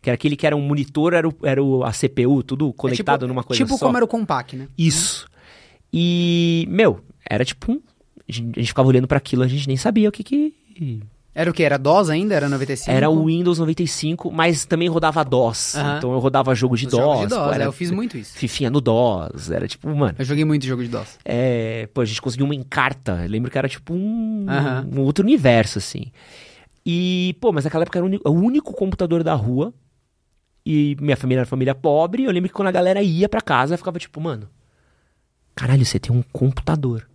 Que era aquele que era um monitor, era, o, era o, a CPU, tudo conectado É tipo, numa coisa Tipo só. como era o Compaq, né? Isso. E, meu, era tipo um... A gente, a ficava olhando pra aquilo, a gente nem sabia o que que... Era o que? Era DOS ainda? Era 95? Era o Windows 95, mas também rodava DOS. Então eu rodava jogo de Os DOS. de DOS, pô, era é, eu fiz muito isso. Fifinha no DOS. Era tipo, mano... Eu joguei muito jogo de DOS. É, pô, a gente conseguiu uma encarta. Eu lembro que era tipo um, um outro universo, assim. E, pô, mas naquela época era o único computador da rua. E minha família era família pobre. Eu lembro que quando a galera ia pra casa, eu ficava tipo, mano, caralho, você tem um computador.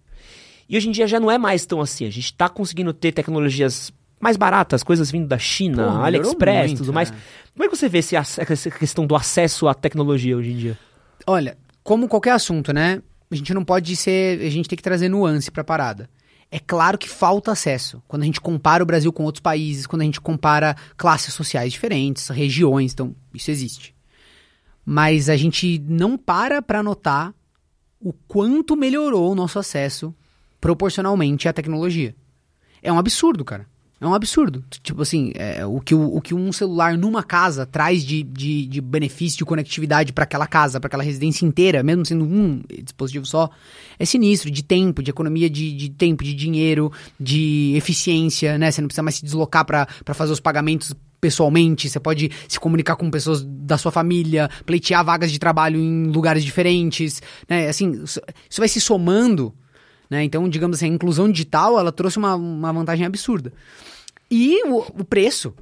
E hoje em dia já não é mais tão assim. A gente tá conseguindo ter tecnologias mais baratas, coisas vindo da China, AliExpress, muito, tudo mais. é. Como é que você vê esse, essa questão do acesso à tecnologia hoje em dia? Olha, como qualquer assunto, né? A gente não pode ser. A gente tem que trazer nuance pra parada. É claro que falta acesso. Quando a gente compara o Brasil com outros países, quando a gente compara classes sociais diferentes, regiões, então isso existe. Mas a gente não para pra notar o quanto melhorou o nosso acesso proporcionalmente à tecnologia. É um absurdo, cara. É um absurdo. Tipo assim, é, o, que o, o que um celular numa casa traz de, de, de benefício de conectividade para aquela casa, para aquela residência inteira, mesmo sendo um dispositivo só, é sinistro. De tempo, de economia de, de tempo, de dinheiro, de eficiência, né? Você não precisa mais se deslocar para fazer os pagamentos pessoalmente, você pode se comunicar com pessoas da sua família, pleitear vagas de trabalho em lugares diferentes, né? Assim, isso vai se somando Né? Então, digamos assim, a inclusão digital, ela trouxe uma, uma vantagem absurda. E o, o preço,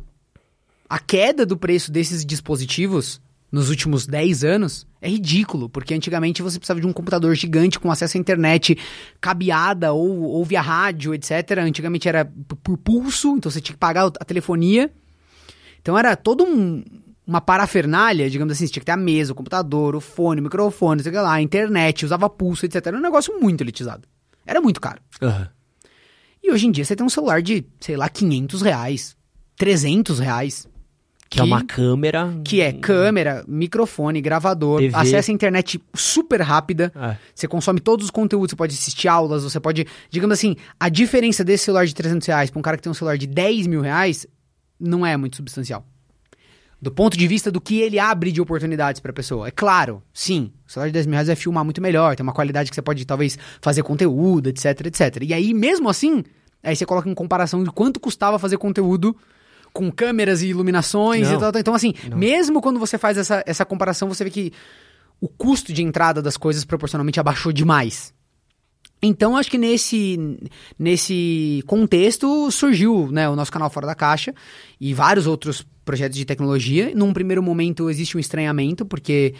a queda do preço desses dispositivos nos últimos 10 anos é ridículo, porque antigamente você precisava de um computador gigante com acesso à internet cabeada ou, ou via rádio, etc. Antigamente era por pulso, então você tinha que pagar a telefonia. Então era todo um, uma parafernália, digamos assim, você tinha que ter a mesa, o computador, o fone, o microfone, sei lá, a internet, usava pulso, etc. Era um negócio muito elitizado. Era muito caro. Uhum. E hoje em dia você tem um celular de, sei lá, 500 reais, 300 reais. Que, é uma câmera. Que é câmera, microfone, gravador, TV. acesso à internet super rápida. É. Você consome todos os conteúdos, você pode assistir aulas, você pode. Digamos assim, a diferença desse celular de 300 reais pra um cara que tem um celular de 10 mil reais não é muito substancial. Do ponto de vista do que ele abre de oportunidades pra pessoa. É claro, sim, o celular de 10 mil reais vai filmar muito melhor, tem uma qualidade que você pode talvez fazer conteúdo, etc, etc. E aí, mesmo assim, aí você coloca em comparação de quanto custava fazer conteúdo com câmeras e iluminações Não. e tal, tal. Então, assim, Não. mesmo quando você faz essa, essa comparação, você vê que o custo de entrada das coisas proporcionalmente abaixou demais. Então, acho que nesse, nesse contexto surgiu né, o nosso canal Fora da Caixa e vários outros projetos de tecnologia. Num primeiro momento existe um estranhamento, porque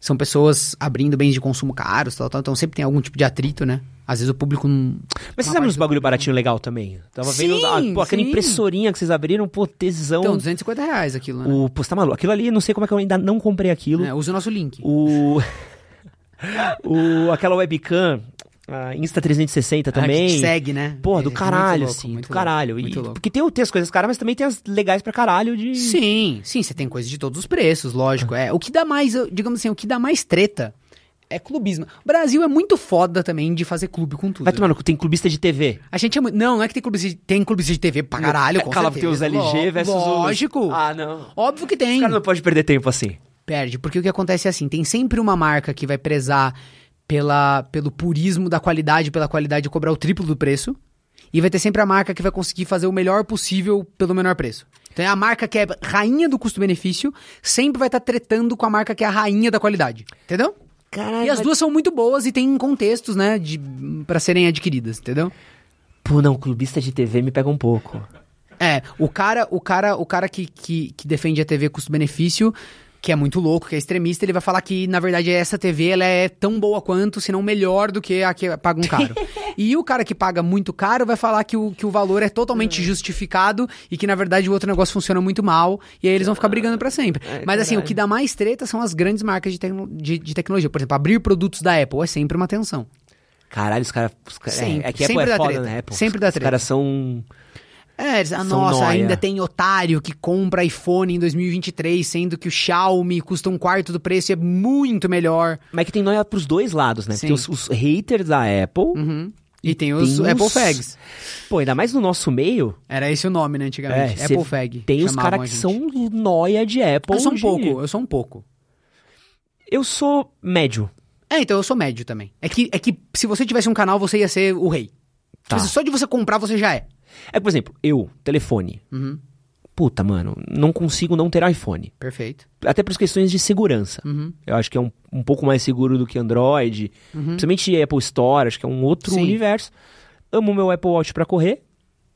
são pessoas abrindo bens de consumo caros, tal, tal, então sempre tem algum tipo de atrito, né? Às vezes o público não. Mas vocês abriram uns do bagulho baratinho legal também? Tava vendo. Sim, ah, pô, aquela sim. impressorinha que vocês abriram, pô, tesão. Então, 250 reais aquilo, né? o, pô, você tá maluco? Aquilo ali, não sei como é que eu ainda não comprei aquilo. É, usa o nosso link. O. *laughs* o aquela webcam, a Insta360 Ah, que também. segue, né? Porra, É, do muito caralho, louco, assim, do louco, caralho. E- porque tem, tem as coisas caras, mas também tem as legais pra caralho de. Sim, sim, você tem coisa de todos os preços, lógico. É, o que dá mais, digamos assim, o que dá mais treta é clubismo. O Brasil é muito foda também de fazer clube com tudo. Vai tomar no cu, tem clubista de TV. A gente é muito. Não, não é que tem clubista de, tem clubista de TV pra caralho, com Aquela que tem os certeza. LG versus os. Lógico. Ah, não. Óbvio que Os tem. caras não podem perder tempo assim. Perde, porque o que acontece é assim, tem sempre uma marca que vai prezar pela, pelo purismo da qualidade, pela qualidade de cobrar o triplo do preço, e vai ter sempre a marca que vai conseguir fazer o melhor possível pelo menor preço. Então é a marca que é rainha do custo-benefício, sempre vai estar tretando com a marca que é a rainha da qualidade. Entendeu? Caralho. E as duas são muito boas e têm contextos, né, de, para serem adquiridas, entendeu? Pô, não, clubista de TV me pega um pouco. É, o cara, o cara, o cara que, que, que defende a TV custo-benefício, que é muito louco, que é extremista, ele vai falar que, na verdade, essa TV ela é tão boa quanto, se não melhor do que a que paga um caro. *laughs* e o cara que paga muito caro vai falar que o, que o valor é totalmente justificado e que, na verdade, o outro negócio funciona muito mal, e aí eles vão ficar brigando pra sempre. É, Mas assim, o caralho. que dá mais treta são as grandes marcas de, tecno- de, de tecnologia. Por exemplo, abrir produtos da Apple é sempre uma tensão. Caralho, os caras. Os cara, Sempre, é, é que Apple sempre é dá foda, treta, né? Apple. sempre dá Os treta. caras são. É, eles, ah, nossa, nóia. ainda tem otário que compra iPhone em 2023, sendo que o Xiaomi custa um quarto do preço e é muito melhor. Mas é que tem nóia pros dois lados, né? Sim. Tem os, os haters da Apple. Uhum. E tem os tem Apple os- Fags. Pô, ainda mais no nosso meio. Era esse o nome, né, antigamente. É, Apple Fag. Tem os caras que são nóia de Apple. Eu sou um de- pouco, eu sou um pouco. Eu sou médio. É, então eu sou médio também. É que, é que se você tivesse um canal, você ia ser o rei. Tá. Só de você comprar, você já é. É, por exemplo, eu, telefone. Uhum. Puta, mano, não consigo não ter iPhone. Perfeito. Até por questões de segurança. Uhum. Eu acho que é um, um pouco mais seguro do que Android. Principalmente Apple Store, acho que é um outro Sim. universo. Amo meu Apple Watch pra correr.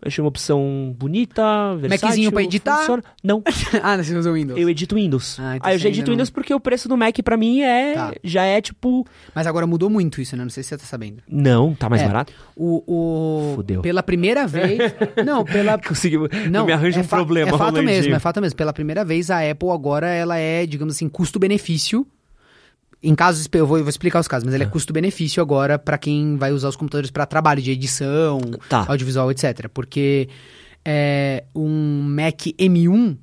Achei uma opção bonita, versátil. Maczinho pra editar? funciona. Não, *laughs* ah, você usa o Windows. eu edito Windows. Ah, então Aí eu já edito não- Windows porque o preço do Mac pra mim é Tá. já é tipo... Mas agora mudou muito isso, né? Não sei se você tá sabendo. Não, tá mais É. barato? O, o... Fudeu. Pela primeira vez... *laughs* não, pela... Conseguiu, Não, me arranja é um fa- problema, É fato mesmo, é fato mesmo. Pela primeira vez, a Apple agora ela é, digamos assim, custo-benefício. Em casos, eu vou, eu vou explicar os casos, mas ela é custo-benefício agora pra quem vai usar os computadores pra trabalho de edição, Tá. audiovisual, etc. Porque é, um Mac M1,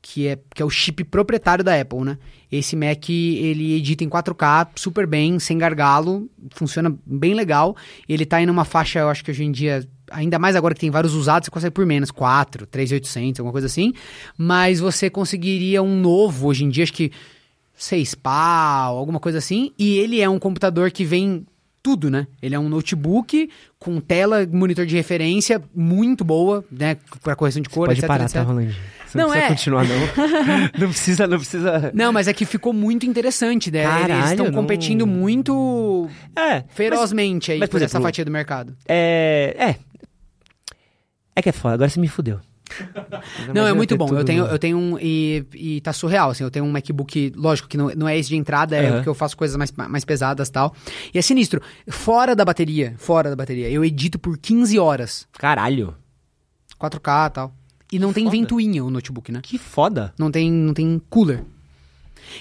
que é, que é o chip proprietário da Apple, né? Esse Mac, ele edita em 4K super bem, sem gargalo, funciona bem legal. Ele tá aí numa faixa, eu acho que hoje em dia, ainda mais agora que tem vários usados, você consegue por menos, 4, 3.800, alguma coisa assim. Mas você conseguiria um novo, hoje em dia, acho que 6 pau, alguma coisa assim. E ele é um computador que vem tudo, né? Ele é um notebook com tela, monitor de referência muito boa, né? Pra correção de cor, Pode etc, parar, etc. tá, Rolandinho? Você não, Não, precisa é. continuar, não. *laughs* não precisa, não precisa... Não, mas é que ficou muito interessante, né? Eles Caralho, estão não- competindo muito É, ferozmente aí mas, por por essa exemplo, fatia do mercado. É. É. É que é foda, agora você me fudeu. Não, é muito bom. Eu tudo- tenho, eu tenho um. E, e tá surreal, assim. Eu tenho um MacBook, lógico que não, não é esse de entrada, é Aham. porque eu faço coisas mais, mais pesadas e tal. E é sinistro. Fora da bateria, fora da bateria, eu edito por 15 horas. Caralho. 4K e tal. E não tem Foda. ventoinha o notebook, né? Que foda. Não tem, não tem cooler.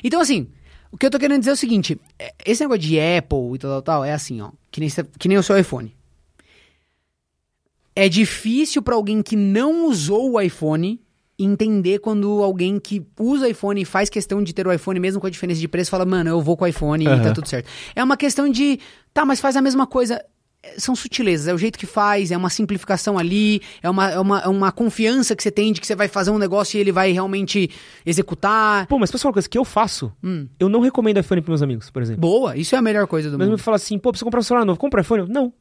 Então, assim, o que eu tô querendo dizer é o seguinte: é, esse negócio de Apple e tal, tal, tal, é assim, ó. Que nem, que nem o seu iPhone. É difícil pra alguém que não usou o iPhone entender quando alguém que usa o iPhone e faz questão de ter o iPhone, mesmo com a diferença de preço, fala, mano, eu vou com o iPhone e tá tudo certo. É uma questão de, tá, mas faz a mesma coisa. São sutilezas, é o jeito que faz, é uma simplificação ali, é uma, é uma, é uma confiança que você tem de que você vai fazer um negócio e ele vai realmente executar. Pô, mas posso falar uma coisa que eu faço? Hum. Eu não recomendo iPhone pros meus amigos, por exemplo. Boa, isso é a melhor coisa do Mas mundo. me fala assim, pô, precisa comprar um celular novo, compra iPhone? Não.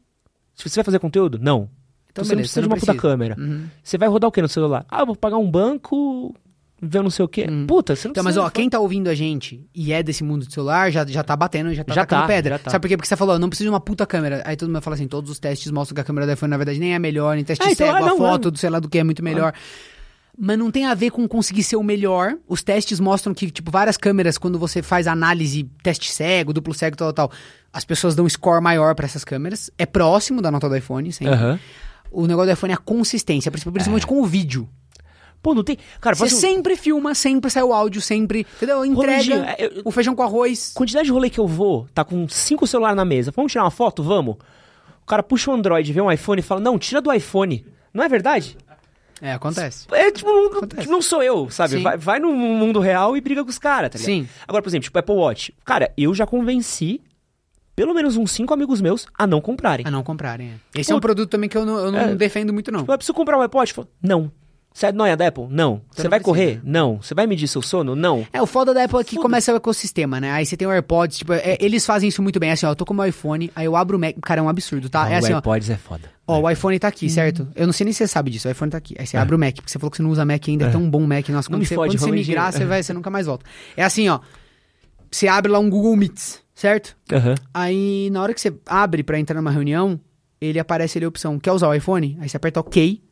Se você vai fazer conteúdo? Não. Então, você não beleza, precisa de uma puta câmera. Uhum. Você vai rodar o que no celular? Ah, eu vou pagar um banco, ver não sei o quê. Puta, você não Então, mas precisa. ó, quem tá ouvindo a gente e é desse mundo do celular, já, já tá batendo, já tá Já tá, pedra. já tá. Sabe por quê? Porque você falou, não precisa de uma puta câmera. Aí todo mundo fala assim, todos os testes mostram que a câmera do iPhone, na verdade, nem é a melhor, nem teste Ah, então, cego, ah, a não, foto ah. do sei lá do que é muito melhor. Mas não tem a ver com conseguir ser o melhor. Os testes mostram que, tipo, várias câmeras, quando você faz análise, teste cego, duplo cego, tal, tal, as pessoas dão um score maior pra essas câmeras. É próximo da nota do iPhone, sempre. Aham. O negócio do iPhone é a consistência, principalmente com o vídeo. Pô, não tem. Cara, Você sempre filma, sempre sai o áudio, sempre. Entendeu? Entrega é, eu- o feijão com arroz. Quantidade de rolê que eu vou, tá com cinco celulares na mesa. Vamos tirar uma foto? Vamos. O cara puxa o Android, vê um iPhone e fala: Não, tira do iPhone. Não é verdade? É, acontece. É tipo, Acontece. não sou eu, sabe? Sim. Vai, vai no mundo real e briga com os caras, tá ligado? Sim. Agora, por exemplo, tipo, Apple Watch. Cara, eu já convenci pelo menos uns cinco amigos meus a não comprarem. A não comprarem. é. Esse Pô, é um produto também que eu não, eu não é. defendo muito, não. Tipo, eu preciso comprar um? Fala, Não. Você é nóia da Apple? Não. Você vai precisa. correr? Não. Você vai medir seu sono? Não. É, o foda da Apple é que começa o ecossistema, né? Aí você tem o AirPods, tipo, é, eles fazem isso muito bem. Assim, ó, eu tô com o meu iPhone, aí eu abro o Mac. Cara, é um absurdo, tá? é o assim, ó. AirPods é foda. Ó, o iPhone tá aqui, certo? Eu não sei nem se você sabe disso, o iPhone tá aqui. Aí você abre o Mac, porque você falou que você não usa Mac ainda, é, tão bom o Mac. Nossa, Não quando você, fode, quando você migrar, você, vai, você nunca mais volta. É assim, ó. Você abre lá um Google Meets, certo? Aham. Aí, na hora que você abre pra entrar numa reunião, ele aparece ali a opção, quer usar o iPhone? Aí você aperta OK,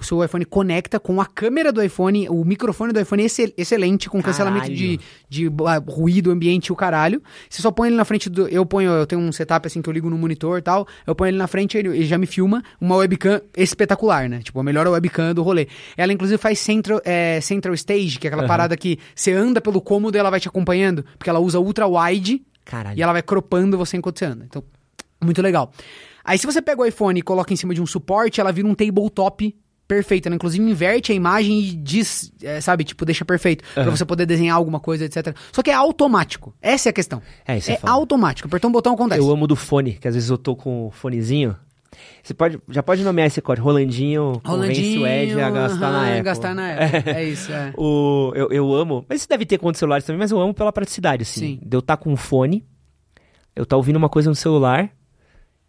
o seu iPhone conecta com a câmera do iPhone, o microfone do iPhone é excel- excelente, com cancelamento de, de ah, ruído, ambiente e o caralho. Você só põe ele na frente do... Eu ponho, eu tenho um setup assim que eu ligo no monitor e tal, eu ponho ele na frente, ele, ele já me filma, uma webcam espetacular, né? Tipo, a melhor webcam do rolê. Ela, inclusive, faz central, é, central stage, que é aquela Aham. parada que você anda pelo cômodo e ela vai te acompanhando, porque ela usa ultra wide, Caralho. e ela vai cropando você enquanto você anda. Então, muito legal. Aí se você pega o iPhone e coloca em cima de um suporte, ela vira um tabletop perfeito. Ela inclusive inverte a imagem e diz, é, sabe, tipo, deixa perfeito. Pra Aham. você poder desenhar alguma coisa, etc. Só que é automático. Essa é a questão. É, isso é é automático. Apertou um botão, acontece. Eu amo do fone, que às vezes eu tô com o fonezinho. Você pode, já pode nomear esse código. Rolandinho, convence o Ed a gastar na aham, Apple. gastar na *laughs* Apple. É, isso, é. O, eu, eu amo, mas isso deve ter com outros celulares também, mas eu amo pela praticidade, assim. Sim. De eu estar com um fone, eu tá ouvindo uma coisa no celular,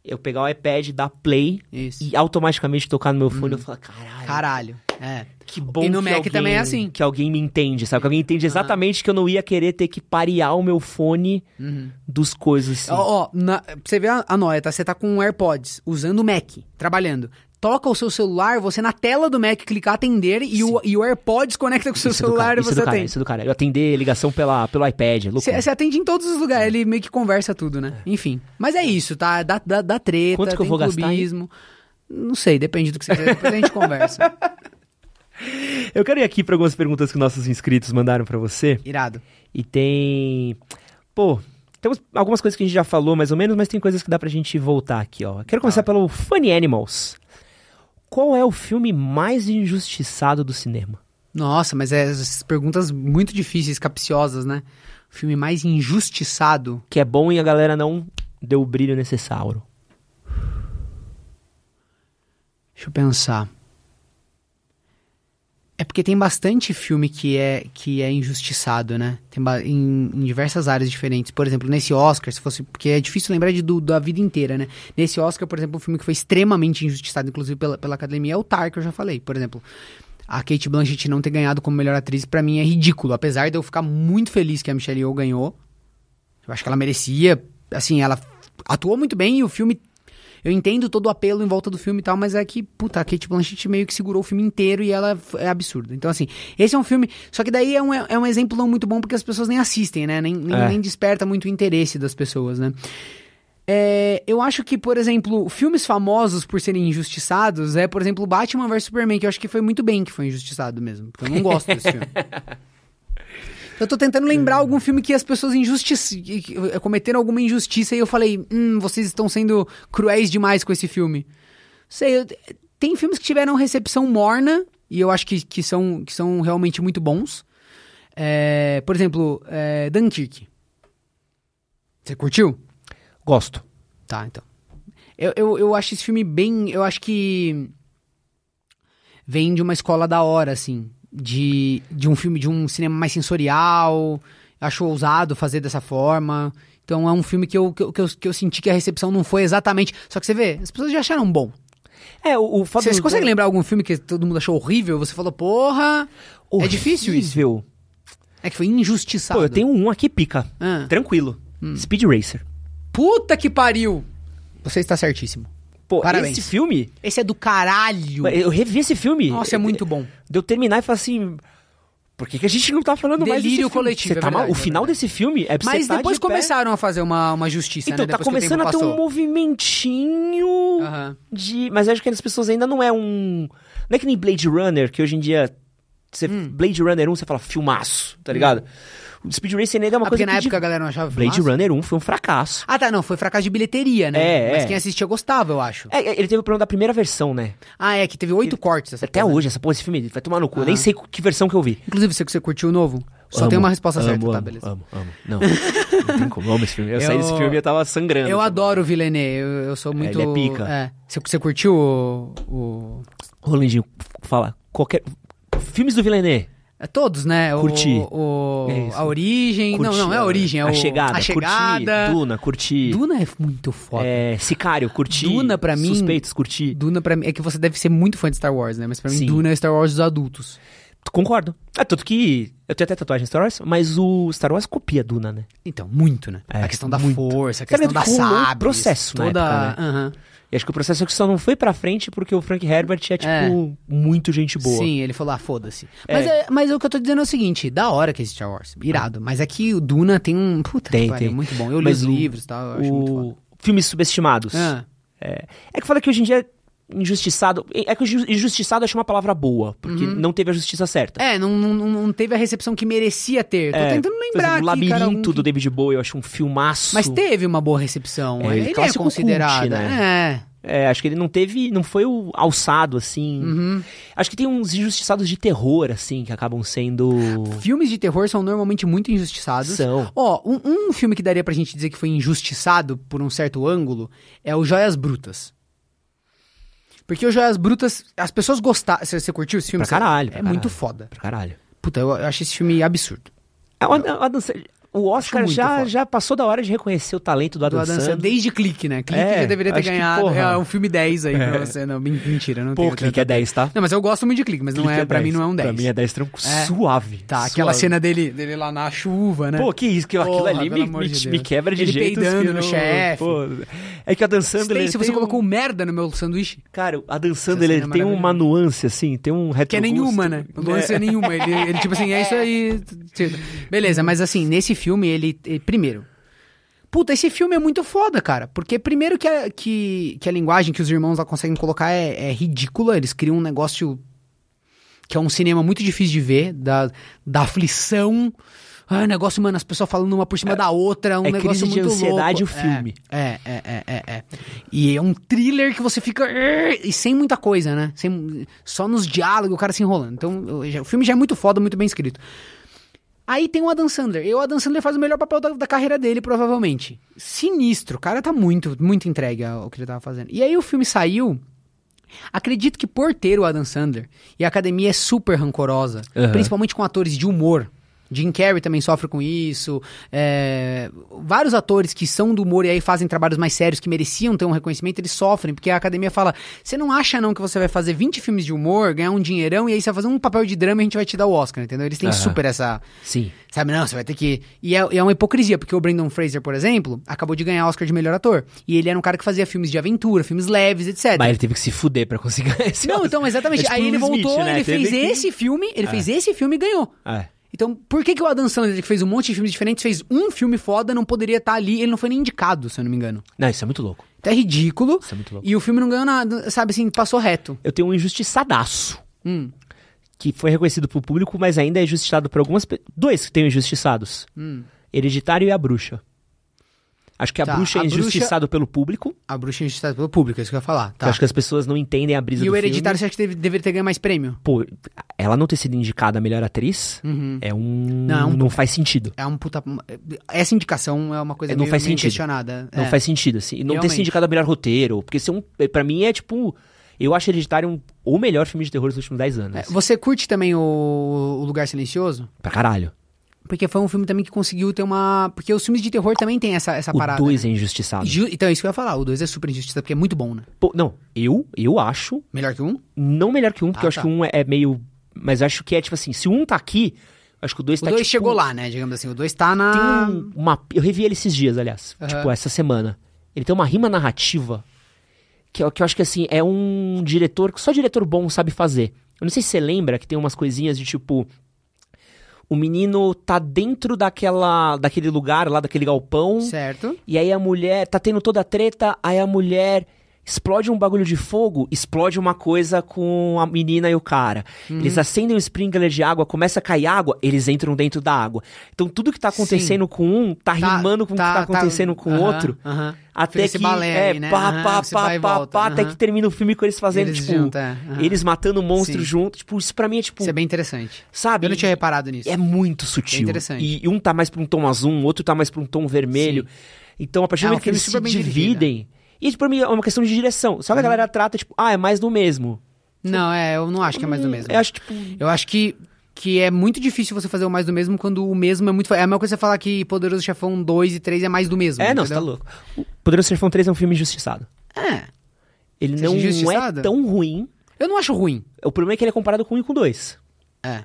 eu pegar o iPad, dar play Isso. e automaticamente tocar no meu fone, eu falo, caralho, Caralho. É. que bom E no que Mac alguém, também é assim. Que alguém me entende, sabe? Que alguém entende exatamente que eu não ia querer ter que parear o meu fone Uhum. dos coisas, assim. Ó, ó, na- pra você ver a, a noia, tá? Você tá com um AirPods, usando o Mac, trabalhando. Toca o seu celular, você na tela do Mac clicar atender e o, e o AirPods conecta com o seu Isso é celular cara, e isso é você do cara, atende. Isso é do cara. Eu atender ligação pela, pelo iPad. Você atende em todos os lugares, ele meio que conversa tudo, né? Enfim. Mas é isso, tá? Dá, dá, dá treta, Quanto que eu tem vou gastar clubismo. Não sei, depende do que você quiser. Depois a gente *laughs* conversa. Eu quero ir aqui para algumas perguntas que nossos inscritos mandaram pra você. Irado. E tem. Pô, temos algumas coisas que a gente já falou mais ou menos, mas tem coisas que dá pra gente voltar aqui, ó. Quero começar pelo Funny Animals. Qual é o filme mais injustiçado do cinema? Nossa, mas é essas perguntas muito difíceis, capciosas, né? O filme mais injustiçado. Que é bom e a galera não deu o brilho necessário. Deixa eu pensar. É porque tem bastante filme que é, que é injustiçado, né? Tem em, em diversas áreas diferentes. Por exemplo, nesse Oscar, se fosse. Porque é difícil lembrar de, do, da vida inteira, né? Nesse Oscar, por exemplo, um filme que foi extremamente injustiçado, inclusive pela, pela academia, é o Tar, que eu já falei. Por exemplo, a Kate Blanchett não ter ganhado como melhor atriz, pra mim é ridículo. Apesar de eu ficar muito feliz que a Michelle Yeoh ganhou. Eu acho que ela merecia. Assim, ela atuou muito bem e o filme eu entendo todo o apelo em volta do filme e tal, mas é que, puta, a Kate Blanchett meio que segurou o filme inteiro e ela é absurda. Então, assim, esse é um filme. Só que daí é um, é um exemplo não muito bom porque as pessoas nem assistem, né? Nem, nem, É. nem desperta muito o interesse das pessoas, né? É, eu acho que, por exemplo, filmes famosos por serem injustiçados é, por exemplo, Batman vs Superman, que eu acho que foi muito bem que foi injustiçado mesmo. Porque eu não gosto desse *laughs* filme. Eu tô tentando lembrar algum filme que as pessoas injustici... que- que- cometeram alguma injustiça e eu falei, hum, vocês estão sendo cruéis demais com esse filme. Sei, eu- tem filmes que tiveram recepção morna e eu acho que, que, são, que são realmente muito bons. É, por exemplo, é, Dunkirk. Você curtiu? Gosto. Tá, então. Eu, eu, eu acho esse filme bem. Eu acho que. Vem de uma escola da hora, assim. De, de um filme, de um cinema mais sensorial. Acho ousado fazer dessa forma. Então é um filme que eu, que, eu, que eu, que eu senti que a recepção não foi exatamente. Só que você vê, as pessoas já acharam bom. É, o, o fato Você, você do- consegue lembrar algum filme que todo mundo achou horrível? Você falou, porra. É difícil isso. Horrível. É que foi injustiçado. Pô, eu tenho um aqui pica. Ah. Tranquilo. Hum. Speed Racer. Puta que pariu! Você está certíssimo. Pô, Parabéns. esse filme. Esse é do caralho. Eu revi esse filme. Nossa, é muito bom. De eu terminar e falar assim. Por que, que a gente não tá falando mais desse Delírio filme? coletivo, Você é tá mal? verdade, O é final desse filme é pra Mas tá depois de pé. começaram a fazer uma, uma justiça, Então, né? tá começando a ter um movimentinho de. Mas acho que as pessoas ainda não é um. Não é que nem Blade Runner, que hoje em dia. Você, Hum. Blade Runner 1, você fala filmaço, tá ligado? O Speed Racer ainda é uma Ah, coisa porque na época a galera não achava Blade filmaço? Runner 1 foi um fracasso. Ah, tá, não, foi fracasso de bilheteria, né? É, Mas é. quem assistia gostava, eu acho. É, ele teve o problema da primeira versão, né? Ah, é, que teve oito cortes essa Até porra. hoje, essa porra, esse filme vai tomar no cu. Eu Aham. nem sei que versão que eu vi. Inclusive, você que você curtiu o novo? Só Amo, tem uma resposta amo, certa, tá, amo, beleza. Amo, amo. Não, não tem como. Eu amo esse filme. Eu, saí Eu- desse filme e eu tava sangrando. Eu adoro o Villeneuve, eu, eu sou muito... ele é pica. É. Você, você curtiu o... o- Rolandinho, fala. Qualquer. Filmes do Villeneuve. É todos, né? O- Curti. O, É isso. a origem... Curti, não, não é a origem, é a o... chegada. A chegada. Curti. Duna, curti. Duna é muito foda. É, Sicário, curti. Duna, pra mim- Suspeitos, curti. Duna pra mim... É que você deve ser muito fã de Star Wars, né? Mas pra mim, Sim. Duna é Star Wars dos adultos. Concordo. É, tanto que. Eu tenho até tatuagem em Star Wars, mas o Star Wars copia Duna, né? Então, muito, né? É, a questão da muito. força, a questão da ficou um sabres. processo toda... época, né? Aham. E acho que o processo é que só não foi pra frente porque o Frank Herbert é, tipo, É. muito gente boa. Sim, ele falou, ah, foda-se. É. Mas, é, mas o que eu tô dizendo é o seguinte, da hora que é esse Star Wars, irado. Mas é que o Duna tem um... Puta, Tem, tem. muito bom. Eu li Mas os o- livros e tal, eu acho muito foda. O... Filmes subestimados. Ah, É. é que fala que hoje em dia injustiçado. É que o ju- injustiçado acho uma palavra boa, porque não teve a justiça certa. É, não, não, não teve a recepção que merecia ter. Tô É, tentando lembrar O cara, Labirinto que- do David Bowie eu acho um filmaço. Mas teve uma boa recepção. É, ele é clássico considerado. cult, né? É, acho que ele não teve. Não foi o alçado, assim. Uhum. Acho que tem uns injustiçados de terror, assim, que acabam sendo. É. Filmes de terror são normalmente muito injustiçados. São. Ó, um, um filme que daria pra gente dizer que foi injustiçado por um certo ângulo é o Joias Brutas. Porque o Joias Brutas, as pessoas gostaram. Você, você curtiu esse filme? Pra caralho, É pra muito caralho. foda. Pra caralho. Puta, eu, eu achei esse filme absurdo. É uma dança- O Oscar muito já, foda. já passou da hora de reconhecer o talento do Do Adam Adam Sandler. Sandler, desde Clique, né? Clique É, já deveria ter que, ganhado. porra. É um filme 10 aí pra É. você. Não, men- mentira, não Pô, tem. o clique é 10, tá? Não, mas eu gosto muito de Clique, mas não Clique é, pra mim não é um 10. Pra mim é 10 tranquilo. É. Suave. Tá, aquela suave. cena dele, dele lá na chuva, né? Pô, que isso, que aquilo Porra, ali me, me, de me quebra de Ele jeitos peidando que no chefe. É que a Dan Sandler... Ele você tem colocou um... merda no meu sanduíche? Cara, a Dan Sandler, ele é tem uma nuance, assim, tem um retrogusto. Que é nenhuma, né? Não É. é nenhuma. Ele, tipo assim, é isso aí. Beleza, mas assim, nesse filme, ele. ele- primeiro. Puta, esse filme é muito foda, cara. Porque primeiro que a, que, que a linguagem que os irmãos lá conseguem colocar é, é ridícula. Eles criam um negócio que é um cinema muito difícil de ver, da, da aflição. Ah, negócio, mano, as pessoas falando uma por cima da outra, um é negócio crise de muito ansiedade louco. o filme. É, é, é, é, é. E é um thriller que você fica. E sem muita coisa, né? Sem, só nos diálogos, o cara se enrolando. Então, o filme já é muito foda, muito bem escrito. Aí tem o Adam Sandler. E o Adam Sandler faz o melhor papel da, da carreira dele, provavelmente. Sinistro. O cara tá muito, muito entregue ao que ele tava fazendo. E aí o filme saiu. Acredito que por ter o Adam Sandler, e a academia é super rancorosa, Aham. principalmente com atores de humor. Jim Carrey também sofre com isso. é, vários atores que são do humor e aí fazem trabalhos mais sérios que mereciam ter um reconhecimento, eles sofrem, porque a academia fala: você não acha não que você vai fazer 20 filmes de humor, ganhar um dinheirão e aí você vai fazer um papel de drama e a gente vai te dar o Oscar, entendeu? Eles têm Aham. super essa. Sim. Sabe, não, você vai ter que. E é, é uma hipocrisia, porque o Brandon Fraser, por exemplo, acabou de ganhar Oscar de melhor ator. E ele era um cara que fazia filmes de aventura, filmes leves, etc. Mas ele teve que se fuder pra conseguir *laughs* esse Não, Oscar. então, exatamente. É tipo aí ele Will voltou, Smith, né? ele Teve fez que- esse filme, ele fez esse filme e ganhou. É. Então, por que, que o Adam Sandler, que fez um monte de filmes diferentes, fez um filme foda, não poderia estar ali? Ele não foi nem indicado, se eu não me engano. Não, isso é muito louco. Então é ridículo. Isso é muito louco. E o filme não ganhou nada, sabe assim, passou reto. Eu tenho um injustiçadaço. Hum. Que foi reconhecido pro público, mas ainda é injustiçado por algumas pessoas. Dois que tem injustiçados. Hum. Hereditário e a bruxa. Acho que a Tá, bruxa é a bruxa- pelo público. A bruxa é injustiçada pelo público, é isso que eu ia falar. Tá. eu acho que as pessoas não entendem a brisa E do o Hereditário filme. você acha que deve- deveria ter ganho mais prêmio? Pô, ela não ter sido indicada a melhor atriz Uhum. é um... Não, Não, faz sentido. É um puta. Essa indicação é uma coisa É, não meio, faz meio sentido. questionada. Não É. faz sentido, assim. E Não ter Realmente. sido indicado a melhor roteiro. Porque ser um, pra mim é tipo... Eu acho Hereditário um, o melhor filme de terror dos últimos 10 anos. É, Você curte também o, o Lugar Silencioso? Pra caralho. Porque foi um filme também que conseguiu ter uma. Porque os filmes de terror também tem essa, essa O parada. 2 né? é injustiçado. Ju- Então, é isso que eu ia falar. O 2 é super injustiça, porque é muito bom, né? Pô, não, eu, eu acho... Melhor que um? Não melhor que um, porque Ah, eu acho tá. que um é, é meio... Mas eu acho que é tipo assim, se um tá aqui, acho que o dois O tá 2 tipo... chegou lá, né? Digamos assim. O 2 tá Tem na. um- uma... Eu revi ele esses dias, aliás. Aham. Tipo, essa semana. Ele tem uma rima narrativa que, eu- que eu acho que, assim, é um diretor que só diretor bom sabe fazer. Eu não sei se você lembra que tem umas coisinhas de, tipo... O menino tá dentro daquela, daquele lugar lá, daquele galpão. Certo. E aí a mulher tá tendo toda a treta, aí a mulher explode um bagulho de fogo, explode uma coisa com a menina e o cara. Uhum. Eles acendem um sprinkler de água, começa a cair água, eles entram dentro da água. Então tudo que tá acontecendo com um tá, Tá- rimando com o que tá acontecendo com o aham, outro. aham. Até Fez que é aí, né? pá, Aham, pá, pá, pá, volta, pá, até que termina o filme com eles fazendo, Eles tipo, é, eles matando monstros Sim. junto. Tipo, isso pra mim é tipo, Isso é bem interessante. sabe? Eu não tinha reparado nisso. É muito sutil. É interessante. E, e um tá mais pra um tom azul, o outro tá mais pra um tom vermelho. Então, a partir do É momento que eles se super dividem. Isso pra mim é uma questão de direção. Só que a galera trata, tipo, ah, é mais do mesmo. Não, é, eu não acho que é mais do mesmo. Eu acho, tipo. Eu acho que, que é muito difícil você fazer o mais do mesmo quando o mesmo é muito. É a mesma coisa você falar que Poderoso Chefão 2 e 3 é mais do mesmo. É, não, você tá louco. O Poderoso Chefão 3 é um filme injustiçado. É. Ele Você não é tão ruim. Eu não acho ruim. O problema é que ele é comparado com 1 e com 2. É. É.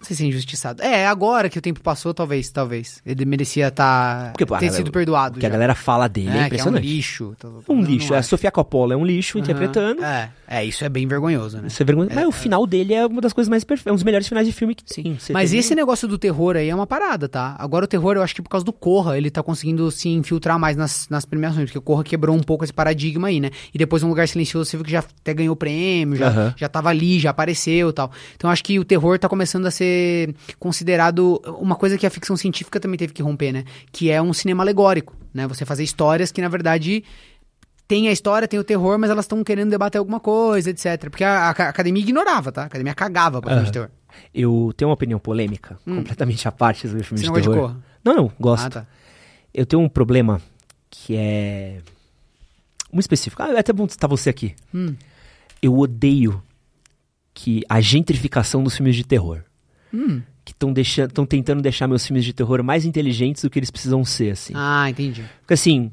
Não sei se é injustiçado. É, agora que o tempo passou, talvez, talvez. Ele merecia tá, Porque, pô, a ter sido perdoado. Porque a galera fala dele, é, é, que é um impressionante. lixo. Tá- Um não- lixo. é a. Sofia Coppola é um lixo interpretando. É, é, isso é bem vergonhoso, né? Isso é vergonha. Mas o final dele é uma das coisas mais perfeitas. Um dos melhores finais de filme que tem. Você Mas tem- esse negócio do terror aí é uma parada, tá? Agora o terror, eu acho que por causa do Corra, ele tá conseguindo se infiltrar mais nas, nas premiações, porque o Corra quebrou um pouco esse paradigma aí, né? E depois um lugar silencioso, você viu que já até ganhou prêmio, já, já tava ali, já apareceu e tal. Então eu acho que o terror tá começando a ser considerado uma coisa que a ficção científica também teve que romper, né? Que é um cinema alegórico, né? Você fazer histórias que, na verdade, tem a história, tem o terror, mas elas estão querendo debater alguma coisa, etc. Porque a, a academia ignorava, tá? A academia cagava pra filme de terror. Eu tenho uma opinião polêmica, completamente à parte sobre filme Hum. Você de gosta de terror. Corra? Não, não, gosto. Ah, tá. Eu tenho um problema que é muito específico. Ah, é até bom estar você aqui. Hum. Eu odeio que a gentrificação dos filmes de terror. Hum. Que estão deixando, estão tentando deixar meus filmes de terror mais inteligentes do que eles precisam ser, assim. Ah, entendi. Porque assim,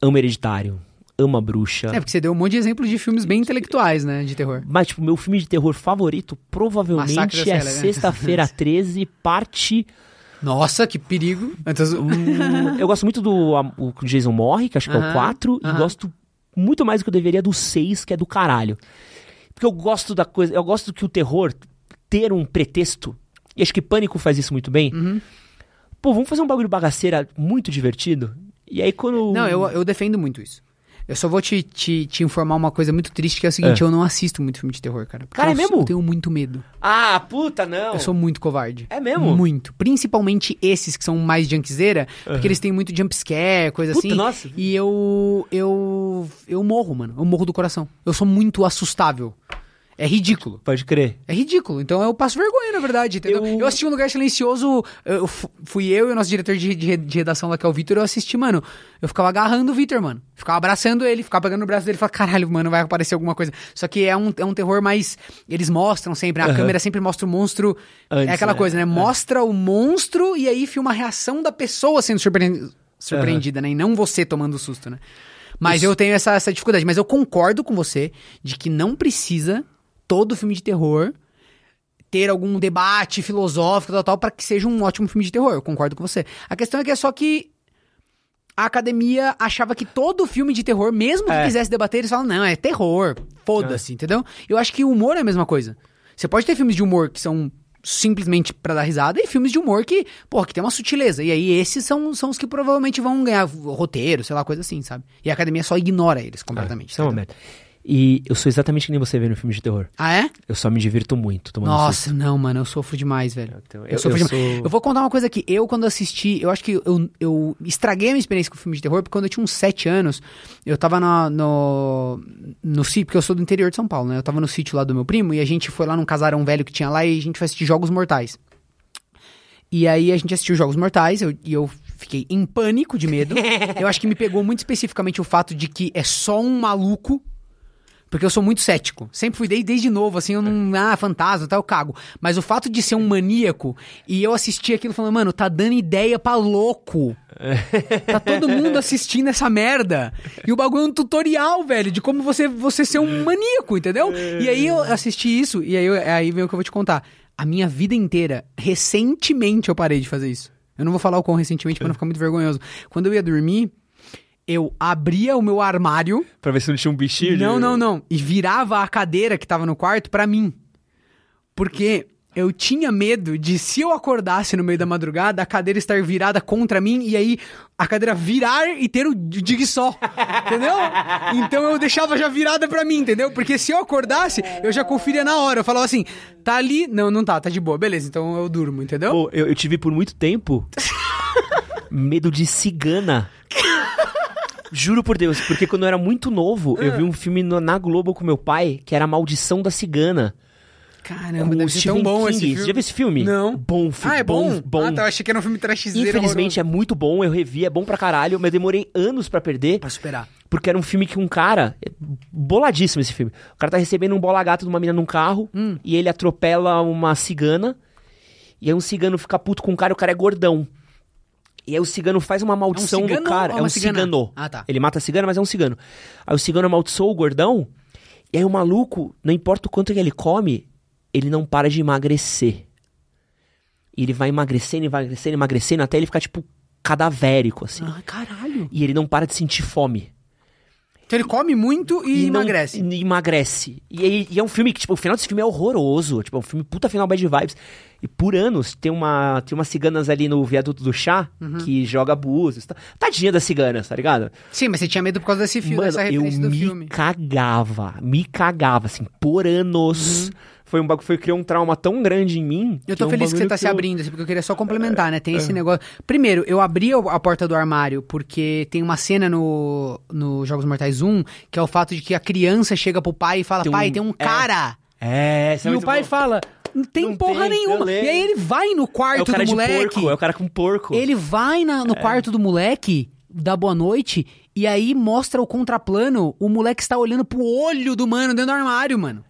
amo Hereditário, amo a Bruxa. É, porque você deu um monte de exemplos de filmes bem intelectuais, né? De terror. Mas, tipo, meu filme de terror favorito provavelmente é Elegante. Sexta-feira *laughs* 13, parte Nossa, que perigo. Hum, eu gosto muito do o Jason morre, que acho que é o Aham, 4, e aham. gosto muito mais do que eu deveria do 6, que é do caralho. Porque eu gosto da coisa, eu gosto que o terror ter um pretexto, e acho que Pânico faz isso muito bem. Uhum. Pô, vamos fazer um bagulho bagaceira muito divertido? E aí quando... Não, eu, eu defendo muito isso. Eu só vou te, te, te informar uma coisa muito triste, que é o seguinte, É. eu não assisto muito filme de terror, cara. Cara, é eu, mesmo? Eu tenho muito medo. Ah, puta, não! Eu sou muito covarde. É mesmo? Muito. Principalmente esses que são mais junkzeira, porque eles têm muito jumpscare, coisa Puta, assim. nossa. E eu, eu. Eu morro, mano. Eu morro do coração. Eu sou muito assustável. É ridículo. Pode crer. É ridículo. Então eu passo vergonha, na verdade, entendeu? Eu, Eu- assisti um lugar silencioso. Eu fu- fui eu e o nosso diretor de, de, de redação lá, que é o Vitor, eu assisti, mano. Eu ficava agarrando o Vitor, mano. Ficava abraçando ele, ficava pegando no braço dele e falava, caralho, mano, vai aparecer alguma coisa. Só que é um, é um terror mais. Eles mostram sempre, a Aham. câmera sempre mostra o monstro. Antes, é aquela né? coisa, né? É. Mostra o monstro e aí filma a reação da pessoa sendo surpre- surpreendida, né? E não você tomando susto, né? Mas Isso. eu tenho essa, essa dificuldade. Mas eu concordo com você de que não precisa todo filme de terror ter algum debate filosófico tal, tal para que seja um ótimo filme de terror. Eu concordo com você. A questão é que é só que a academia achava que todo filme de terror, mesmo que É. quisesse debater, eles falam, não, é terror, foda-se, entendeu? Eu acho que o humor é a mesma coisa. Você pode ter filmes de humor que são simplesmente pra dar risada e filmes de humor que, pô, que tem uma sutileza. E aí esses são, são os que provavelmente vão ganhar roteiro, sei lá, coisa assim, sabe? E a academia só ignora eles completamente. Isso é uma entendeu? E eu sou exatamente que nem você vê no filme de terror. Ah, é? Eu só me divirto muito tomando susto. Nossa, não, mano, eu sofro demais, velho. Então, Eu, sofro eu demais. sou- Eu vou contar uma coisa aqui. Eu, quando assisti, eu acho que eu, eu estraguei a minha experiência com filme de terror, porque quando eu tinha uns 7 anos, eu tava na- no, no sítio, porque eu sou do interior de São Paulo, né? Eu tava no sítio lá do meu primo e a gente foi lá num casarão velho que tinha lá e a gente foi assistir Jogos Mortais. E aí a gente assistiu Jogos Mortais eu- e eu fiquei em pânico de medo. *laughs* eu acho que me pegou muito especificamente o fato de que é só um maluco porque eu sou muito cético. Sempre fui desde, desde novo, assim, eu não. Ah, fantasma, tá, eu cago. Mas o fato de ser um maníaco e eu assistir aquilo falando, mano, tá dando ideia pra louco. *laughs* tá todo mundo assistindo essa merda. E o bagulho é um tutorial, velho, de como você, você ser um maníaco, entendeu? E aí eu assisti isso, e aí, eu- aí vem o que eu vou te contar. A minha vida inteira, recentemente eu parei de fazer isso. Eu não vou falar o quão recentemente pra não ficar muito vergonhoso. Quando eu ia dormir, eu abria o meu armário. Pra ver se não tinha um bichinho. Não, não, não. E virava a cadeira que tava no quarto pra mim. Porque eu tinha medo de, se eu acordasse no meio da madrugada, a cadeira estar virada contra mim e aí a cadeira virar e ter o dig só. Entendeu? Então eu deixava já virada pra mim, entendeu? Porque se eu acordasse, eu já conferia na hora. Eu falava assim, tá ali? Não, não tá, tá de boa. Beleza, então eu durmo, entendeu? Pô, eu, eu tive por muito tempo *laughs* medo de cigana. Juro por Deus, porque quando eu era muito novo, Ah. eu vi um filme no- na Globo com meu pai, que era A Maldição da Cigana. Caramba, deve ser tão bom King. esse filme. Você já viu esse filme? Não. Bom filme. Ah, é bom? bom. Ah, tá, eu achei que era um filme trashzeiro Infelizmente é muito bom, eu revi, é bom pra caralho, mas eu demorei anos pra perder, Pra superar. porque era um filme que um cara. é Boladíssimo esse filme. O cara tá recebendo um bola gato de uma mina num carro Hum. e ele atropela uma cigana. E aí um cigano fica puto com o cara e o cara é gordão. E aí o cigano faz uma maldição no cigano cara. ou É um cigana? cigano. Ah, tá. Ele mata a cigana, mas é um cigano. Aí o cigano amaldiçoa o gordão. E aí o maluco, não importa o quanto que ele come, ele não para de emagrecer. E ele vai emagrecendo, emagrecendo, emagrecendo, até ele ficar, tipo, cadavérico, assim. Ah, caralho. E ele não para de sentir fome. Então ele come muito e, não- emagrece. e emagrece. E, e é um filme que, tipo, o final desse filme é horroroso. Tipo, é um filme puta final bad vibes. E por anos tem uma tem umas ciganas ali no viaduto do chá Uhum. que joga abusos. Tá? Tadinha das ciganas, tá ligado? Sim, mas você tinha medo por causa desse filme, Mano, dessa eu referência do me filme. cagava. Me cagava, assim, por anos. Foi um bagulho, foi criou um trauma tão grande em mim. Eu que tô é um feliz que você tá se eu- abrindo, assim, porque eu queria só complementar, né? Tem esse negócio. Primeiro, eu abri a porta do armário porque tem uma cena no, no Jogos Mortais 1 que é o fato de que a criança chega pro pai e fala: Tem um- pai, tem um é. cara. É, é e o pai bom. fala: não tem Não porra tem, nenhuma. E aí ele vai no É quarto o cara do moleque. porco, é o cara com porco. Ele vai na- no quarto do moleque, dá boa noite, e aí mostra o contraplano, o moleque está olhando pro olho do mano dentro do armário, mano.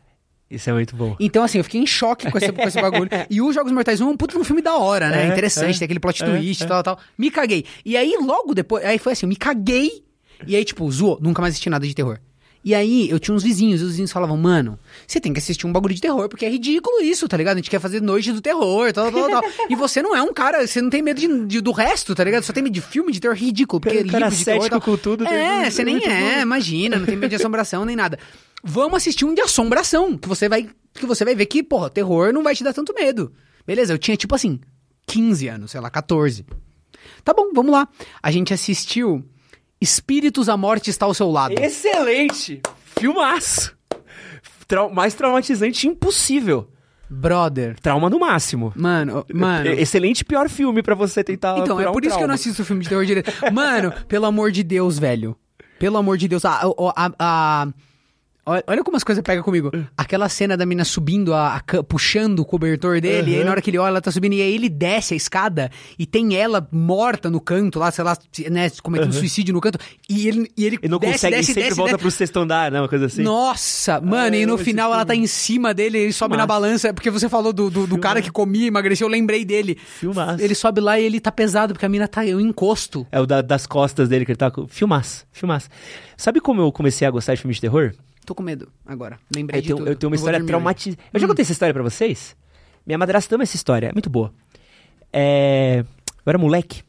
Isso é muito bom. Então, assim, eu fiquei em choque com esse, com esse bagulho. E os Jogos Mortais 1 é um puto um filme da hora, né? É, Interessante, é, tem aquele plot é, twist e é. tal, tal. Me caguei. E aí, logo depois, aí foi assim, eu me caguei. E aí, tipo, zoou, nunca mais assisti nada de terror. E aí, eu tinha uns vizinhos, e os vizinhos falavam, mano, você tem que assistir um bagulho de terror, porque é ridículo isso, tá ligado? A gente quer fazer noite do terror, tal, tal, tal. *laughs* e você não é um cara, você não tem medo de, de- do resto, tá ligado? Só tem medo de filme de terror ridículo, porque O cara livro de terror... tal. com tudo, É, você nem é, bom. imagina, não tem medo de assombração nem nada. Vamos assistir um de assombração, que você vai que você vai ver que, porra, terror não vai te dar tanto medo. Beleza, eu tinha tipo assim, 15 anos, sei lá, 14. Tá bom, vamos lá. A gente assistiu Espíritos a Morte está ao seu lado. Excelente! Filmaço! Trau- mais traumatizante impossível. Brother. Trauma no máximo. Mano, mano. Excelente pior filme pra você tentar Então, é curar um por isso que eu não trauma. assisto filme de terror direito. Mano, pelo amor de Deus, velho. Pelo amor de Deus. A, a, a, Olha, olha como as coisas pegam comigo. Aquela cena da mina subindo, a, a puxando o cobertor dele, e aí Uhum. na hora que ele olha, ela tá subindo, e aí ele desce a escada e tem ela morta no canto lá, sei lá, né, cometendo suicídio no canto, e ele, e ele, Ele não desce, consegue, desce, ele sempre desce, volta desce. pro sexto andar, né? Uma coisa assim. Nossa, mano, e no final ela tá em cima dele, ele sobe na Filmaço. balança, é porque você falou do, do, do cara que comia, emagreceu, eu lembrei dele. Filmaço. Ele sobe lá e ele tá pesado, porque a mina tá em encosto. É o da- das costas dele que ele tá com. Filmaço, filmaço. Sabe como eu comecei a gostar de filmes de terror? Tô com medo agora, lembrei Eu de tenho, tudo. eu tenho uma Não vou história traumatizante. Eu já contei essa história pra vocês? Minha madrasta ama essa história, é muito boa. É... Eu era moleque.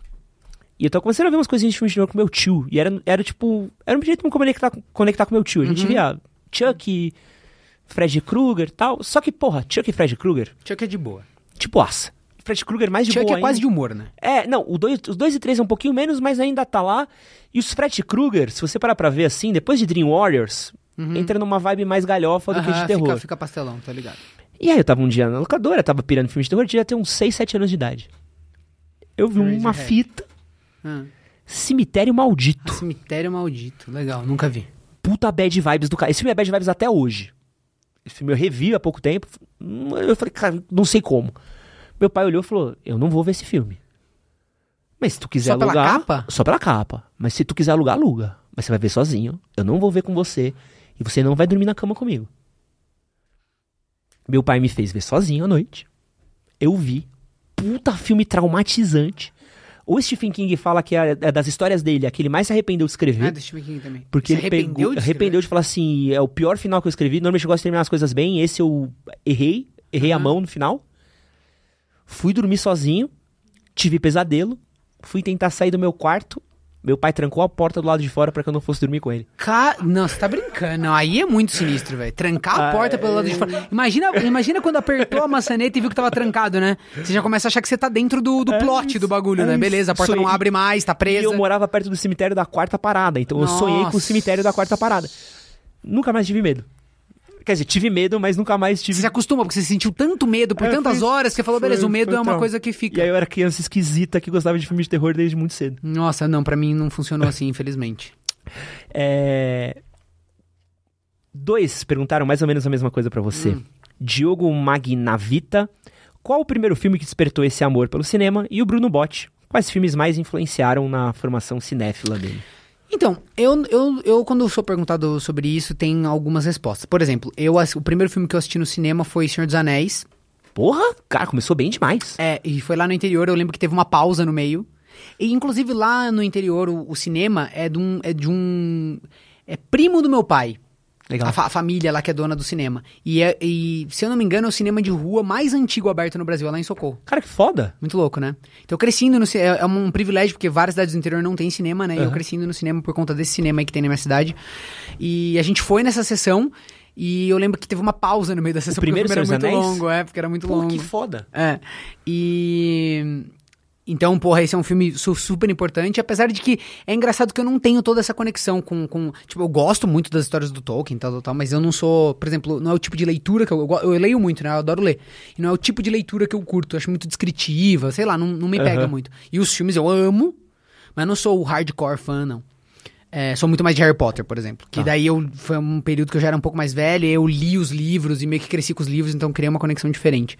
E eu tava começando a ver umas coisinhas de filme de terror com meu tio. E era, era tipo. Era um jeito de me conectar, conectar com meu tio. A gente via Chuck, Fred Krueger e tal. Só que, porra, Chuck e Fred Krueger. Chuck é de boa. tipo aça. Fred Krueger mais de Chuck boa é quase ainda. de humor, né? É, não, o dois, os dois e três é um pouquinho menos, mas ainda tá lá. E os Fred Krueger, se você parar pra ver assim, depois de Dream Warriors, entra numa vibe mais galhofa do que de Uhum. Terror. Fica, fica pastelão, tá ligado? E aí eu tava um dia na locadora, tava pirando filme de terror, devia ter uns 6, 7 anos de idade. Eu vi uma Razorhead. fita, Ah, Cemitério Maldito. Cemitério Maldito. Legal, nunca vi. Puta bad vibes do cara. Esse filme é bad vibes até hoje. Esse filme eu revi há pouco tempo. Hum, Eu falei, cara, não sei como. Meu pai olhou e falou: Eu não vou ver esse filme. Mas se tu quiser Só pela alugar. capa? Só pela capa. Mas se tu quiser alugar, aluga. Mas você vai ver sozinho. Eu não vou ver com você. E você não vai dormir na cama comigo. Meu pai me fez ver sozinho à noite. Eu vi. Puta filme traumatizante. O Stephen King fala que é é das histórias dele, a que ele mais se arrependeu de escrever. Ah, do Stephen King também. Porque Você ele arrependeu pegou, de arrependeu de falar assim, é o pior final que eu escrevi. Normalmente eu gosto de terminar as coisas bem, esse eu errei, errei a Aham. mão no final. Fui dormir sozinho, tive pesadelo, fui tentar sair do meu quarto, meu pai trancou a porta do lado de fora pra que eu não fosse dormir com ele. Ca... Não, você tá brincando. Não, aí é muito sinistro, velho. Trancar a Ah, porta pelo lado de fora. Imagina, imagina quando apertou a maçaneta e viu que tava trancado, né? Você já começa a achar que você tá dentro do, do É plot do bagulho, é né? isso. Beleza, a porta não abre mais, tá E presa. eu morava perto do cemitério da quarta parada, então eu sonhei com o Nossa. cemitério da quarta parada. Nunca mais tive medo. Quer dizer, tive medo, mas nunca mais tive Você se acostuma, porque você sentiu tanto medo por É, tantas foi- horas que você falou, foi- beleza, o medo foi é uma trauma. coisa que E fica. aí eu era criança esquisita que gostava de filmes de terror desde muito cedo. Nossa, não, pra mim não funcionou assim, infelizmente. *laughs* É... Dois perguntaram mais ou menos a mesma coisa pra você. Hum. Diogo Magnavita, qual o primeiro filme que despertou esse amor pelo cinema? E o Bruno Botti, quais filmes mais influenciaram na formação cinéfila dele? Então, eu, eu, eu quando sou perguntado sobre isso, tem algumas respostas. Por exemplo, eu, o primeiro filme que eu assisti no cinema foi Senhor dos Anéis. Porra, cara, começou bem demais. É, e foi lá no interior, eu lembro que teve uma pausa no meio. E inclusive lá no interior, o, o cinema é de um. É de um. É primo do meu pai. Legal. A, fa- a família lá que é dona do cinema. E, é- e, se eu não me engano, é o cinema de rua mais antigo aberto no Brasil, é lá em Socorro. Cara, que foda. Muito louco, né? Então, crescendo no é, é um privilégio, porque várias cidades do interior não tem cinema, né? E eu crescendo no cinema por conta desse cinema aí que tem na minha cidade. E a gente foi nessa sessão e eu lembro que teve uma pausa no meio da sessão, primeiro porque o filme era muito Anéis? longo, é, porque era muito Pô, longo. que foda. É. E. Então, porra, esse é um filme su- super importante, apesar de que é engraçado que eu não tenho toda essa conexão com, com- Tipo, eu gosto muito das histórias do Tolkien tal, tal, tal, mas eu não sou, por exemplo, não é o tipo de leitura que eu. Eu, eu leio muito, né? Eu adoro ler. E não é o tipo de leitura que eu curto. Eu acho muito descritiva, sei lá, não, não me pega Aham. muito. E os filmes eu amo, mas não sou o hardcore fã, não. É, sou muito mais de Harry Potter, por exemplo. Que Tá. daí eu foi um período que eu já era um pouco mais velho, e eu li os livros e meio que cresci com os livros, então criei uma conexão diferente.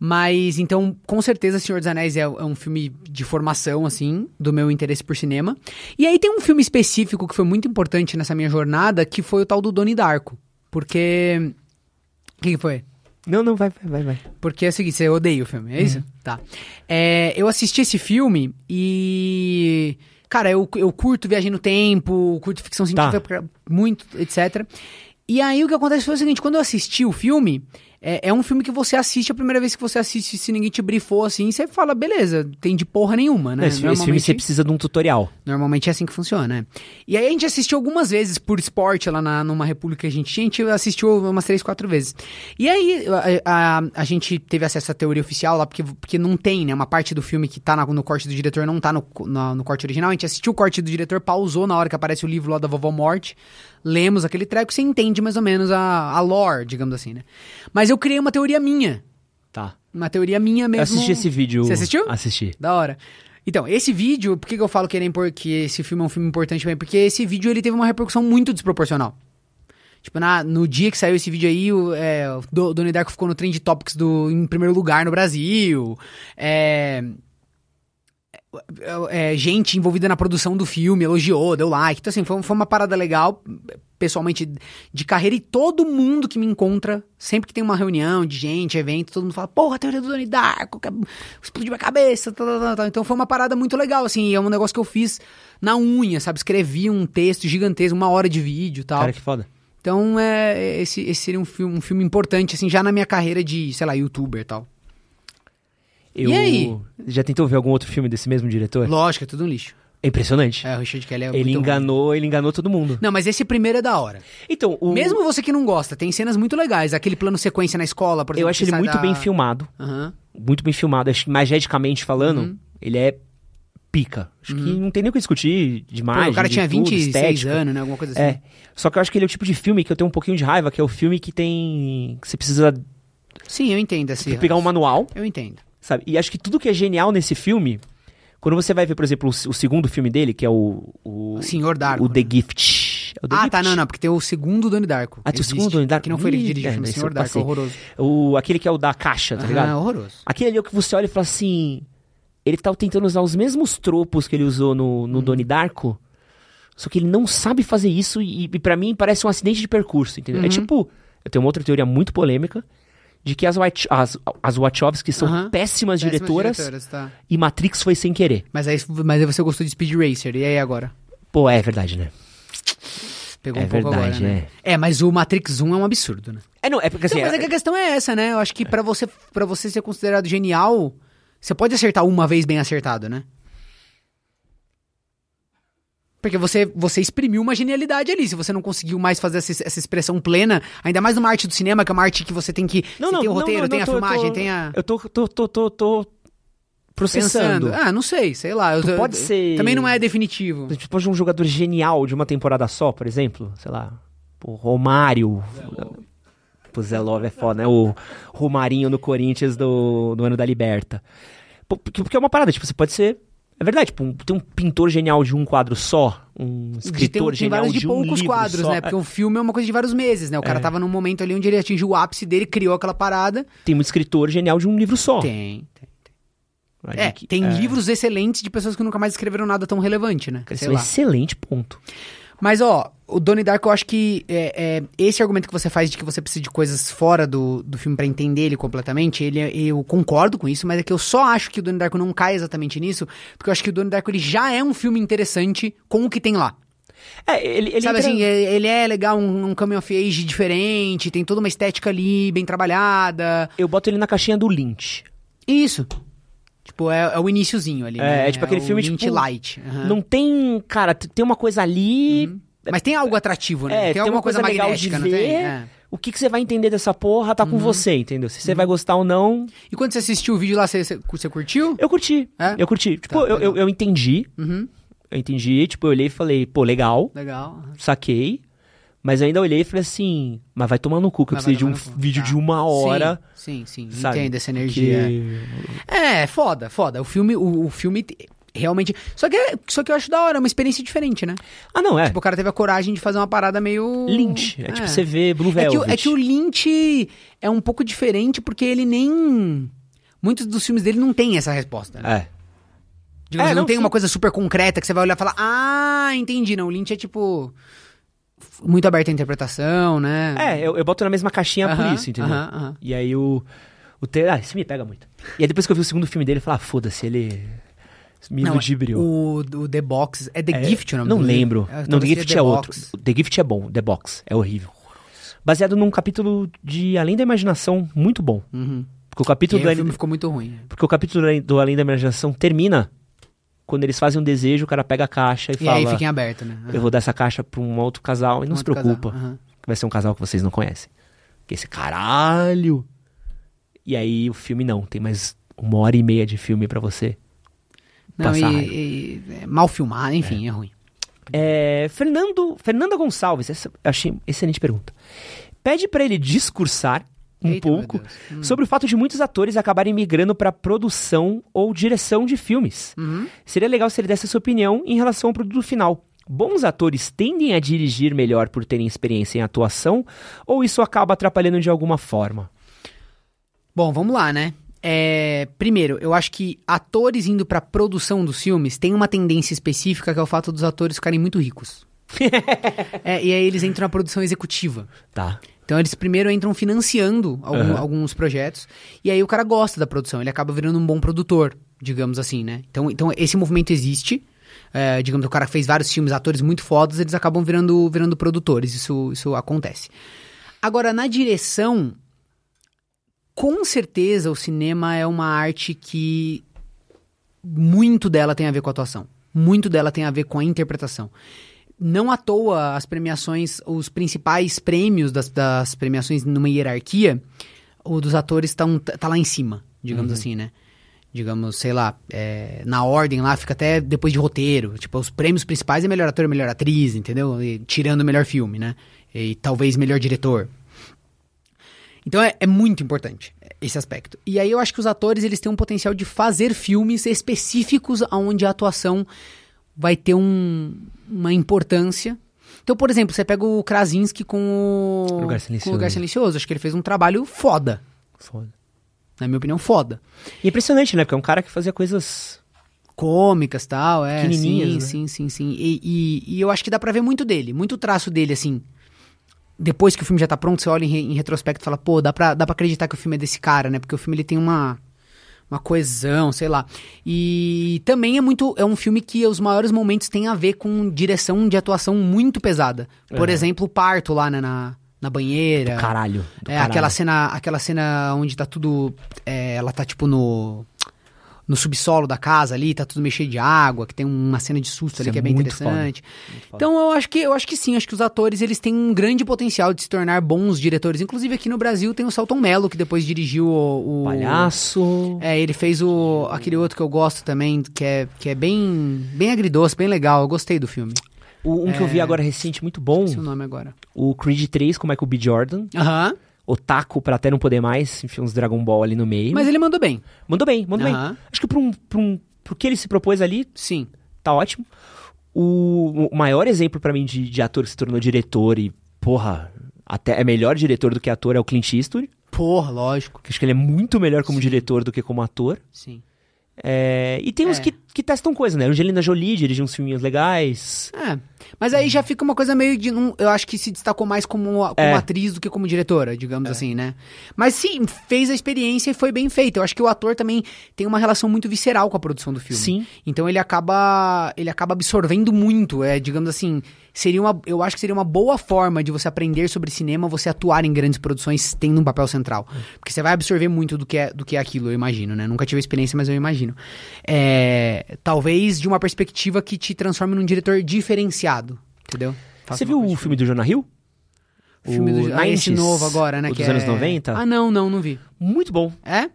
Mas então, com certeza, Senhor dos Anéis é, é um filme de formação, assim, do meu interesse por cinema. E aí tem um filme específico que foi muito importante nessa minha jornada, que foi o tal do Doni Darko. Porque. O que, que foi? Não, não, vai, vai, vai. Porque é o seguinte, você odeia o filme, é isso? Tá. É, eu assisti esse filme e. Cara, eu, eu curto Viagem no Tempo, curto ficção científica muito, etc. E aí o que acontece foi o seguinte: quando eu assisti o filme, é, é um filme que você assiste a primeira vez que você assiste, se ninguém te brifou assim, você fala, beleza, tem de porra nenhuma, né? esse, esse filme você precisa de um tutorial. Normalmente é assim que funciona, né? E aí a gente assistiu algumas vezes por esporte lá na, numa república que a gente tinha, a gente assistiu umas três, quatro vezes. E aí a, a, a gente teve acesso à teoria oficial lá, porque, porque não tem, né? Uma parte do filme que tá na- no corte do diretor não tá no, no, no corte original. A gente assistiu o corte do diretor, pausou na hora que aparece o livro lá da Vovó Morte. Lemos aquele treco, você entende mais ou menos a, a lore, digamos assim, né? Mas eu criei uma teoria minha. Tá. Uma teoria minha mesmo. Eu assisti esse vídeo. Você assistiu? Assisti. Da hora. Então, esse vídeo, por que, que eu falo que, ele é que esse filme é um filme importante também? Porque esse vídeo ele teve uma repercussão muito desproporcional. Tipo, na, no dia que saiu esse vídeo aí, o, é, o Do- Donnie Darko ficou no Trend Topics do, em primeiro lugar no Brasil. É, é, é, gente envolvida na produção do filme elogiou, deu like. Então, assim, foi, foi uma parada legal, pessoalmente, de carreira. E todo mundo que me encontra, sempre que tem uma reunião de gente, evento, todo mundo fala, porra, a teoria do Donnie Darko, que explodiu minha cabeça. Tal, tal, tal. Então, foi uma parada muito legal, assim. É um negócio que eu fiz na unha, sabe? Escrevi um texto gigantesco, uma hora de vídeo tal. Cara, que foda. Então, é, esse, esse seria um filme, um filme importante, assim, já na minha carreira de, sei lá, youtuber e tal. Eu... E aí? Já tentou ver algum outro filme desse mesmo diretor? Lógico, é tudo um lixo. É impressionante. É, o Richard Kelly é ele muito ruim. enganou, ele enganou todo mundo. Não, mas esse primeiro é da hora. Então, o... Mesmo você que não gosta, tem cenas muito legais. Aquele plano sequência na escola, por exemplo. eu acho ele muito da- bem filmado. Aham. Muito bem filmado. Acho que mageticamente falando, Uhum. ele é pica. Acho que não tem nem o que discutir demais. o cara tinha 26 estética. anos, né? Alguma coisa assim. É. Só que eu acho que ele é o tipo de filme que eu tenho um pouquinho de raiva, que é o filme que tem. que você precisa Sim, eu entendo esse. pegar um manual, Eu entendo. Sabe? E acho que tudo que é genial nesse filme. Quando você vai ver, por exemplo, o, o segundo filme dele, que é o. O, Senhor Darko. o The né? Gift. É o The Ah, Gift? tá, não, não, porque tem o segundo Donnie Darko. Ah, tem o segundo Donnie Darko? Que não foi ele que dirigiu, é, esse Senhor Darko, passei. horroroso. O, aquele que é o da caixa, tá Aham, ligado? horroroso. Aquele ali é o que você olha e fala assim. Ele tá tentando usar os mesmos tropos que ele usou no, no Donnie Darko. Só que ele não sabe fazer isso e, e para mim parece um acidente de percurso, entendeu? Uhum. É tipo. Eu tenho uma outra teoria muito polêmica. De que as, Wach- as, as Wachowski são péssimas, Péssimas diretoras, diretoras, tá. e Matrix foi sem querer. Mas aí, mas aí você gostou de Speed Racer, e aí agora? Pô, é verdade, né? Pegou É um pouco verdade, agora, né? É, mas o Matrix 1 é um absurdo, né? É, não, é porque assim. Então, mas é é- a questão é essa, né? Eu acho que pra você, pra você ser considerado genial, você pode acertar uma vez bem acertado, né? Porque você, você exprimiu uma genialidade ali. Se você não conseguiu mais fazer essa, essa expressão plena, ainda mais numa arte do cinema, que é uma arte que você tem que. Não, não, tem o roteiro, não, tem não, a tô- filmagem, tô- tem a. Eu tô, tô, tô, tô, tô processando. Pensando. Ah, não sei, sei lá. Eu- Tu eu- pode ser- Também não é definitivo. Tipo, de um jogador genial de uma temporada só, por exemplo, sei lá, o Romário. O Zé Love é foda, né? O Romarinho no Corinthians do, do ano da Liberta. Porque é uma parada, tipo, você pode ser. É verdade, tipo, um- tem um pintor genial de um quadro só, um De tem, escritor tem genial vários de de um poucos livro quadros, só. né? Porque um filme é uma coisa de vários meses, né? O cara É. tava num momento ali onde ele atingiu o ápice dele, criou aquela parada. Tem um escritor genial de um livro só. Tem, tem. Ali É, que- tem é, livros excelentes de pessoas que nunca mais escreveram nada tão relevante, né? Esse é um excelente ponto. Mas, ó, o Donnie Darko, eu acho que é, é, esse argumento que você faz de que você precisa de coisas fora do, do filme pra entender ele completamente, ele, eu concordo com isso, mas é que eu só acho que o Donnie Darko não cai exatamente nisso, porque eu acho que o Donnie Darko ele já é um filme interessante com o que tem lá. É, ele, ele Sabe entra- assim, é- ele é legal, um, um coming of age diferente, tem toda uma estética ali bem trabalhada. Eu boto ele na caixinha do Lynch. Isso. Tipo, é, é o iniciozinho ali, É, né? é tipo aquele o filme, tipo, light. aham. Não tem. Cara, tem uma coisa ali. Mas tem algo atrativo, né? É, tem tem alguma uma coisa, coisa legal de magnética, não ver. tem? É. O que, que você vai entender dessa porra tá Uhum. com você, entendeu? Se você vai gostar ou não. E quando você assistiu o vídeo lá, você, você, curtiu? Eu curti. É? Eu curti. Tipo, Tá, eu, eu, eu entendi. Uhum, Eu entendi. Tipo, eu olhei e falei, pô, legal, legal. saquei. Mas eu ainda olhei e falei assim, mas vai tomar no cu, que eu Mas vai precisei de um cu. vídeo Tá. de uma hora. Sim, sim, sim. sabe? Entendo essa energia. Que- É, foda, foda. O filme, o, o filme te- realmente... Só que, é- só que eu acho da hora, é uma experiência diferente, né? Ah, não, é. Tipo, o cara teve a coragem de fazer uma parada meio... Lynch. É, tipo, você vê Blue É Velvet. que, o- é que o Lynch é um pouco diferente porque ele nem... Muitos dos filmes dele não tem essa resposta, né? É. Digamos, É, não, não, tem sim. uma coisa super concreta que você vai olhar e falar, ah, entendi. Não, o Lynch é tipo. Muito aberto à interpretação, né? É, eu, eu boto na mesma caixinha por Aham, isso, entendeu? aham, aham. E aí o. O te... Ah, isso me pega muito. E aí depois que eu vi o segundo filme dele, eu falei, ah, foda-se, ele. Me Não, ludibriou. o, o The Box. É The É, Gift o nome Não lembro. É, não, The Gift é outro. Box. The Gift é bom, The Box é horrível. Baseado num capítulo de Além da Imaginação muito bom. Uhum. Porque o capítulo, do, o Além- filme ficou muito ruim. porque o capítulo do Além da Imaginação termina quando eles fazem um desejo, o cara pega a caixa e, E fala: aí fica em aberto, né? Eu vou dar essa caixa pra um outro casal e não Um se preocupa. aham. que vai ser um casal que vocês não conhecem. Que esse caralho. E aí o filme não, tem mais uma hora e meia de filme pra você. Não, Passar e, e- é mal filmado, enfim, é, ruim. É, Fernando, Fernanda Gonçalves, essa achei excelente pergunta. Pede pra ele discursar um Eita, pouco. Hum. sobre o fato de muitos atores acabarem migrando pra produção ou direção de filmes. Uhum. Seria legal se ele desse a sua opinião em relação ao produto final. Bons atores tendem a dirigir melhor por terem experiência em atuação ou isso acaba atrapalhando de alguma forma? Bom, vamos lá, né? É, primeiro, eu acho que atores indo pra produção dos filmes tem uma tendência específica que é o fato dos atores ficarem muito ricos. *laughs* É, e aí eles entram na produção executiva. Tá. Então eles primeiro entram financiando algum- Aham. alguns projetos e aí o cara gosta da produção, ele acaba virando um bom produtor, digamos assim, né? Então, então esse movimento existe. É, digamos, o cara fez vários filmes, atores muito fodas, eles acabam virando, virando produtores, isso, isso acontece. Agora, na direção, com certeza o cinema é uma arte que muito dela tem a ver com a atuação. Muito dela tem a ver com a interpretação. Não à toa as premiações, os principais prêmios das, das premiações numa hierarquia, o dos atores tá, um- tá lá em cima, digamos assim, né? Digamos, sei lá, é, na ordem lá fica até depois de roteiro. Tipo, os prêmios principais é melhor ator e melhor atriz, entendeu? E tirando o melhor filme, né? E talvez melhor diretor. Então é, é muito importante esse aspecto. E aí eu acho que os atores eles têm um potencial de fazer filmes específicos onde a atuação vai ter um- uma importância. Então, por exemplo, você pega o Krasinski com o Lugar Silencioso. o Lugar Silencioso. Acho que ele fez um trabalho foda. Foda. Na minha opinião, foda. E é impressionante, né? Porque é um cara que fazia coisas. Cômicas tal, é. Sim, né? sim, sim, sim. E, e- e eu acho que dá pra ver muito dele, muito traço dele, assim. Depois que o filme já tá pronto, você olha em, em retrospecto e fala, pô, dá pra, dá pra acreditar que o filme é desse cara, né? Porque o filme ele tem uma, uma coesão, sei lá. E também é muito. É um filme que os maiores momentos têm a ver com direção de atuação muito pesada. Por É. exemplo, o parto lá né, na, na banheira. Caralho. do É, caralho. aquela cena, aquela cena onde tá tudo. é, ela tá tipo no. No subsolo da casa ali, tá tudo meio cheio de água, que tem uma cena de susto Isso ali é que é bem muito interessante. Foda. Então eu acho que eu acho que sim, acho que os atores eles têm um grande potencial de se tornar bons diretores. Inclusive aqui no Brasil tem o Celton Mello, que depois dirigiu o. o- Palhaço. É, ele fez o aquele outro que eu gosto também, que é, que é bem, bem agridoce, bem legal. Eu gostei do filme. O- um que eu vi agora recente, muito bom. É o nome agora. O Creed 3 com o Michael B. Jordan. Aham. Otaku pra até não poder mais. Enfim, uns Dragon Ball ali no meio. Mas ele mandou bem. Mandou bem, mandou bem. Acho que pra um, pra um. Pro que ele se propôs ali, Sim. tá ótimo. O, o maior exemplo pra mim de, de ator que se tornou diretor e, porra, até é melhor diretor do que ator é o Clint Eastwood. Porra, lógico. Acho que ele é muito melhor como diretor do que como ator. Sim. É, e tem uns É. que, que testam coisa, né? Angelina Jolie dirigiu uns filminhos legais. É. Mas aí já fica uma coisa meio de. não- eu acho que se destacou mais como, como É. atriz do que como diretora, digamos assim, né? Mas sim, fez a experiência e foi bem feita. Eu acho que o ator também tem uma relação muito visceral com a produção do filme. Sim. Então ele acaba. Ele acaba absorvendo muito. É, digamos assim. Seria uma, eu acho que seria uma boa forma de você aprender sobre cinema, você atuar em grandes produções tendo um papel central. Porque você vai absorver muito do que é, do que é aquilo, eu imagino, né? Nunca tive experiência, mas eu imagino. É, talvez de uma perspectiva que te transforme num diretor diferenciado. Entendeu? Faça Você viu o filme do Jonah Hill? O filme do ah, esse 90s, novo agora, né? o que dos é... anos 90? Ah, não, não, não vi. Muito bom. É?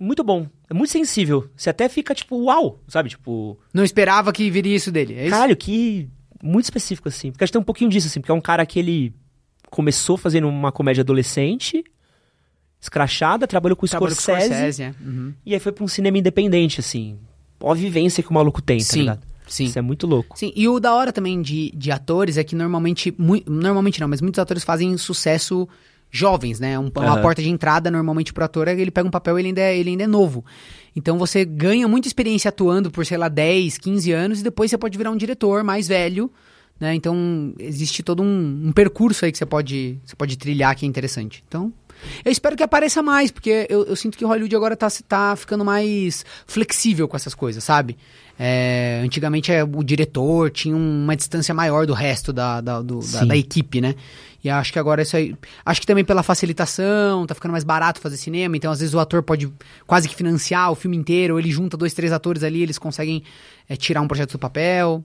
Muito bom. É muito sensível. Você até fica tipo, uau, sabe? Tipo, Não esperava que viria isso dele. É isso? caralho, que. Muito específico, assim. Porque acho que tem um pouquinho disso, assim. Porque é um cara que ele começou fazendo uma comédia adolescente, escrachada, trabalhou com o Trabalho com Scorsese, Scorsese, é. Uhum. e aí foi pra um cinema independente, assim. Ó a vivência que o maluco tem, tá Sim, ligado? sim. Isso é muito louco. Sim, e o da hora também de, de atores é que normalmente, mui- normalmente não, mas muitos atores fazem sucesso jovens, né? Um- uma Aham. porta de entrada normalmente pro ator ele pega um papel e ele ainda, é, ele ainda é novo. Então você ganha muita experiência atuando por, sei lá, 10, 15 anos e depois você pode virar um diretor mais velho, né? Então existe todo um, um percurso aí que você pode, você pode trilhar que é interessante. Então, eu espero que apareça mais, porque eu, eu sinto que Hollywood agora tá, tá ficando mais flexível com essas coisas, sabe? É, antigamente é, o diretor tinha uma distância maior do resto da, da, do- da, da equipe, né? E acho que agora isso aí. Acho que também pela facilitação, tá ficando mais barato fazer cinema, então às vezes o ator pode quase que financiar o filme inteiro, ou ele junta dois, três atores ali, eles conseguem é, tirar um projeto do papel.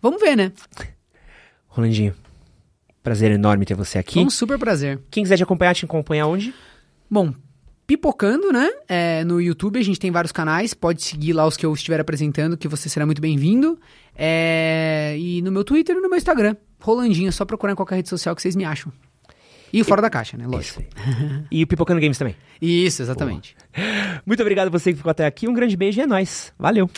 Vamos ver, né? Rolandinho, prazer enorme ter você aqui. Um super prazer. Quem quiser te acompanhar, te acompanha onde? Bom, pipocando, né? É, no YouTube a gente tem vários canais, pode seguir lá os que eu estiver apresentando, que você será muito bem-vindo. É, e no meu Twitter e no meu Instagram, Rolandinho, é só procurar em qualquer rede social que vocês me acham. E o Fora da Caixa, né? Lógico. Isso aí. e o Pipocando Games também. Isso, exatamente. Muito obrigado a você que ficou até aqui. Um grande beijo e é nóis. Valeu.